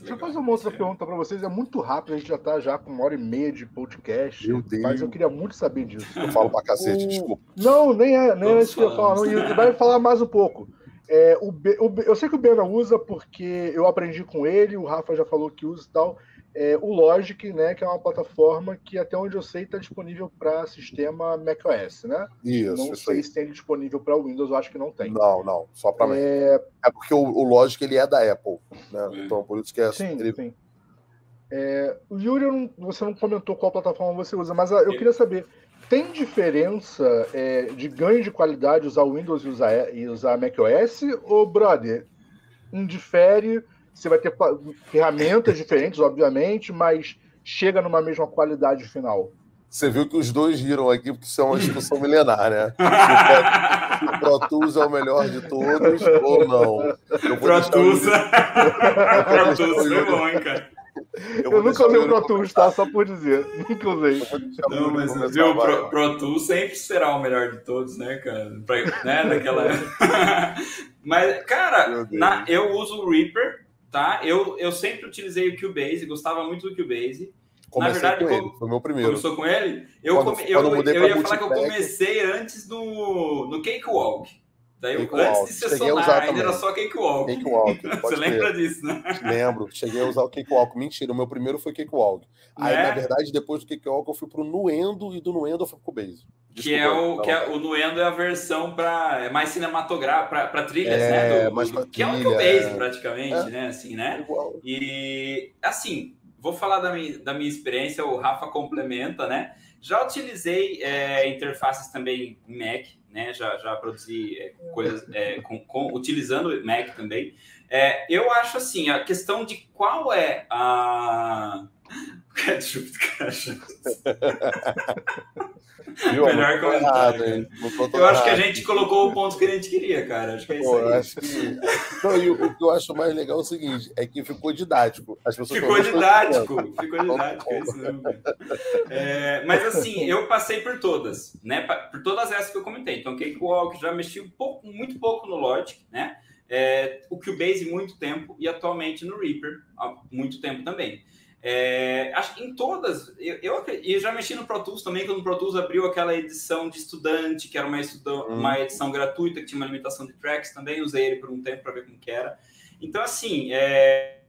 Deixa eu fazer uma outra pergunta para vocês. É muito rápido, a gente já está já com uma hora e meia de podcast. Meu Deus. Mas eu queria muito saber disso. Eu falo para cacete, o... desculpa. Não, nem é, nem é isso que eu falo. Não. E vai falar mais um pouco. É, o, o, eu sei que o Bena usa porque eu aprendi com ele, o Rafa já falou que usa e tal. É, o Logic, né, que é uma plataforma que até onde eu sei está disponível para sistema macOS, né? Isso. Não sei aí. se tem disponível para Windows, eu acho que não tem. Não, não, só para é... é porque o, o, Logic ele é da Apple, né? Então por isso que é. Sim, ele... sim. É, o Yuri, não, você não comentou qual plataforma você usa, mas ah, eu queria saber tem diferença é, de ganho de qualidade usar o Windows e usar, e usar macOS? Ou, brother, indifere? Você vai ter ferramentas diferentes, obviamente, mas chega numa mesma qualidade final. Você viu que os dois riram aqui porque isso é uma discussão milenar, né? Se o Pro Tools é o melhor de todos ou não. Pro Tools. Pro Tools é bom, hein, cara? Eu, eu nunca usei o Pro Tools, tá? Só por dizer. Nunca usei. Não, mas viu, o Pro, Pro Tools sempre será o melhor de todos, né, cara? Pra, né, daquela... mas, cara, na, eu uso o Reaper, tá? Eu, eu sempre utilizei o Cubase, gostava muito do Cubase. Comecei Na verdade, com ele, foi meu primeiro. Começou com ele? Eu, quando, come, eu, eu, eu ia falar que eu comecei antes no, no Cakewalk. Daí, antes de ser Cheguei sonar, ainda era só Cakewalk. Cakewalk Você lembra disso, né? Lembro. Cheguei a usar o Cakewalk. Mentira, o meu primeiro foi Cakewalk. Aí, é? na verdade, depois do Cakewalk, eu fui pro Nuendo e do Nuendo eu fui pro Base. Desculpa, que é o, que é, o Nuendo é a versão para é mais cinematográfica, para trilhas, é, né? Do, mais do, que é o Cubase, é. praticamente, é. né? Assim, né? Igual. E, assim, vou falar da minha, da minha experiência, o Rafa complementa, né? Já utilizei é, interfaces também Mac, né? Já, já produzi é, coisas é, com, com, utilizando Mac também. É, eu acho assim, a questão de qual é a, Ketchup cachaça. Viu? Melhor comentário. Errado, eu acho que a gente colocou o ponto que a gente queria, cara. Acho que é isso Pô, Acho que... Não, e o, que eu acho mais legal é o seguinte: é que ficou didático. As pessoas ficou didático, ficou didático. É isso mesmo. É, mas assim, eu passei por todas, né? Por todas essas que eu comentei. Então, Cakewalk já mexi um pouco, muito pouco no Logic, né? É, o Cubase muito tempo e atualmente no Reaper há muito tempo também. É, acho que em todas, eu, eu, eu, já mexi no Pro Tools também, quando o Pro Tools abriu aquela edição de estudante, que era uma, hum. uma edição gratuita, que tinha uma limitação de tracks também, usei ele por um tempo para ver como que era. Então, assim, é...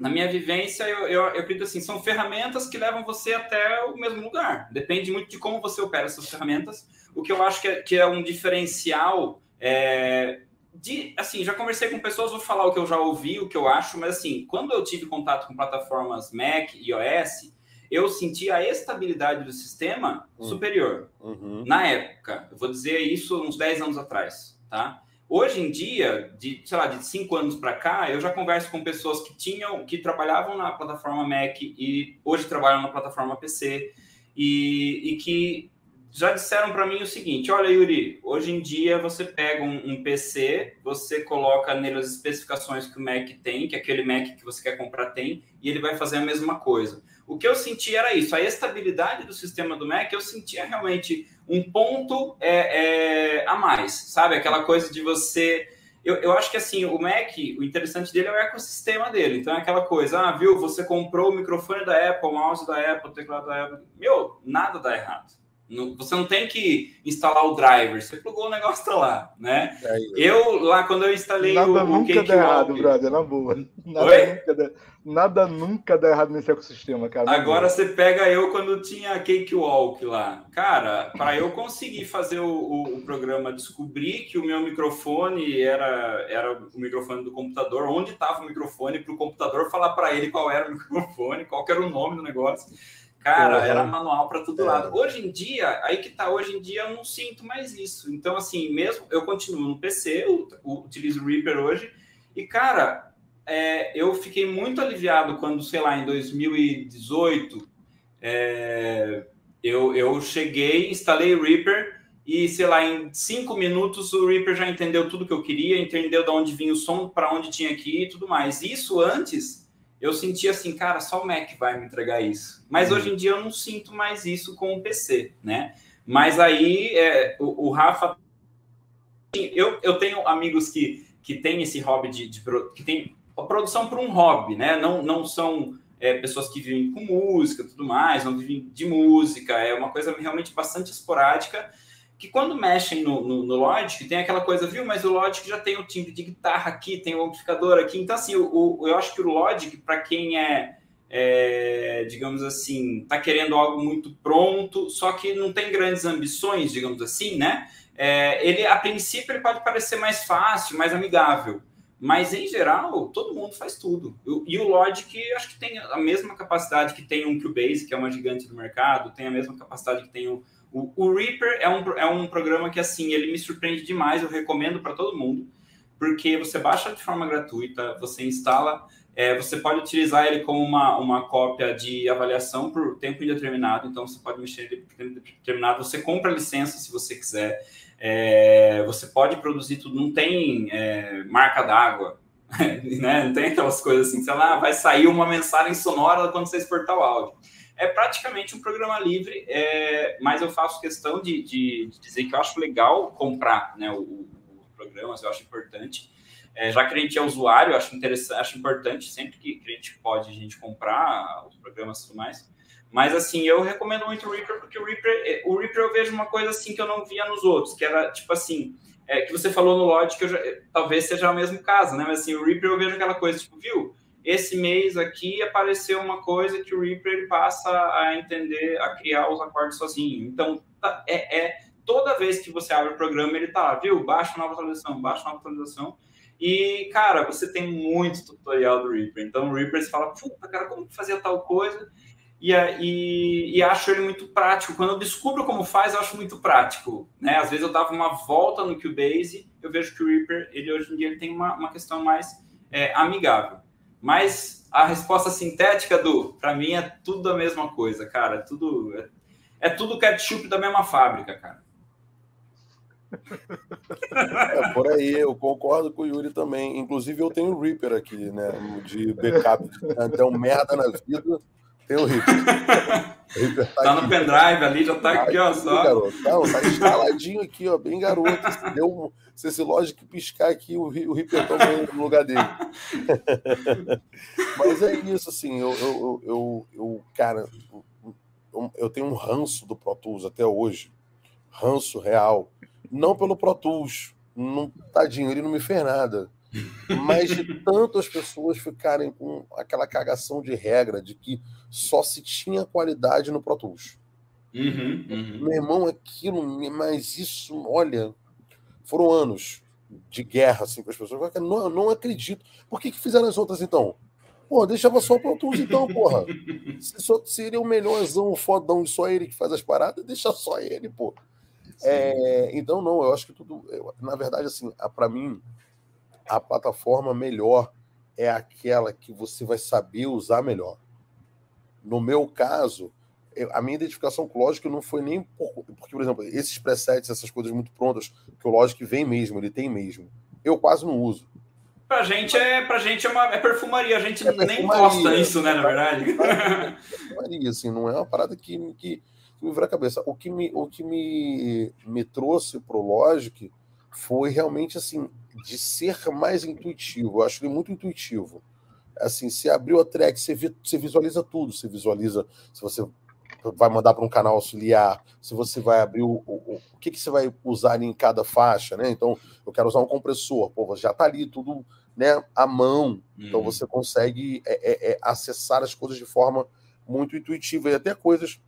na minha vivência, eu, eu, eu acredito assim, são ferramentas que levam você até o mesmo lugar. Depende muito de como você opera essas ferramentas. O que eu acho que é, que é um diferencial é, de, assim, já conversei com pessoas, vou falar o que eu já ouvi, o que eu acho, mas assim, quando eu tive contato com plataformas Mac e iOS, eu senti a estabilidade do sistema uhum. superior. Uhum. Na época, eu vou dizer isso uns 10 anos atrás, tá? Hoje em dia, de, sei lá, de 5 anos para cá, eu já converso com pessoas que tinham, que trabalhavam na plataforma Mac e hoje trabalham na plataforma PC e, e que já disseram para mim o seguinte: olha, Yuri, hoje em dia você pega um, um, PC, você coloca nele as especificações que o Mac tem, que aquele Mac que você quer comprar tem, e ele vai fazer a mesma coisa. O que eu senti era isso, a estabilidade do sistema do Mac, eu sentia realmente um ponto é, é, a mais, sabe? Aquela coisa de você. Eu, eu acho que assim, o Mac, o interessante dele é o ecossistema dele. Então é aquela coisa, ah, viu, você comprou o microfone da Apple, o mouse da Apple, o teclado da Apple. Meu, nada dá errado você não tem que instalar o driver, você plugou o negócio tá lá, né? É eu lá quando eu instalei nada o, nunca o dá errado, brother, na boa. Nada nunca, dá, nada nunca dá errado nesse ecossistema, cara. Agora você pega eu quando tinha Cakewalk lá, cara, para eu conseguir fazer o, o, o, programa descobrir que o meu microfone era era o microfone do computador, onde estava o microfone para o computador falar para ele qual era o microfone, qual era o nome do negócio. Cara, uhum. era manual para todo é. lado. Hoje em dia, aí que tá, hoje em dia eu não sinto mais isso. Então, assim, mesmo eu continuo no PC, eu, eu utilizo o Reaper hoje, e, cara, é, eu fiquei muito aliviado quando, sei lá, em 2018, é, eu, eu cheguei, instalei o Reaper, e, sei lá, em cinco minutos o Reaper já entendeu tudo que eu queria, entendeu de onde vinha o som, para onde tinha que ir e tudo mais. Isso antes eu senti assim, cara, só o Mac vai me entregar isso. Mas uhum. hoje em dia eu não sinto mais isso com o PC, né? Mas aí é, o, o, Rafa. Eu, eu tenho amigos que, que têm esse hobby de, de que tem a produção por um hobby, né? Não, não são é, pessoas que vivem com música tudo mais, não vivem de música, é uma coisa realmente bastante esporádica que quando mexem no, no, no, Logic, tem aquela coisa, viu? Mas o Logic já tem o timbre de guitarra aqui, tem o amplificador aqui. Então, assim, o, o eu acho que o Logic, para quem é, é, digamos assim, tá querendo algo muito pronto, só que não tem grandes ambições, digamos assim, né? É, ele, a princípio, ele pode parecer mais fácil, mais amigável. Mas, em geral, todo mundo faz tudo. E o Logic, acho que tem a mesma capacidade que tem um Cubase, que é uma gigante do mercado, tem a mesma capacidade que tem o o, o Reaper é um, é um programa que, assim, ele me surpreende demais, eu recomendo para todo mundo, porque você baixa de forma gratuita, você instala, é, você pode utilizar ele como uma, uma cópia de avaliação por tempo indeterminado, então você pode mexer ele por tempo indeterminado, você compra licença se você quiser, é, você pode produzir tudo, não tem é, marca d'água, né? não tem aquelas coisas assim, sei lá, vai sair uma mensagem sonora quando você exportar o áudio é praticamente um programa livre, é, mas eu faço questão de, de, de, dizer que eu acho legal comprar né, o, o eu acho importante. É, já que a gente é usuário, acho interessante, acho importante sempre que, a gente pode a gente comprar os programas e tudo mais. Mas assim, eu recomendo muito o Reaper porque o Reaper, é, o Reaper eu vejo uma coisa assim que eu não via nos outros, que era tipo assim, é, que você falou no Logic, que já, talvez seja o mesmo caso, né? Mas assim, o Reaper eu vejo aquela coisa tipo, viu? Esse mês aqui apareceu uma coisa que o Reaper passa a entender, a criar os acordes sozinho. Então, tá, é, é, toda vez que você abre o programa, ele tá lá, viu? Baixa nova atualização, baixa nova atualização. E, cara, você tem muito tutorial do Reaper. Então, o Reaper você fala, puta, cara, como fazer tal coisa? E, e, e, acho ele muito prático. Quando eu descubro como faz, eu acho muito prático. Né? Às vezes eu dava uma volta no Cubase, eu vejo que o Reaper, ele hoje em dia ele tem uma, uma questão mais é, amigável. Mas a resposta sintética do, para mim é tudo a mesma coisa, cara. É tudo é, é tudo ketchup da mesma fábrica, cara. É por aí, eu concordo com o Yuri também. Inclusive, eu tenho o Reaper aqui, né? De backup. Um merda na vida, tem o Reaper. O Reaper tá, tá no pendrive ali, já tá aqui, ó. Só. Garoto. Não, tá instaladinho aqui, ó, bem garoto. Se, deu, se esse lógico piscar aqui, o, o Reaper tá no lugar dele. Mas é isso, assim, eu, eu, eu, eu cara, eu tenho um ranço do Pro Tools até hoje. Ranço real não pelo Pro Tools. Não, tadinho, ele não me fez nada. Mas de tanto as pessoas ficarem com aquela cagação de regra de que só se tinha qualidade no Pro Tools. Uhum, uhum. Meu irmão, aquilo, mas isso, olha, foram anos de guerra assim com as pessoas. Eu não, não acredito. Por que, que fizeram as outras então? Pô, deixava só o Pro Tools então, porra. Se, só, seria o melhorzão, o fodão de só ele que faz as paradas, deixa só ele, pô. É, então, não, eu acho que tudo. Eu, na verdade, assim, para mim, a plataforma melhor é aquela que você vai saber usar melhor. No meu caso, a minha identificação com o Logic não foi nem por, porque, por exemplo, esses presets, essas coisas muito prontas, que o Logic vem mesmo, ele tem mesmo. Eu quase não uso. Pra gente é, pra gente é, uma, é perfumaria, a gente é nem gosta disso, né, na verdade. É perfumaria, assim, não é uma parada que, que me virou a cabeça. O que me, o que me, me trouxe pro Logic foi realmente assim de ser mais intuitivo. Eu acho ele muito intuitivo. Assim, se abriu a track, você, vi, você visualiza tudo. Você visualiza se você vai mandar para um canal auxiliar, se você vai abrir o, o, o que, que você vai usar em cada faixa, né? Então, eu quero usar um compressor, pô, já está ali tudo né, à mão. Então uhum. você consegue é, é, é, acessar as coisas de forma muito intuitiva e até coisas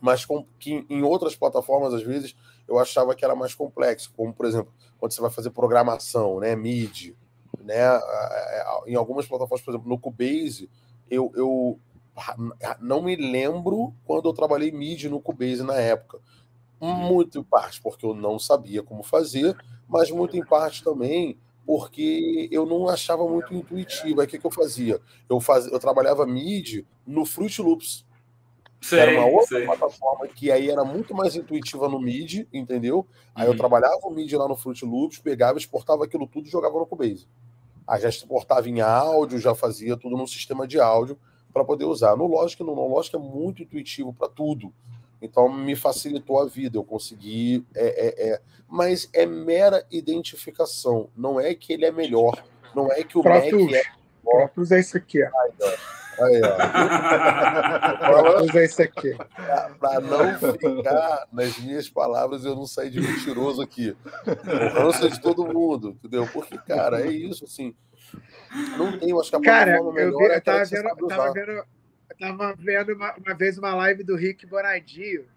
mas com, que em outras plataformas, às vezes, eu achava que era mais complexo, como, por exemplo, quando você vai fazer programação, né, MIDI, né, em algumas plataformas, por exemplo, no Cubase, eu, eu não me lembro quando eu trabalhei MIDI no Cubase na época. Muito em parte porque eu não sabia como fazer, mas muito em parte também porque eu não achava muito intuitivo. Aí o que, que eu fazia? Eu, fazia, eu trabalhava MIDI no Fruit Loops. Sei, era uma outra sei. plataforma que aí era muito mais intuitiva no MIDI, entendeu? Aí uhum. eu trabalhava o MIDI lá no Fruit Loops, pegava, exportava aquilo tudo e jogava no Cubase. Aí já exportava em áudio, já fazia tudo no sistema de áudio para poder usar. No Logic, no, no Logic é muito intuitivo para tudo. Então me facilitou a vida, eu consegui. É, é, é, mas é mera identificação, não é que ele é melhor, não é que o Mac é. Próprios é isso aqui. Ai, Aí, ó. Vou usar isso aqui. Para não ficar nas minhas palavras, eu não sair de mentiroso aqui. É de todo mundo, entendeu? Porque, cara, é isso, assim. Não tem, acho que a cara, eu, vi, eu é tava, vendo, tava vendo, tava vendo uma, uma, vez uma live do Rick Bonadio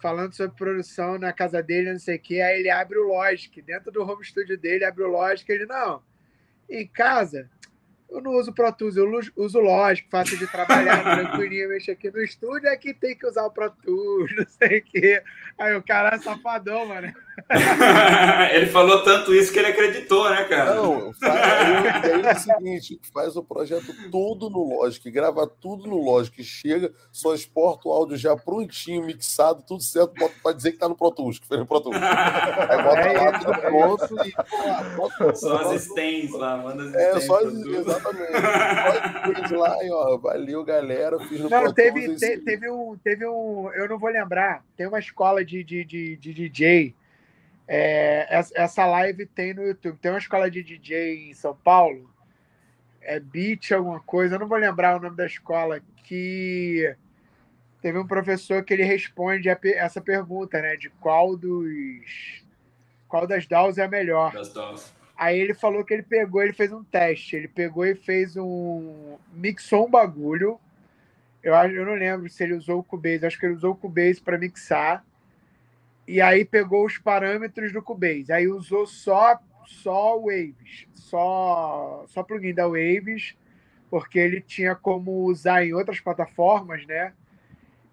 falando sobre produção na casa dele, não sei o que. Aí ele abre o Logic, dentro do home studio dele, abre o Logic. Ele, não, em casa eu não uso Pro Tools, eu uso Logic, fácil de trabalhar, tranquilinho, mexer aqui no estúdio, é que tem que usar o Pro Tools, não sei o quê. Aí o cara é safadão, mano. ele falou tanto isso que ele acreditou, né, cara? Não, faz, aí é o seguinte, faz o projeto todo no Logic, grava tudo no Logic, chega, só exporta o áudio já prontinho, mixado, tudo certo, para dizer que tá no Pro Tools, que fez no Pro Tools. Aí bota é lá tudo pronto e pô, Só as stands lá, manda as É, só as, exatamente. Só lá e ó, valeu, galera, fiz no não, Pro teve, Tools. Te, teve, um, teve um, eu não vou lembrar, tem uma escola de, de, de, de DJ é, essa live tem no YouTube. Tem uma escola de DJ em São Paulo, é Beat alguma coisa, eu não vou lembrar o nome da escola, que teve um professor que ele responde essa pergunta, né? De qual dos. Qual das DAOs é a melhor? Das DAOs. Aí ele falou que ele pegou, ele fez um teste. Ele pegou e fez um. mixou um bagulho. Eu, eu não lembro se ele usou o Cubase, acho que ele usou o Cubase para mixar e aí pegou os parâmetros do Cubase. Aí usou só só Waves, só só plugin da Waves, porque ele tinha como usar em outras plataformas, né?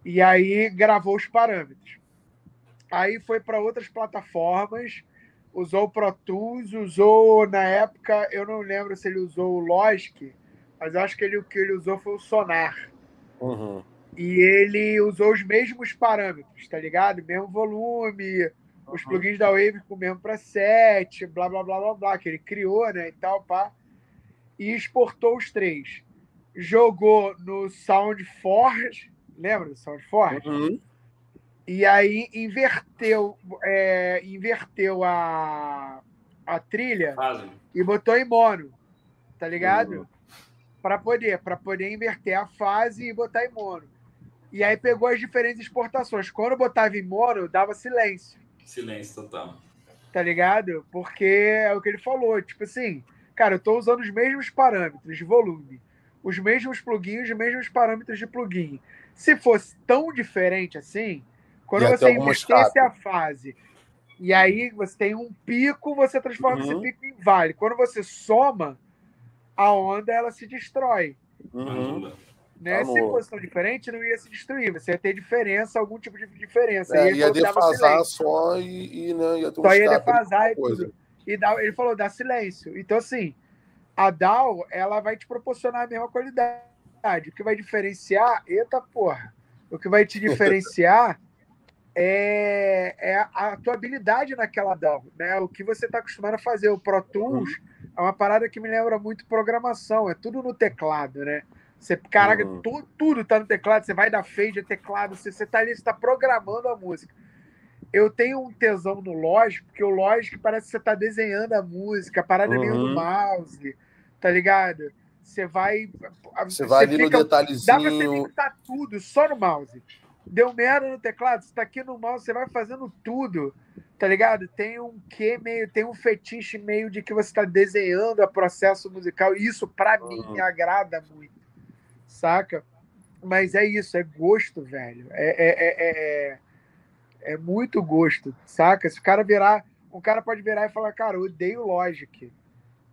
E aí gravou os parâmetros. Aí foi para outras plataformas, usou o Pro Tools, usou na época, eu não lembro se ele usou o Logic mas acho que ele, o que ele usou foi o Sonar. Uhum. E ele usou os mesmos parâmetros, tá ligado? Mesmo volume, os plugins da Wave com o mesmo preset, blá, blá, blá, blá, blá, que ele criou, né, e tal, pá. E exportou os três. Jogou no SoundForge, lembra do SoundForge? Uhum. E aí inverteu, é, inverteu a, a trilha Fazem. e botou em mono, tá ligado? Uhum. Para poder, para poder inverter a fase e botar em mono. E aí pegou as diferentes exportações. Quando botava em mono, dava silêncio, Silêncio total. tá ligado? Porque é o que ele falou, tipo assim, cara, eu tô usando os mesmos parâmetros de volume, os mesmos plugins, os mesmos parâmetros de plugin. Se fosse tão diferente assim, quando você invertesse escape. a fase, e aí você tem um pico, você transforma Uhum. esse pico em vale. Quando você soma, a onda ela se destrói. Uhum. Né? Tá Se fosse tão diferente, não ia se destruir. Você ia ter diferença, algum tipo de diferença. É, ia defasar só e, e né, ia ter um Só ia defasar e tudo. E dá- ele falou, dá silêncio. Então, assim, a DAO, ela vai te proporcionar a mesma qualidade. O que vai diferenciar, eita porra, o que vai te diferenciar é, é a tua habilidade naquela DAO, né? O que você está acostumado a fazer. O Pro Tools é uma parada que me lembra muito programação, é tudo no teclado, né? Você, caraca, Uhum. tu- tudo tá no teclado, você vai dar fade, é teclado, você, você tá ali, você tá programando a música. Eu tenho um tesão no Logic, porque o Logic parece que você tá desenhando a música, a parada é meio no Uhum. mouse, tá ligado? Você vai. Você vai ali no fica- Dá pra você detalhezinho. mixar tudo só no mouse. Deu merda no teclado, você tá aqui no mouse, você vai fazendo tudo, tá ligado? Tem um que meio, tem um fetiche meio de que você tá desenhando o processo musical, e isso pra mim Uhum. me agrada muito, saca? Mas é isso, é gosto, velho. É, é, é, é, é muito gosto, saca? Se o cara virar, um cara pode virar e falar, cara, eu odeio Logic,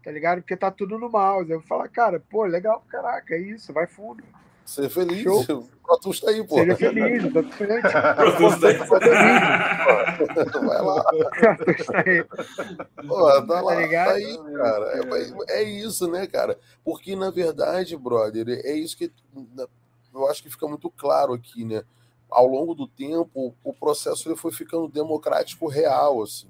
tá ligado? Porque tá tudo no mouse. Eu vou falar, cara, pô, legal, caraca, é isso, vai fundo. Ser feliz. Show. O Pro Tools tá aí, pô. Seja feliz, tá tudo feliz. Produz daí. Vai lá. Tá aí. Pô, tá lá, Tá ligado? tá aí, cara. É, é isso, né, cara? Porque, na verdade, brother, é isso que eu acho que fica muito claro aqui, né? Ao longo do tempo, o processo ele foi ficando democrático real, assim.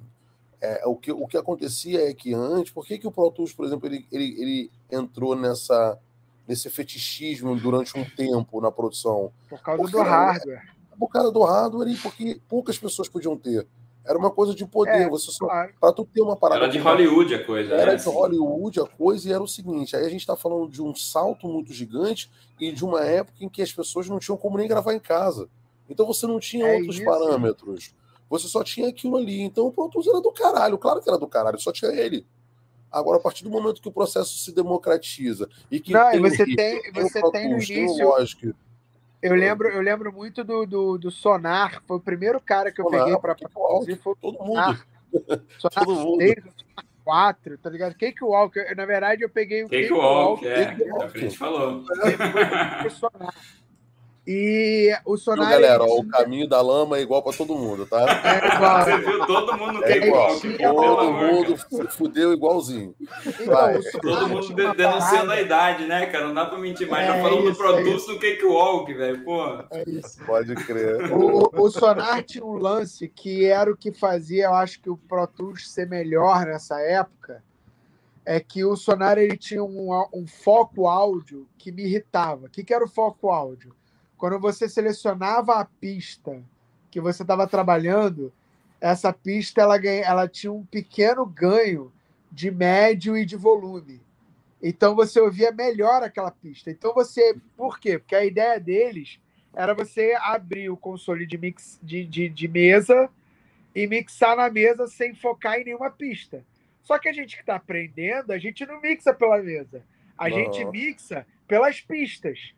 É, o, que, o que acontecia é que antes, por que, que o Pro Tools, por exemplo, ele, ele, ele entrou nessa, nesse fetichismo durante um tempo na produção? Por causa Porque do hardware. Por causa do hardware e porque poucas pessoas podiam ter. Era uma coisa de poder. É, você só, Claro. pra tu ter uma parada Era de Hollywood a coisa. era né? de Hollywood a coisa e era o seguinte: aí a gente está falando de um salto muito gigante e de uma época em que as pessoas não tinham como nem gravar em casa. Então você não tinha É outros isso. parâmetros. Você só tinha aquilo ali. Então o Pro Tools era do caralho. Claro que era do caralho, só tinha ele. Agora, a partir do momento que o processo se democratiza e que Não, tem, você tem- você tem no início- Logic, Eu lembro, eu lembro muito do, do, do Sonar, foi o primeiro cara que eu Sonar, peguei Alck, produzir. Foi o todo mundo. Sonar. Sonar Todo mundo. 6, Sonar 4, tá ligado? Cake Walk, na verdade eu peguei o Cake Walk, é. Cake É o que a gente falou. o Sonar. E o Viu, Sonar. galera? Ó, o caminho da lama é igual para todo mundo, tá? é igual. Você viu todo mundo no É igual. Walk. pô, pelo Todo mundo cara. fudeu igualzinho. Então, Todo mundo de- denunciando a idade, né, cara? Não dá pra mentir mais. É Já falamos do isso, é produto do Cake Walk, velho. Pô. É isso. Pode crer. O, o- o Sonar tinha um lance que era o que fazia, eu acho que o Pro Tools ser melhor nessa época, é que o Sonar ele tinha um, um foco áudio que me irritava. O que, que era o foco áudio? Quando você selecionava a pista que você estava trabalhando, essa pista ela, ganha, ela tinha um pequeno ganho de médio e de volume. Então você ouvia melhor aquela pista. Então você. Por quê? Porque a ideia deles era você abrir o console de, mix, de, de, de mesa e mixar na mesa sem focar em nenhuma pista. Só que a gente que está aprendendo, a gente não mixa pela mesa. A Não. gente mixa pelas pistas.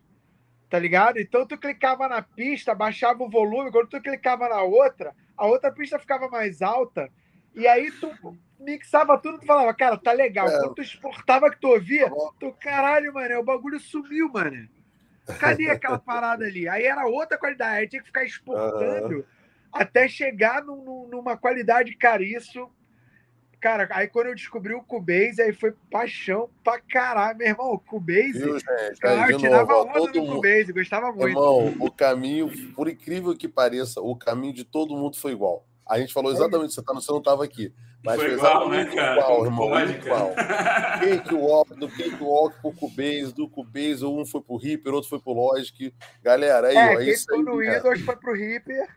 Tá ligado? Então tu clicava na pista, baixava o volume, quando tu clicava na outra, a outra pista ficava mais alta, e aí tu mixava tudo, tu falava, cara, tá legal. É. Quando tu exportava que tu ouvia, tu, caralho, mano, o bagulho sumiu, mano. Cadê aquela parada ali? Aí era outra qualidade, aí tinha que ficar exportando até chegar num- num- numa qualidade, cara, isso Cara, aí quando eu descobri o Cubase, aí foi paixão pra caralho, meu irmão. O Cubase. Viu, gente? Cara, Aí, eu de tirava novo, onda todo no mundo. Cubase, gostava muito. Irmão, o caminho, por incrível que pareça, o caminho de todo mundo foi igual. A gente falou exatamente, você, tá, você não estava aqui. Mas Foi foi, igual, né, exatamente cara? igual, irmão. Igual. Cakewalk, do Cakewalk pro Cubase, do Cubase, um foi pro Reaper, outro foi pro Logic. Galera, aí, É, ó, quem isso foi aí. no cara. Windows foi pro Reaper,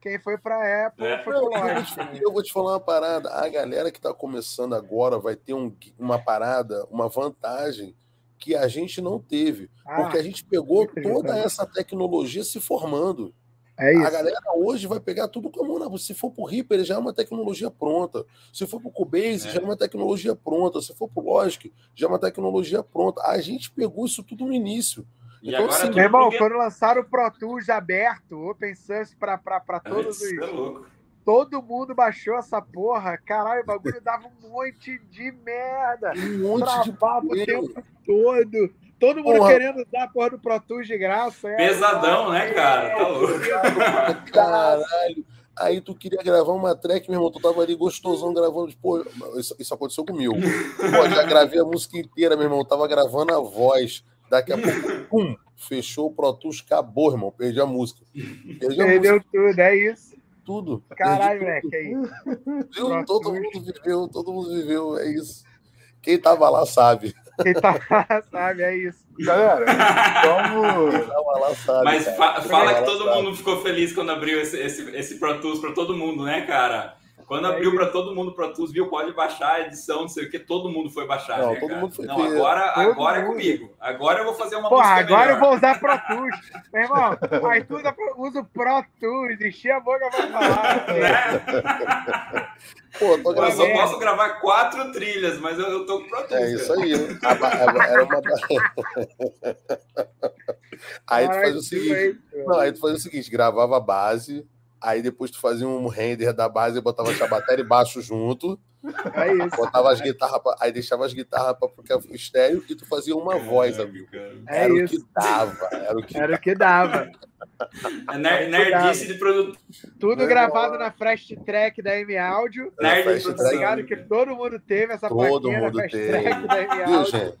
quem foi pra Apple É. foi pro eu, vou Logic. te, eu vou te falar uma parada. A galera que está começando agora vai ter um- uma parada, uma vantagem que a gente não teve. Ah, Porque a gente pegou toda essa tecnologia se formando. é A isso. galera hoje vai pegar tudo com a mão. na- Se for pro Reaper, já é uma tecnologia pronta. Se for pro Cubase, É. já é uma tecnologia pronta. Se for pro Logic, já é uma tecnologia pronta. A gente pegou isso tudo no início. E Então, agora tudo Meu irmão, quando lançaram o Pro Tools aberto, Open Source pra todos é os. louco. Todo mundo baixou essa porra. Caralho, o bagulho dava um monte de merda. Um monte de Travava o problema. tempo todo. Todo mundo Porra. querendo usar a porra do Pro Tools de graça. É, Pesadão, né, cara? Tá louco. Caralho. Aí tu queria gravar uma track, meu irmão, tu tava ali gostosão gravando. Pô, isso, isso aconteceu comigo. Pô, já gravei a música inteira, meu irmão. Tava gravando a voz. Daqui a pouco, pum, fechou o Pro Tools, acabou, irmão. Perdi a música. Perdi a Perdeu música, tudo, é isso. tudo. Caralho, Perdi moleque, é isso. Viu? Todo mundo viveu, todo mundo viveu, é isso. Quem tava lá sabe. Quem tá lá sabe, é isso. Galera, vamos. Quem tava lá sabe. Mas fa- fala tava que todo mundo ficou feliz quando abriu esse, esse, esse Pro Tools para todo mundo, né, cara? Quando É abriu para todo mundo o Pro Tools, viu, pode baixar a edição, não sei o que, todo mundo foi baixar. Não, né, todo cara? mundo foi Não, agora, Todo agora é mundo. comigo. Agora eu vou fazer uma Porra, música agora eu melhor. vou usar Pro Tools. Meu irmão, aí tu usa, usa o Pro Tools, enchi a boca pra falar. Né? Pô, eu tô Eu só posso gravar quatro trilhas, mas eu, eu tô com Pro Tools. É isso aí. Era uma. Aí tu fazia o seguinte. Não, aí tu fazia o seguinte: gravava a base, aí depois tu fazia um render da base e botava a bateria e baixo junto, É isso. botava as guitarras, pra- aí deixava as guitarras pra porque o estéreo e tu fazia uma voz, amigo. É Era o isso. que dava, era o que Era o que dava. É ner- nerdice de produto. Tudo Meu gravado na Fast Track da M Audio. Nerd. Ligado que todo mundo teve essa Todo plaquinha mundo da Fast teve. Track da M Viu, Audio. gente?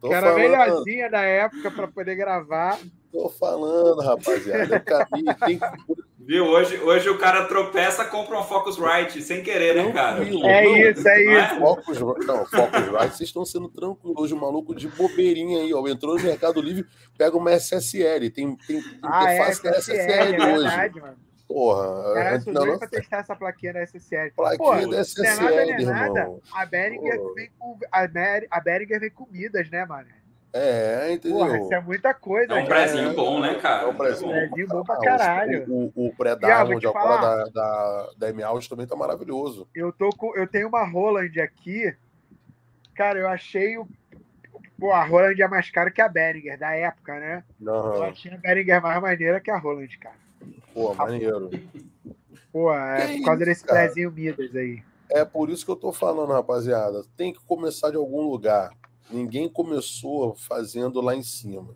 Tô Que era a melhorzinha da época pra poder gravar. tô falando, rapaziada. O caminho tem Viu? Hoje, hoje o cara tropeça, compra um Focusrite sem querer, né, cara? Tranquilo. É Não, isso, é não é? isso. Focus, não, Focus Right, vocês estão sendo tranquilos. Hoje o maluco de bobeirinha aí, ó. Entrou no Mercado Livre, pega uma SSL. Tem, tem Ah, é, interface SSL, SSL é hoje. verdade, mano. Porra, Cara, é, eu não, não, pra testar essa plaquinha da SSL. plaquinha Pô, da não é nada, SSL. A Behringer Pô. vem com. A, Mer- a Behringer vem com Midas, né, mano? É, entendeu? Porra, isso é muita coisa. É um já, prezinho né? bom, né, cara? É um prezinho. bom. Prezinho bom pra Ah, caralho. O, o, o E, agora falar. da, da, da M-Audio também tá maravilhoso. Eu, tô com, eu tenho uma Roland aqui. Cara, eu achei o. Pô, a Roland é mais cara que a Behringer, da época, né? Eu Não, achei a Behringer mais maneira que a Roland, cara. pô, maneiro. Pô, é Que por causa isso, desse cara? prezinho Midas aí. É por isso que eu tô falando, rapaziada. Tem que começar de algum lugar. Ninguém começou fazendo lá em cima.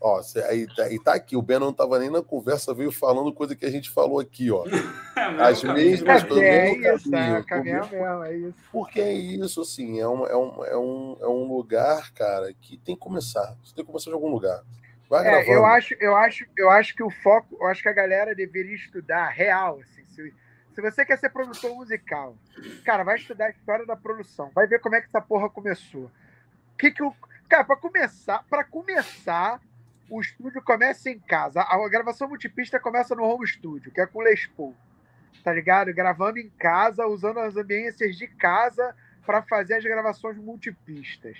Ó, cê- aí, tá- e tá aqui, o Ben não tava nem na conversa, veio falando coisa que a gente falou aqui, ó. É, As mesmas É, coisas. é mesmo isso, é caminho, mesmo, é isso. Porque é isso, assim, é um, é, um, é, um, é um lugar, cara, que tem que começar. Você tem que começar de algum lugar. Vai É, gravando. eu acho, eu acho, eu acho que o foco, eu acho que a galera deveria estudar real, assim, se, se você quer ser produtor musical, cara, vai estudar a história da produção, vai ver como é que essa porra começou. Que que o cara, para começar, para começar, o estúdio começa em casa. A, gravação multipista começa no home studio, que é com o Les Paul. Tá ligado? Gravando em casa, usando as ambiências de casa para fazer as gravações multipistas.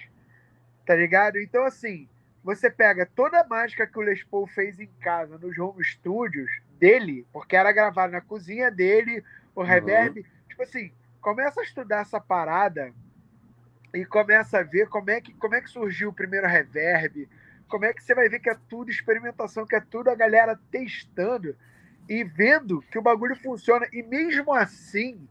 Tá ligado? Então assim, você pega toda a mágica que o Les Paul fez em casa, nos home studios dele, porque era gravado na cozinha dele, o reverb, tipo assim, começa a estudar essa parada e começa a ver como é que, como é que surgiu o primeiro reverb, como é que você vai ver que é tudo experimentação, que é tudo a galera testando e vendo que o bagulho funciona. E mesmo assim,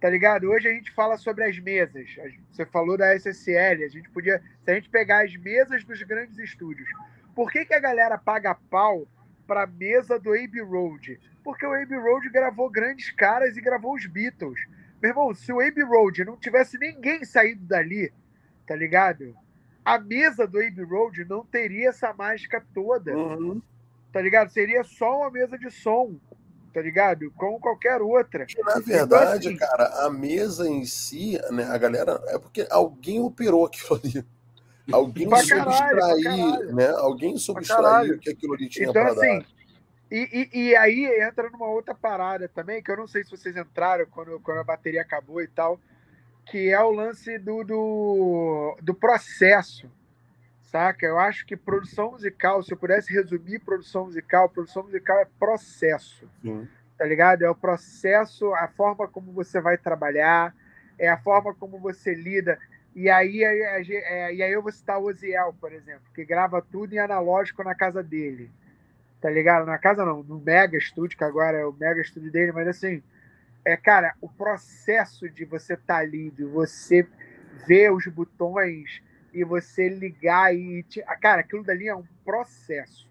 tá ligado? Hoje a gente fala sobre as mesas. Você falou da SSL, a gente podia, se a gente pegar as mesas dos grandes estúdios, por que, que a galera paga pau pra mesa do Abbey Road? Porque o Abbey Road gravou grandes caras e gravou os Beatles. Meu irmão, se o Abbey Road não tivesse ninguém saído dali, tá ligado? A mesa do Abbey Road não teria essa mágica toda. Uhum. Tá ligado? Seria só uma mesa de som, tá ligado? Como qualquer outra. na então, verdade, então, assim, cara, a mesa em si, né, a galera, é porque alguém operou aquilo ali. Alguém subtrair, né? Alguém subtraiu que aquilo ali tinha então, assim, dar. E, e, e, aí entra numa outra parada também, que eu não sei se vocês entraram quando, quando a bateria acabou e tal, que é o lance do, do, do processo, saca? Eu acho que produção musical, se eu pudesse resumir produção musical, produção musical é processo, Sim. tá ligado? É o processo, a forma como você vai trabalhar, é a forma como você lida. E aí, é, é, e aí eu vou citar o Oziel, por exemplo, que grava tudo em analógico na casa dele tá ligado? Na casa não, no Mega Studio, que agora é o Mega Studio dele, mas assim, é, cara, o processo de você tá ali, de você ver os botões e você ligar e. Te... Cara, aquilo dali é um processo,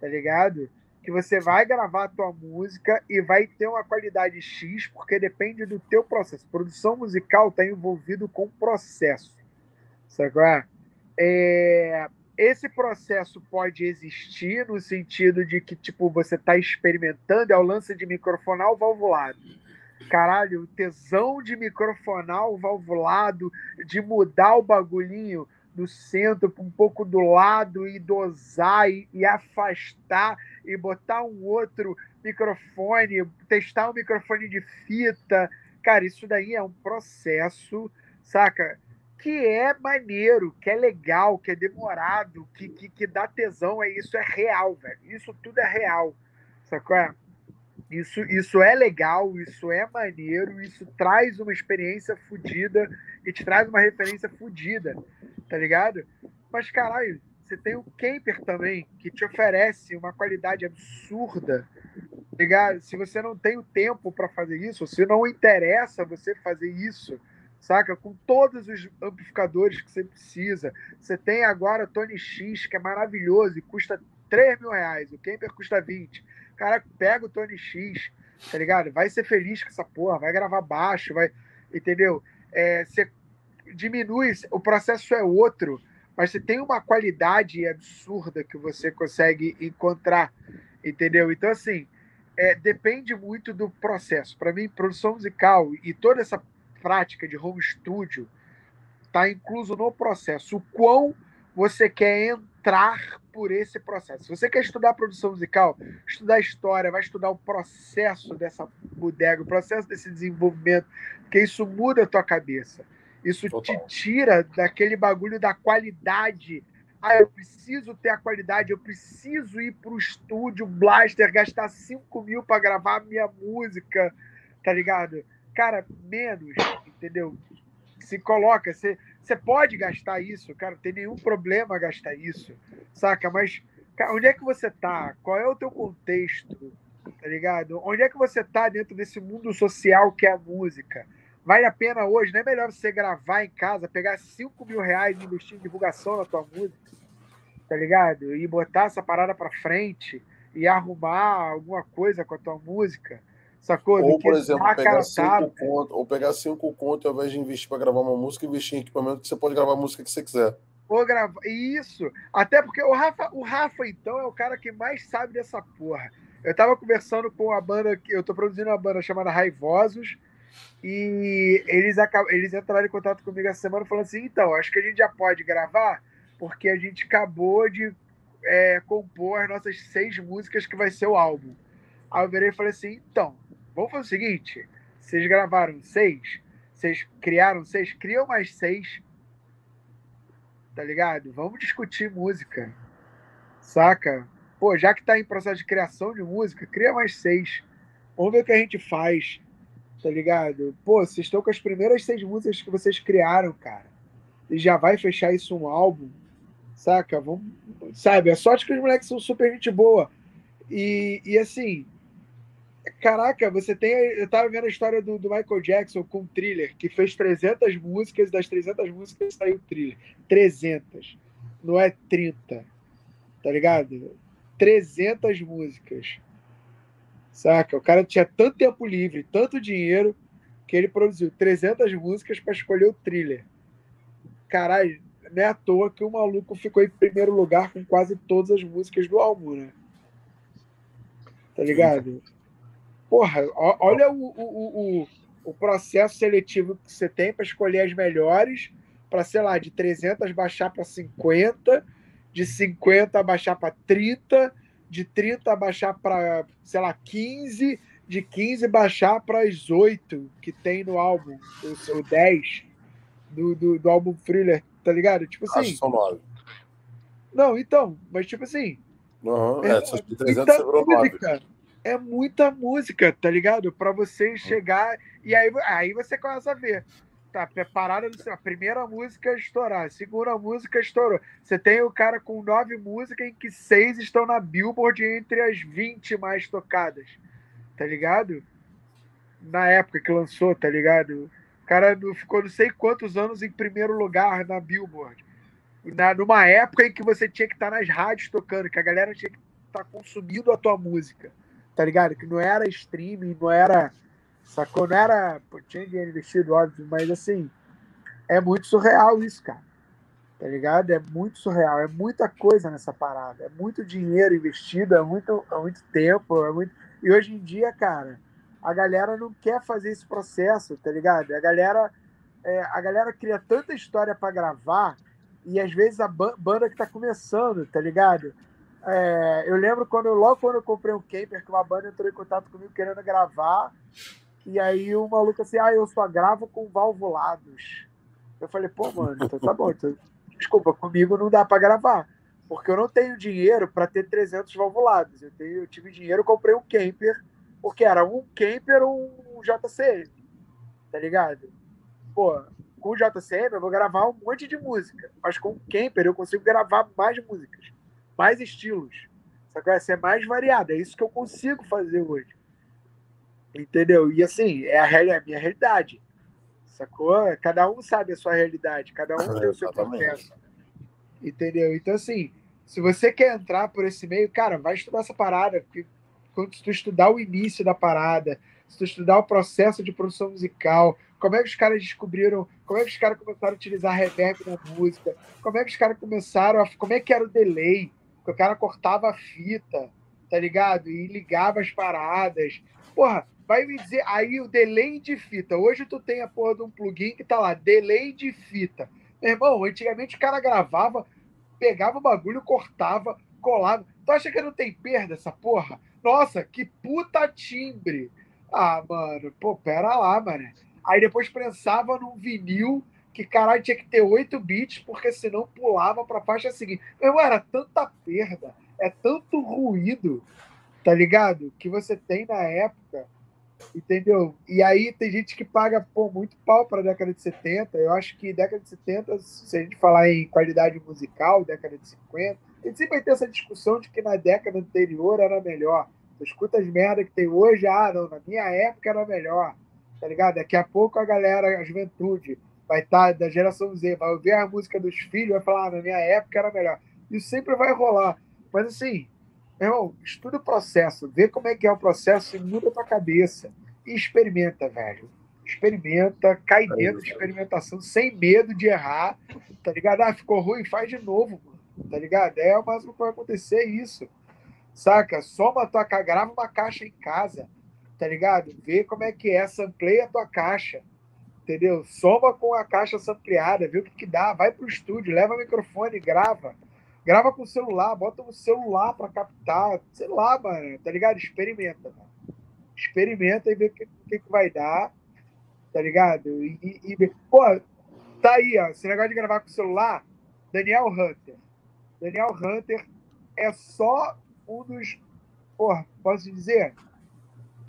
tá ligado? Que você vai gravar a tua música e vai ter uma qualidade X, porque depende do teu processo. Produção musical está envolvido com processo, sabe? É, esse processo pode existir no sentido de que, tipo, você está experimentando, é o lance de microfonal valvulado. Caralho, tesão de microfonal valvulado, de mudar o bagulhinho do centro para um pouco do lado e dosar e, e, afastar e botar um outro microfone, testar um microfone de fita. Cara, isso daí é um processo, saca? Que é maneiro, que é legal, que é demorado, que, que, que dá tesão, é isso é real, velho. Isso tudo é real. Sacou? Isso, isso é legal, isso é maneiro, isso traz uma experiência fodida e te traz uma referência fodida, tá ligado? Mas, caralho, você tem o Camper também, que te oferece uma qualidade absurda, tá ligado? Se você não tem o tempo para fazer isso, se não interessa você fazer isso, saca? Com todos os amplificadores que você precisa. Você tem agora Tony X, que é maravilhoso e custa 3 mil reais. O Kemper custa 20. Cara, pega o Tony X, tá ligado? Vai ser feliz com essa porra, vai gravar baixo, vai. Entendeu? É, você diminui, o processo é outro, mas você tem uma qualidade absurda que você consegue encontrar, entendeu? Então, assim, é, depende muito do processo. Para mim, produção musical e toda essa prática de home studio está incluso no processo. O quão você quer entrar por esse processo. Se você quer estudar produção musical, estudar história, vai estudar o processo dessa bodega, o processo desse desenvolvimento, porque isso muda a tua cabeça. Isso Total. te tira daquele bagulho da qualidade. Ah, eu preciso ter a qualidade, eu preciso ir para o estúdio Blaster, gastar 5 mil para gravar a minha música, tá ligado? cara, menos, entendeu? Se coloca, você, você pode gastar isso, cara, não tem nenhum problema gastar isso, saca? Mas cara, onde é que você tá? Qual é o teu contexto? Tá ligado? Onde é que você tá dentro desse mundo social que é a música? Vale a pena hoje, não é melhor você gravar em casa, pegar 5 mil reais e investir em divulgação na tua música, tá ligado? E botar essa parada pra frente e arrumar alguma coisa com a tua música Sacou? Ou, por exemplo, pegar cinco conto, ou pegar cinco contos ao invés de investir para gravar uma música, investir em equipamento que você pode gravar a música que você quiser. Ou gravar. Isso. Até porque o Rafa, o Rafa, então, é o cara que mais sabe dessa porra. Eu tava conversando com a banda, eu tô produzindo uma banda chamada Raivosos, e eles, acabam, eles entraram em contato comigo essa semana falando assim: então, acho que a gente já pode gravar, porque a gente acabou de é, compor as nossas seis músicas que vai ser o álbum. Aí eu virei e falei assim: então, Vamos fazer o seguinte: vocês gravaram seis, vocês criaram seis, criam mais seis. Tá ligado? Vamos discutir música. Saca? Pô, já que tá em processo de criação de música, cria mais seis. Vamos ver o que a gente faz. Tá ligado? Pô, vocês estão com as primeiras seis músicas que vocês criaram, cara. E já vai fechar isso um álbum. Saca? Vamos, sabe? É sorte que os moleques são super gente boa. E, e assim, Caraca, você tem. Eu tava vendo a história do, do Michael Jackson com o thriller, que fez 300 músicas, das 300 músicas saiu thriller. 300. Não é 30. Tá ligado? 300 músicas. Saca? O cara tinha tanto tempo livre, tanto dinheiro, que ele produziu 300 músicas para escolher o thriller. Caralho, não é à toa que o maluco ficou em primeiro lugar com quase todas as músicas do álbum, né? Tá ligado? Porra, olha o, o, o, o processo seletivo que você tem para escolher as melhores, para, sei lá, de 300 baixar para 50, de 50 baixar para 30, de 30 baixar para, sei lá, 15, de 15 baixar para as 8 que tem no álbum, o, o 10 do, do, do álbum Thriller, tá ligado? Tipo assim. Acho são 9. Não, então, mas tipo assim. Uhum, é, é, de 300 música, é muita música, tá ligado? Para você chegar e aí, aí você começa a ver. Tá preparada a primeira música estourar, a segunda música estourou. Você tem o cara com nove músicas em que seis estão na Billboard entre as 20 mais tocadas, tá ligado? Na época que lançou, tá ligado? O cara ficou não sei quantos anos em primeiro lugar na Billboard. Na, numa época em que você tinha que estar tá nas rádios tocando, que a galera tinha que estar tá consumindo a tua música. Tá ligado? Que não era streaming, não era. Sacou? Não era. Pô, tinha dinheiro investido, óbvio, mas assim. É muito surreal isso, cara. Tá ligado? É muito surreal. É muita coisa nessa parada. É muito dinheiro investido, é muito, é muito tempo. É muito... E hoje em dia, cara, a galera não quer fazer esse processo, tá ligado? A galera, é, a galera cria tanta história para gravar e às vezes a banda que tá começando, tá ligado? É, eu lembro quando logo quando eu comprei um camper que uma banda entrou em contato comigo querendo gravar e aí o maluco assim, ah, eu só gravo com valvulados. Eu falei, pô, mano, então tá bom, então, desculpa, comigo não dá para gravar, porque eu não tenho dinheiro para ter 300 valvulados. Eu tenho, eu tive dinheiro, comprei um camper porque era um camper um JCM, tá ligado? Pô, com o JCM eu vou gravar um monte de música, mas com o camper eu consigo gravar mais músicas, mais estilos. Só que vai ser mais variado, é isso que eu consigo fazer hoje. Entendeu? E assim, é a, é a minha realidade. Sacou? Cada um sabe a sua realidade, cada um tem o seu processo. Entendeu? Então, assim, se você quer entrar por esse meio, cara, vai estudar essa parada, porque quando tu estudar o início da parada, se tu estudar o processo de produção musical, como é que os caras descobriram, como é que os caras começaram a utilizar reverb na música, como é que os caras começaram a, como é que era o delay, que o cara cortava a fita, tá ligado? E ligava as paradas. Porra, vai me dizer, aí o delay de fita. Hoje tu tem a porra de um plugin que tá lá, delay de fita. Meu irmão, antigamente o cara gravava, pegava o bagulho, cortava, colava. Tu acha que não tem perda essa porra? Nossa, que puta timbre. Ah, mano, pô, pera lá, mano. Aí depois prensava num vinil que, caralho, tinha que ter 8 bits, porque senão pulava pra faixa seguinte. Irmão, era tanta perda, é tanto ruído, tá ligado? Que você tem na época, entendeu? E aí tem gente que paga, pô, muito pau pra década de 70. Eu acho que década de 70, se a gente falar em qualidade musical, década de 50, a gente sempre vai ter essa discussão de que na década anterior era melhor. Tu escuta as merda que tem hoje, ah, não, na minha época era melhor, tá ligado? Daqui a pouco a galera, a juventude, vai estar tá, da geração Z, vai ouvir a música dos filhos, vai falar, ah, na minha época era melhor. Isso sempre vai rolar. Mas assim, meu irmão, estuda o processo, vê como é que é o processo e muda a tua cabeça. E experimenta, velho. Experimenta, cai é dentro de experimentação, sem medo de errar, tá ligado? Ah, ficou ruim, faz de novo, mano, tá ligado? É o máximo que vai acontecer isso. Saca? Soma tua grava uma caixa em casa, tá ligado? Vê como é que é, sampleia a tua caixa, entendeu? Soma com a caixa sampleada, vê o que, que dá, vai pro estúdio, leva o microfone, grava. Grava com o celular, bota o celular para captar, sei lá, mano, tá ligado? Experimenta, mano. Experimenta e vê o que, que, que vai dar, tá ligado? E, e, e, pô, tá aí, ó, esse negócio de gravar com o celular, Daniel Hunter. Daniel Hunter é só um dos. Porra, posso dizer?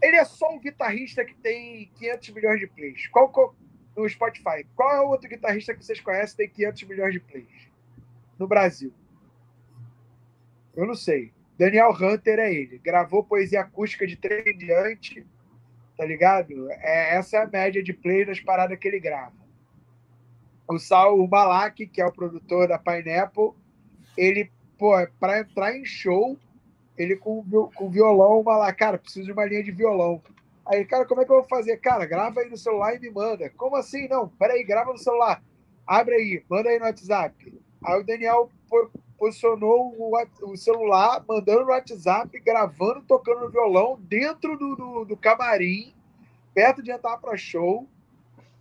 Ele é só um guitarrista que tem 500 milhões de plays. Qual, qual no Spotify? Qual é o outro guitarrista que vocês conhecem tem 500 milhões de plays no Brasil? Eu não sei. Daniel Hunter é ele. Gravou poesia acústica de 3 em diante, tá ligado? É, essa é a média de play das paradas que ele grava. O Sal Balak, que é o produtor da Pineapple, ele, pô, para entrar em show, ele com, com violão, vai lá, cara, preciso de uma linha de violão. Aí, cara, como é que eu vou fazer? Cara, grava aí no celular e me manda. Como assim? Não, peraí, grava no celular. Abre aí, manda aí no WhatsApp. Aí o Daniel posicionou o, celular, mandando no WhatsApp, gravando, tocando no violão, dentro do, do, do camarim, perto de entrar para show.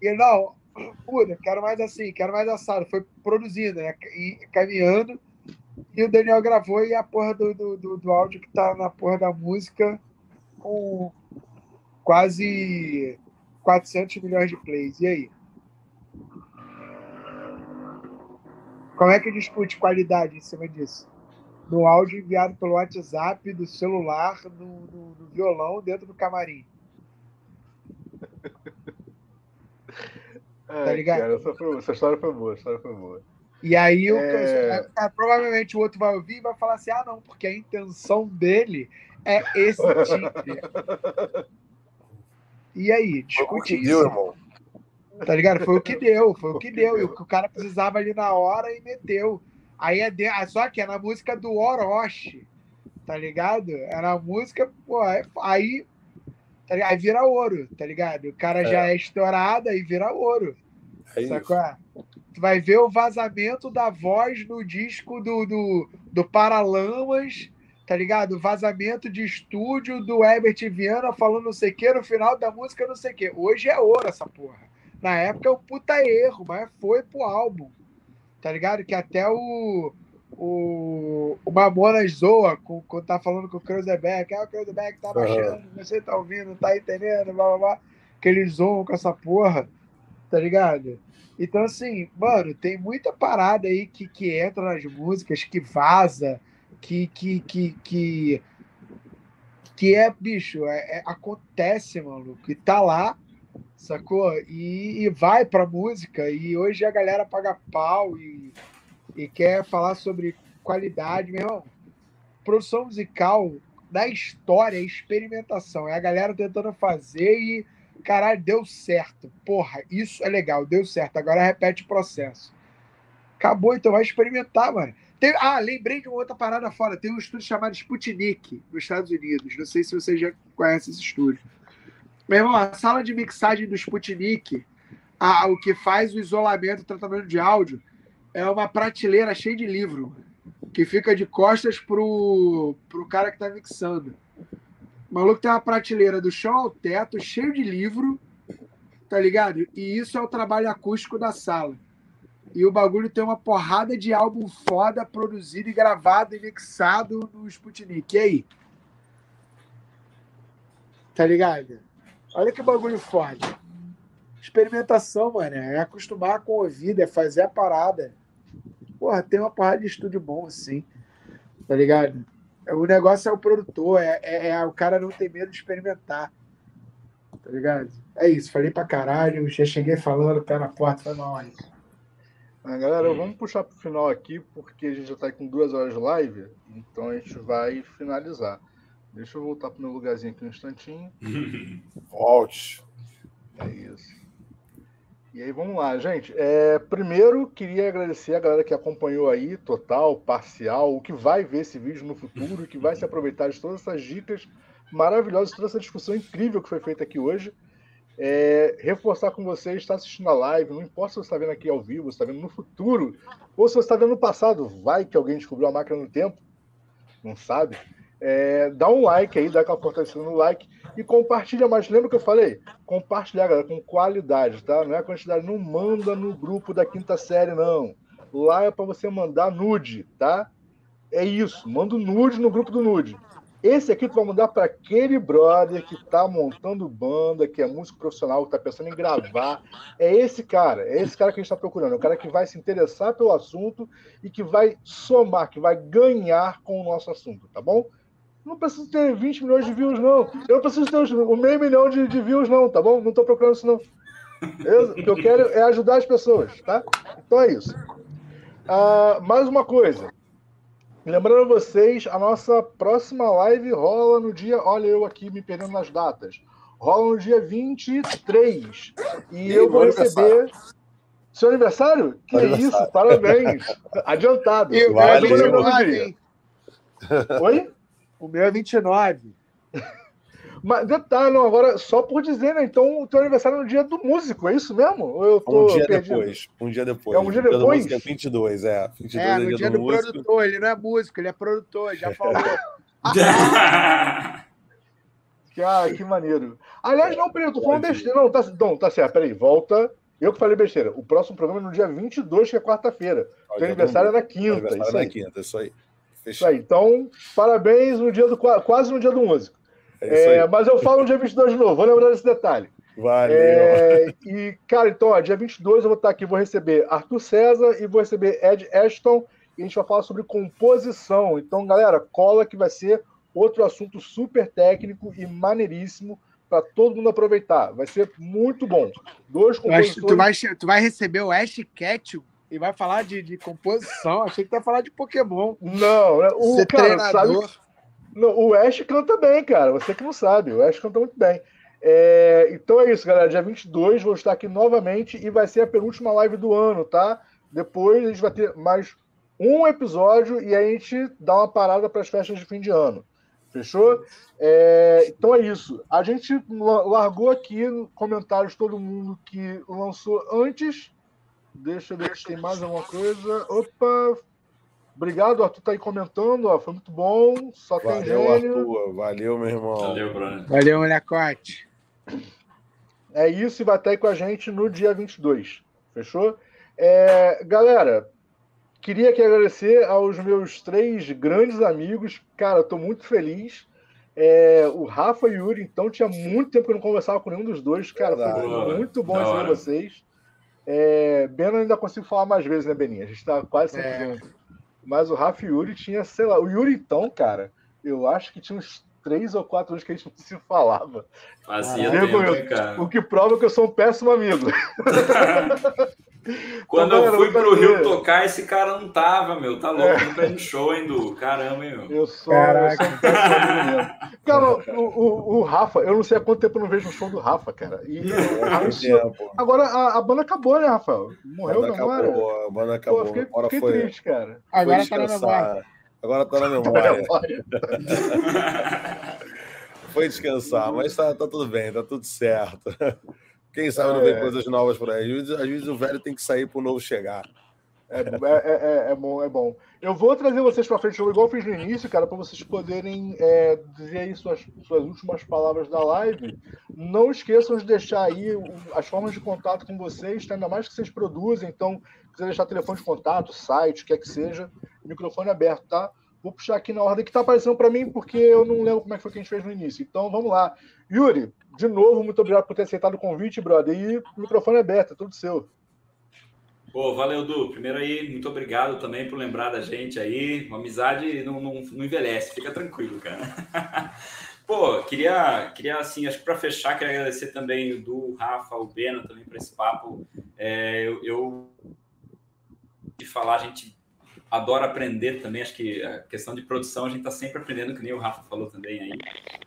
E ele, não, puta, quero mais assim, quero mais assado. Foi produzindo, né? E caminhando. E o Daniel gravou e a porra do, do, do, do áudio que tá na porra da música com quase 400 milhões de plays. E aí? Como é que discute qualidade em cima disso? No áudio enviado pelo WhatsApp, do celular, no, no, no violão, dentro do camarim. É, tá ligado? Cara, essa, foi, essa, história foi boa, história foi boa. E aí é... o, provavelmente o outro vai ouvir e vai falar assim: ah, não, porque a intenção dele é esse tipo. E aí, discute isso. Deu, irmão. Tá ligado? Foi o que deu, foi o que deu. E o que o cara precisava ali na hora e meteu. Aí é de... Ah, só que é na música do Orochi, tá ligado? É na música, pô, aí, tá aí vira ouro, tá ligado? O cara é. já é estourado e vira ouro. É sacou? Tu vai ver o vazamento da voz no disco do, do, do Paralamas, tá ligado? Vazamento de estúdio do Herbert Viana falando não sei o que, no final da música não sei o que. Hoje é ouro essa porra. Na época é um puta erro, mas foi pro álbum. Tá ligado? Que até o. O, o Mamonas zoa com, quando tá falando com o Cruzebeck. Ah, o Cruzebeck tá baixando, uhum. você tá ouvindo, tá entendendo, blá blá blá. Que eles zoam com essa porra, tá ligado? Então, assim, mano, tem muita parada aí que, que entra nas músicas, que vaza, que, que, que, que, que é, bicho, é, é, acontece, mano, que tá lá sacou? E, e vai pra música, e hoje a galera paga pau e, e quer falar sobre qualidade, meu irmão. Produção musical da história experimentação, é a galera tentando fazer e, caralho, deu certo. Porra, isso é legal, deu certo. Agora repete o processo. Acabou, então vai experimentar, mano. Tem, ah, lembrei de uma outra parada fora. Tem um estúdio chamado Sputnik, nos Estados Unidos. Não sei se você já conhece esse estúdio. Meu irmão, a sala de mixagem do Sputnik, a, o que faz o isolamento e tratamento de áudio, é uma prateleira cheia de livro, que fica de costas pro, pro cara que tá mixando. O maluco tem uma prateleira do chão ao teto, cheio de livro, tá ligado? E isso é o trabalho acústico da sala. E o bagulho tem uma porrada de álbum foda produzido e gravado e mixado no Sputnik. E aí? Tá ligado? Olha que bagulho forte. Experimentação, mano. É acostumar com o ouvido, é fazer a parada. Porra, tem uma parada de estúdio bom, assim. Tá ligado? O negócio é o produtor, é, é, é o cara não ter medo de experimentar. Tá ligado? É isso, falei pra caralho, já cheguei falando, pé na porta, foi mal aí. Ah, galera, vamos puxar pro final aqui, porque a gente já tá com duas horas de live, então a gente vai finalizar. Deixa eu voltar pro meu lugarzinho aqui um instantinho. Volte. É isso. E aí, vamos lá, gente. É, primeiro, queria agradecer a galera que acompanhou aí, total, parcial, o que vai ver esse vídeo no futuro, que vai se aproveitar de todas essas dicas maravilhosas, toda essa discussão incrível que foi feita aqui hoje. É, reforçar com vocês, está assistindo a live, não importa se você está vendo aqui ao vivo, está vendo no futuro, ou se você está vendo no passado, vai que alguém descobriu a máquina no tempo, não sabe? É, dá um like aí, dá aquela fortalecida no like e compartilha mais. Lembra que eu falei? Compartilhar, galera, com qualidade, tá? Não é quantidade, não manda no grupo da quinta série, não. Lá é para você mandar nude, tá? É isso, manda o nude no grupo do nude. Esse aqui tu vai mandar para aquele brother que tá montando banda, que é músico profissional, que tá pensando em gravar. É esse cara, é esse cara que a gente está procurando. É o cara que vai se interessar pelo assunto e que vai somar, que vai ganhar com o nosso assunto, tá bom? não preciso ter 20 milhões de views, não. Eu não preciso ter o meio milhão de, de views, não, tá bom? Não estou procurando isso, não. o que eu quero é ajudar as pessoas, tá? Então é isso. Uh, mais uma coisa. Lembrando vocês, a nossa próxima live rola no dia. Olha, eu aqui me perdendo nas datas. Rola no dia 23. E, e eu vou receber. Seu aniversário? Que aniversário. isso, parabéns. Adiantado. Eu, vale. Oi? O meu é 29. Mas detalhe, não, agora só por dizer, né? Então o teu aniversário é no dia do músico, é isso mesmo? Ou eu tô um dia perdido? depois. Um dia depois. É um dia depois? É 22, é. 22 É, é no dia, dia do, do produtor, ele não é músico, ele é produtor, já falou. Que, ah, que maneiro. Aliás, não, peraí, eu tô falando besteira. Não, tá, não, tá certo, peraí, volta. Eu que falei besteira. O próximo programa é no dia 22, que é quarta-feira. Teu aniversário é na quinta. Aniversário Isso na quinta, isso aí. Isso aí. Então, parabéns no dia do, qua- quase no dia do músico. É É, mas eu falo no dia 22 de novo, vou lembrar desse detalhe. Valeu. É, e, cara, então, ó, dia 22 eu vou estar aqui, vou receber Arthur César e vou receber Ed Ashton e a gente vai falar sobre composição. Então, galera, cola que vai ser outro assunto super técnico e maneiríssimo para todo mundo aproveitar. Vai ser muito bom. Dois Tu vai, compositores. tu, vai, tu vai receber o Ash Ketchum e vai falar de, de composição. Achei que tu ia falar de Pokémon. Não, né? o Ser cara, treinador. sabe- Não, o Ash canta bem, cara. Você que não sabe, o Ash canta muito bem. É, então é isso, galera. Dia 22 vou estar aqui novamente e vai ser a penúltima live do ano, tá? Depois a gente vai ter mais um episódio e a gente dá uma parada para as festas de fim de ano. Fechou? É, então é isso. A gente la- largou aqui comentários todo mundo que lançou antes. Deixa eu ver se tem mais alguma coisa. Opa! Obrigado, Arthur tá aí comentando, ó, foi muito bom. Só tem Valeu, gênio. Arthur. Valeu, meu irmão. Valeu, Bruno. Valeu, molecote. É isso e vai estar aí com a gente no dia 22. Fechou? É, galera, queria aqui agradecer aos meus três grandes amigos. Cara, estou muito feliz. É, o Rafa e o Yuri, então, tinha muito tempo que eu não conversava com nenhum dos dois. Cara, foi muito bom receber vocês. É, Beno eu ainda consigo falar mais vezes, né, Beninha? A gente tá quase sempre É. junto. Mas o Rafa e o Yuri tinha, sei lá, o Yuri, então, cara, eu acho que tinha uns três ou quatro anos que a gente não se falava. Fazia Caraca, tempo, eu- hein, cara. O que prova que eu sou um péssimo amigo. Quando eu fui pro. Rio tocar, esse cara não tava, meu. Tá louco, não tá no show, hein, Du? Caramba, hein, meu. Eu sou, Caraca. eu sou. Cara, o, o, o Rafa, eu não sei há quanto tempo eu não vejo um show do Rafa, cara. E tempo. agora a, a banda acabou, né, Rafael? Morreu, Banda não era? acabou, a banda Pô, acabou. fiquei, Agora fiquei foi, triste, cara. Agora foi tá na descansar. memória. Agora tá na memória. Foi descansar, mas tá, tá tudo bem, tá tudo certo. Quem sabe não É. vem coisas novas por aí. Às vezes, às vezes o velho tem que sair pro novo chegar. É, é, é, é bom, é bom. Eu vou trazer vocês pra frente, igual eu fiz no início, cara, para vocês poderem é, dizer aí suas, suas últimas palavras da live. Não esqueçam de deixar aí o- as formas de contato com vocês, tá? ainda mais que vocês produzem. Então, se quiser deixar telefone de contato, site, o que é que seja, microfone aberto, tá? Vou puxar aqui na ordem que tá aparecendo para mim, porque eu não lembro como é que foi que a gente fez no início. Então, vamos lá. Yuri, de novo, muito obrigado por ter aceitado o convite, brother. E o microfone aberto, é tudo seu. Pô, valeu, Du. Primeiro aí, muito obrigado também por lembrar da gente aí. Uma amizade não, não, não envelhece, fica tranquilo, cara. Pô, queria, queria assim, acho que para fechar, queria agradecer também o Du, o Rafa, o Bena também por esse papo. É, eu, eu de falar, a gente adora aprender também. Acho que a questão de produção a gente está sempre aprendendo, que nem o Rafa falou também aí.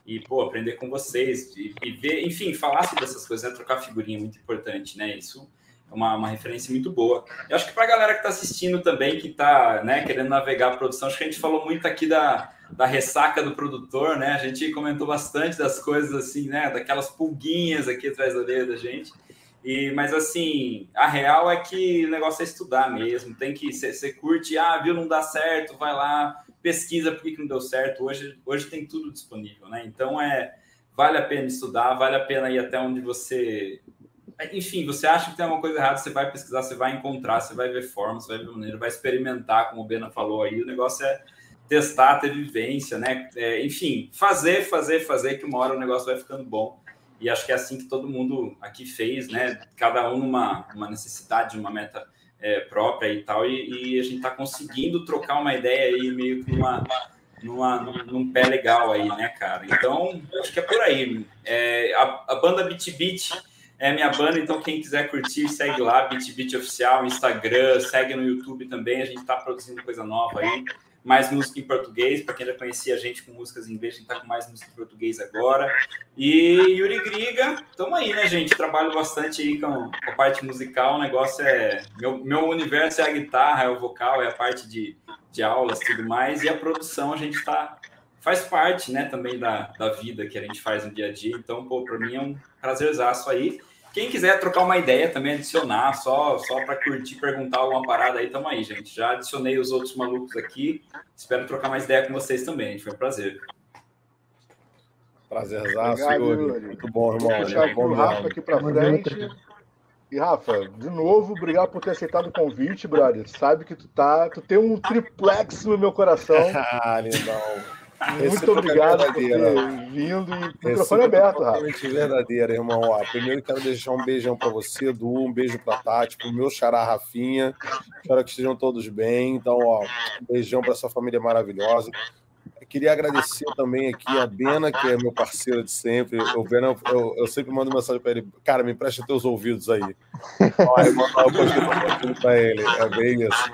E, pô, aprender com vocês e, e ver, enfim, falar sobre essas coisas, né? trocar figurinha é muito importante, né? Isso é uma, uma referência muito boa. Eu acho que para a galera que está assistindo também, que está né, querendo navegar a produção, acho que a gente falou muito aqui da, da ressaca do produtor, né? A gente comentou bastante das coisas assim, né? Daquelas pulguinhas aqui atrás da orelha da gente. E, mas assim, a real é que o negócio é estudar mesmo. Tem que você curte, ah, viu, não dá certo, vai lá, pesquisa por que, não deu certo. Hoje, hoje tem tudo disponível, né? Então é vale a pena estudar, vale a pena ir até onde você. Enfim, você acha que tem alguma coisa errada, você vai pesquisar, você vai encontrar, você vai ver formas, vai ver maneira, vai experimentar, como o Bena falou aí. O negócio é testar, ter vivência, né? É, enfim, fazer, fazer, fazer, que uma hora o negócio vai ficando bom. E acho que é assim que todo mundo aqui fez, né? Cada um numa, numa necessidade, uma meta é, própria e tal. E, e a gente está conseguindo trocar uma ideia aí, meio que numa, numa, num, num pé legal aí, né, cara? Então, acho que é por aí. É, a, a banda Beat Beat é minha banda, então quem quiser curtir, segue lá, Beat Beat Oficial, Instagram, segue no YouTube também. A gente está produzindo coisa nova aí mais música em português, para quem já conhecia a gente com músicas em inglês, a gente tá com mais música em português agora. E Yuri Griga, tamo aí, né, gente? Trabalho bastante aí com, a parte musical, o negócio é. Meu, meu universo é a guitarra, é o vocal, é a parte de, de aulas tudo mais, e a produção a gente tá, faz parte, né, também da, da vida que a gente faz no dia a dia. Então, pô, para mim é um prazerzaço aí. Quem quiser trocar uma ideia também, adicionar, só, só para curtir, perguntar alguma parada aí, tamo aí, gente. Já adicionei os outros malucos aqui. Espero trocar mais ideia com vocês também. Foi um prazer. Prazerzaço, Yuri. Muito bom, irmão. Vou puxar o Rafa aqui para frente. E Rafa, de novo, obrigado por ter aceitado o convite, brother. Sabe que tu tá, tu tem um triplex no meu coração. ah, lindão. Muito obrigado por ter vindo e microfone aberto, Rafa. verdadeira, irmão. Ó, primeiro quero deixar um beijão para você, Du, um beijo para Tati, para o meu xará Rafinha. Espero que estejam todos bem. Então, ó, um beijão para essa família maravilhosa. Eu queria agradecer também aqui a Bena, que é meu parceiro de sempre. O Bena, eu, eu sempre mando mensagem para ele, cara, me empresta teus ouvidos aí. Olha, mandar uma coisa para ele. É bem isso.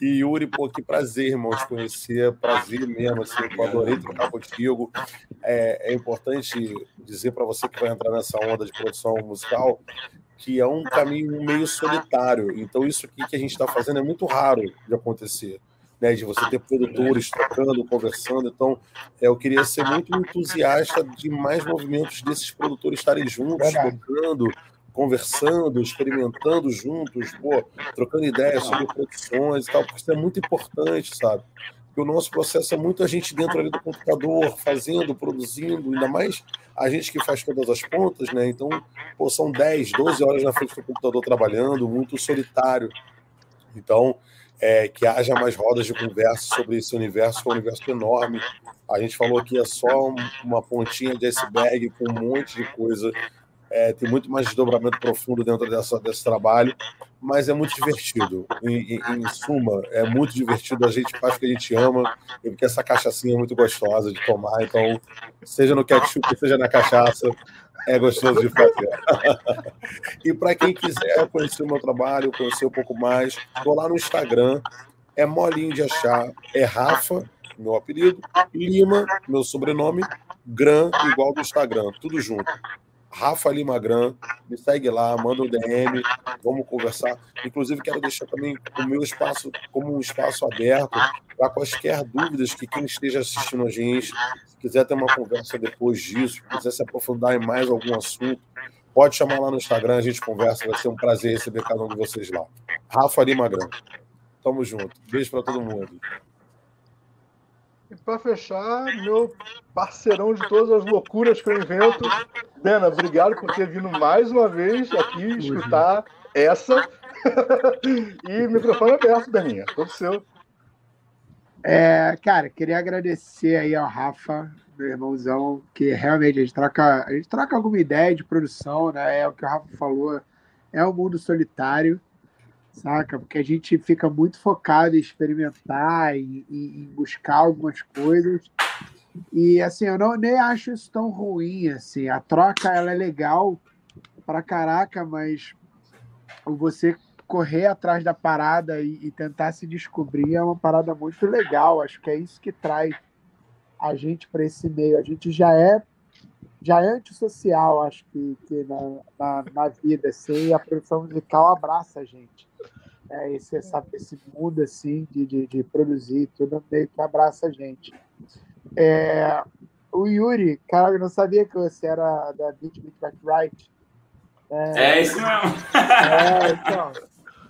E Yuri, pô, que prazer, irmão, te conhecer, prazer mesmo, assim, eu adorei trocar contigo. É, é importante dizer para você que vai entrar nessa onda de produção musical que é um caminho meio solitário. Então, isso aqui que a gente está fazendo é muito raro de acontecer. Né, de você ter produtores trocando, conversando. Então, é, eu queria ser muito entusiasta de mais movimentos desses produtores estarem juntos, tocando, conversando, experimentando juntos, pô, trocando ideias sobre produções e tal, porque isso é muito importante, sabe? Porque o nosso processo é muito a gente dentro ali do computador, fazendo, produzindo, ainda mais a gente que faz todas as pontas, né? Então, pô, são 10, 12 horas na frente do computador trabalhando, muito solitário. Então, é, que haja mais rodas de conversa sobre esse universo, que é um universo enorme. A gente falou aqui é só uma pontinha de iceberg com um monte de coisa é, tem muito mais desdobramento profundo dentro dessa, desse trabalho, mas é muito divertido. Em, em, em, suma, é muito divertido, a gente faz o que a gente ama, e porque essa cachaçinha é muito gostosa de tomar, então, seja no ketchup, seja na cachaça, é gostoso de fazer. e para quem quiser conhecer o meu trabalho, conhecer um pouco mais, estou lá no Instagram, é molinho de achar, é Rafa, meu apelido, Lima, meu sobrenome, Gran, igual do Instagram, tudo junto. Rafa Lima Gran, me segue lá, manda um DM, vamos conversar. Inclusive, quero deixar também o meu espaço como um espaço aberto para quaisquer dúvidas que quem esteja assistindo a gente, se quiser ter uma conversa depois disso, quiser se aprofundar em mais algum assunto, pode chamar lá no Instagram, a gente conversa, vai ser um prazer receber cada um de vocês lá. Rafa Lima Gran. Tamo junto. Beijo para todo mundo. E para fechar, meu parceirão de todas as loucuras que eu invento, Bena, obrigado por ter vindo mais uma vez aqui escutar essa. e microfone aberto, Beninha, todo seu. É, cara, queria agradecer aí ao Rafa, meu irmãozão, que realmente a gente troca, a gente troca alguma ideia de produção, né? É o que o Rafa falou, é um mundo solitário saca? Porque a gente fica muito focado em experimentar, em, em buscar algumas coisas. E assim, eu não nem acho isso tão ruim, assim. A troca ela é legal pra caraca, mas você correr atrás da parada e, e, tentar se descobrir é uma parada muito legal. Acho que é isso que traz a gente para esse meio. A gente já é já é antissocial, acho que, que na, na, na vida, assim, a produção musical abraça a gente é, esse, essa, esse mundo assim de, de, de, produzir, tudo meio que abraça a gente. É, o Yuri, cara, eu não sabia que você era da Beat Beat Back Right. É, é isso mesmo. É, então,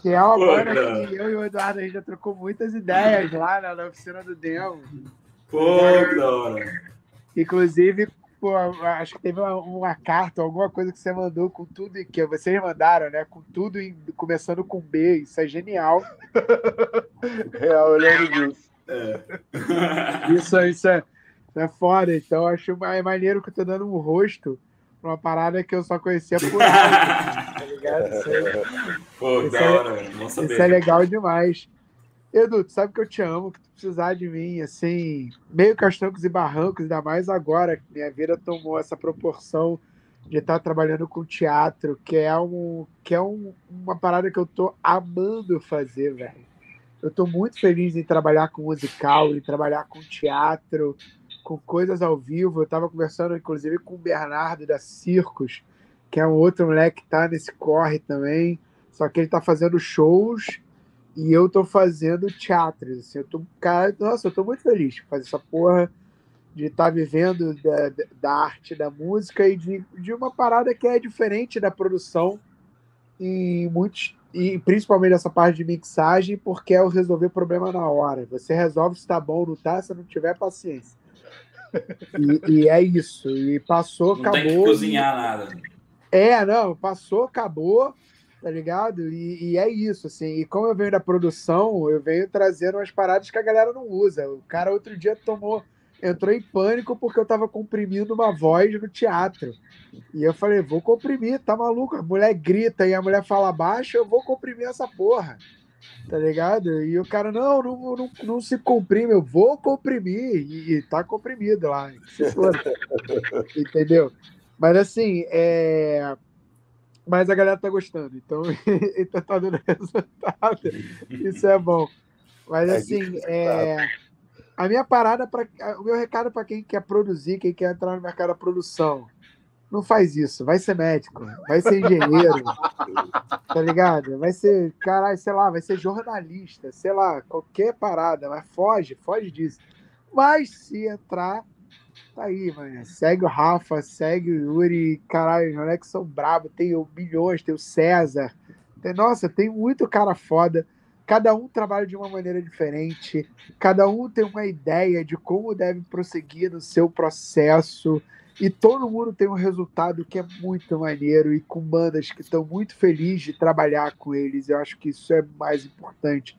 que é uma Pô, banda cara. que eu e o Eduardo a gente já trocou muitas ideias lá na, na oficina do Demo. Pô, cara. Inclusive, Pô, acho que teve uma, uma, carta, alguma coisa que você mandou com tudo que vocês mandaram, né? Com tudo em, começando com B. Isso é genial. Real, eu lembro disso. É. Isso, isso, é, isso é foda. Então, acho mais maneiro que eu tô dando um rosto pra uma parada que eu só conhecia por áudio, tá ligado? Isso, aí, Pô, isso, da é, hora, isso é legal demais. Edu, tu sabe que eu te amo, que tu precisar de mim, assim, meio castancos e barrancos, ainda mais agora que minha vida tomou essa proporção de estar trabalhando com teatro, que é, um, que é um, uma parada que eu tô amando fazer, velho. Eu tô muito feliz em trabalhar com musical, em trabalhar com teatro, com coisas ao vivo. Eu tava conversando, inclusive, com o Bernardo da Circos, que é um outro moleque que tá nesse corre também, só que ele tá fazendo shows e eu tô fazendo teatro. Assim, eu tô, cara, nossa, eu tô muito feliz de fazer essa porra. de estar tá vivendo da, da arte, da música e de, de uma parada que é diferente da produção em muitos e principalmente essa parte de mixagem, porque é o resolver problema na hora. Você resolve se tá bom ou não tá, se não tiver paciência. E, e é isso. E passou, não acabou. Não tem que cozinhar nada. É, não, passou, acabou, tá ligado? E, e, é isso, assim. E como eu venho da produção, eu venho trazendo umas paradas que a galera não usa. O cara outro dia tomou entrou em pânico porque eu tava comprimindo uma voz no teatro. E eu falei, vou comprimir, tá maluco? A mulher grita e a mulher fala baixo, eu vou comprimir essa porra. Tá ligado? E o cara, não, não, não, não se comprime, eu vou comprimir. E, e tá comprimido lá. Entendeu? Mas assim, é. Mas a galera tá gostando, então, então tá dando resultado. Isso é bom. Mas é assim, é a minha parada para o meu recado para quem quer produzir, quem quer entrar no mercado da produção, não faz isso, vai ser médico, vai ser engenheiro, tá ligado? Vai ser, caralho, sei lá, vai ser jornalista, sei lá, qualquer parada, mas foge, foge disso. Mas se entrar, tá aí, mano. Segue o Rafa, segue o Yuri, caralho, os moleques são bravos, tem o Milhões, tem o César. Tem, nossa, tem muito cara foda. Cada um trabalha de uma maneira diferente, cada um tem uma ideia de como deve prosseguir no seu processo, e todo mundo tem um resultado que é muito maneiro e com bandas que estão muito felizes de trabalhar com eles. Eu acho que isso é mais importante.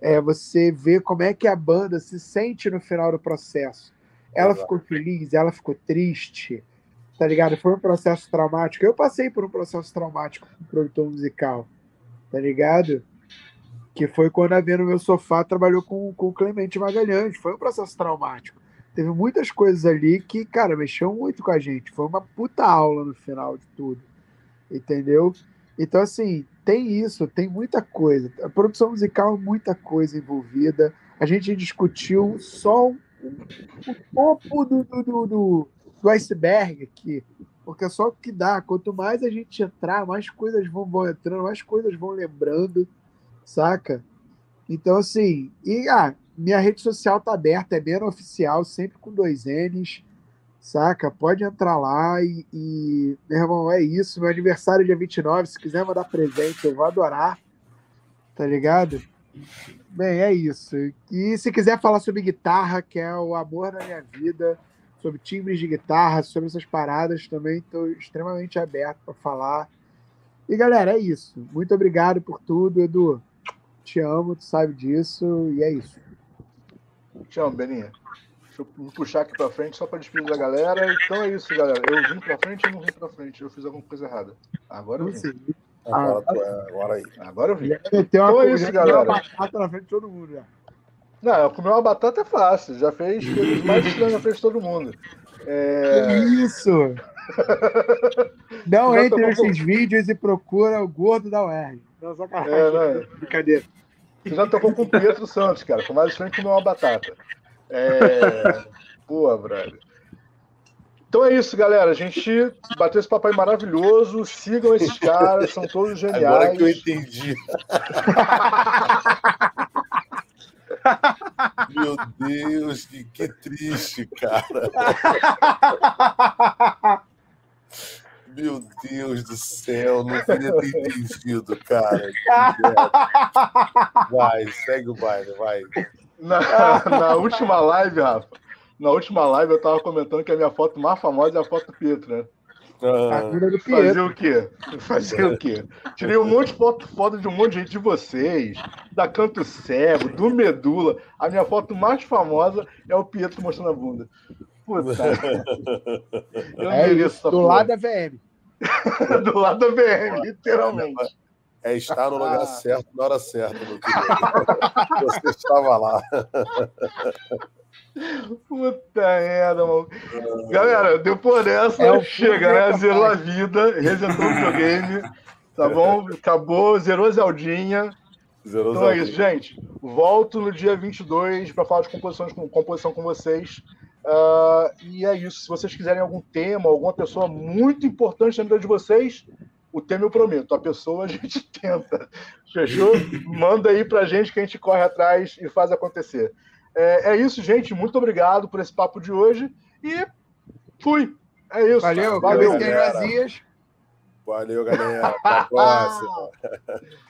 É você ver como é que a banda se sente no final do processo. Ela Exato. ficou feliz, ela ficou triste, tá ligado? Foi um processo traumático. Eu passei por um processo traumático como produtor musical, tá ligado? que foi quando a Vê no Meu Sofá trabalhou com, com o Clemente Magalhães. Foi um processo traumático. Teve muitas coisas ali que, cara, mexeu muito com a gente. Foi uma puta aula no final de tudo. Entendeu? Então, assim, tem isso, tem muita coisa. A produção musical é muita coisa envolvida. A gente discutiu só o, o topo do, do, do, do, iceberg aqui. Porque é só o que dá. Quanto mais a gente entrar, mais coisas vão, vão entrando, mais coisas vão lembrando saca? Então, assim, e ah, minha rede social tá aberta, é bem oficial, sempre com dois N's, saca? Pode entrar lá e, e, meu irmão, é isso. Meu aniversário é dia 29, se quiser mandar presente, eu vou adorar, tá ligado? Bem, é isso. E se quiser falar sobre guitarra, que é o amor da minha vida, sobre timbres de guitarra, sobre essas paradas, também estou extremamente aberto para falar. E galera, é isso. Muito obrigado por tudo, Edu. Te amo, tu sabe disso, e é isso. Te amo, Beninha. Deixa eu puxar aqui pra frente só pra despedir da galera. Então é isso, galera. Eu vim pra frente ou não vim pra frente? Eu fiz alguma coisa errada. Agora eu vim. Agora, ah, agora aí. Agora eu vim. Então é isso, galera. batata na frente de todo mundo, já. Não, comer uma batata é fácil. Já fez coisas mais estranhas na frente de todo mundo. É... Isso! Não entre nesses vídeos e procura o gordo da UR. Não, sacanagem. É, né? Brincadeira. Você já tocou com o Pietro Santos, cara. Foi mais estranho que comer uma batata. É... Boa, brother. Então é isso, galera. A gente bateu esse papai maravilhoso. Sigam esses caras, são todos geniais. Agora que eu entendi. Meu Deus, que, que triste, cara. Meu Deus do céu, não queria ter entendido, cara. Vai, segue o baile, vai. Na, na, última live, Rafa, na última live eu tava comentando que a minha foto mais famosa é a foto do Pietro, né? Ah, fazer o quê? Fazer o quê? Tirei um monte de foto foda de um monte de gente de vocês, da Canto Cego, do Medula. A minha foto mais famosa é o Pietro mostrando a bunda. Puta. Eu é isso, do lado da VM. do lado da VM, literalmente. É estar no lugar certo na hora certa, meu querido. Você estava lá. Puta merda, mano. Galera, depois dessa, é chega, né? Zerou a vida, resetou o videogame, tá bom? Acabou, zerou Zeldinha. Zerou então Zeldinha. é isso, gente. Volto no dia 22 para falar de composição, com, composição com vocês. Uh, e é isso. Se vocês quiserem algum tema, alguma pessoa muito importante na vida de vocês, o tema eu prometo. A pessoa a gente tenta. Fechou? Manda aí pra gente que a gente corre atrás e faz acontecer. É, é isso, gente. Muito obrigado por esse papo de hoje. E fui. É isso. Valeu, valeu. Valeu, galera. Valeu, galera. Até a próxima.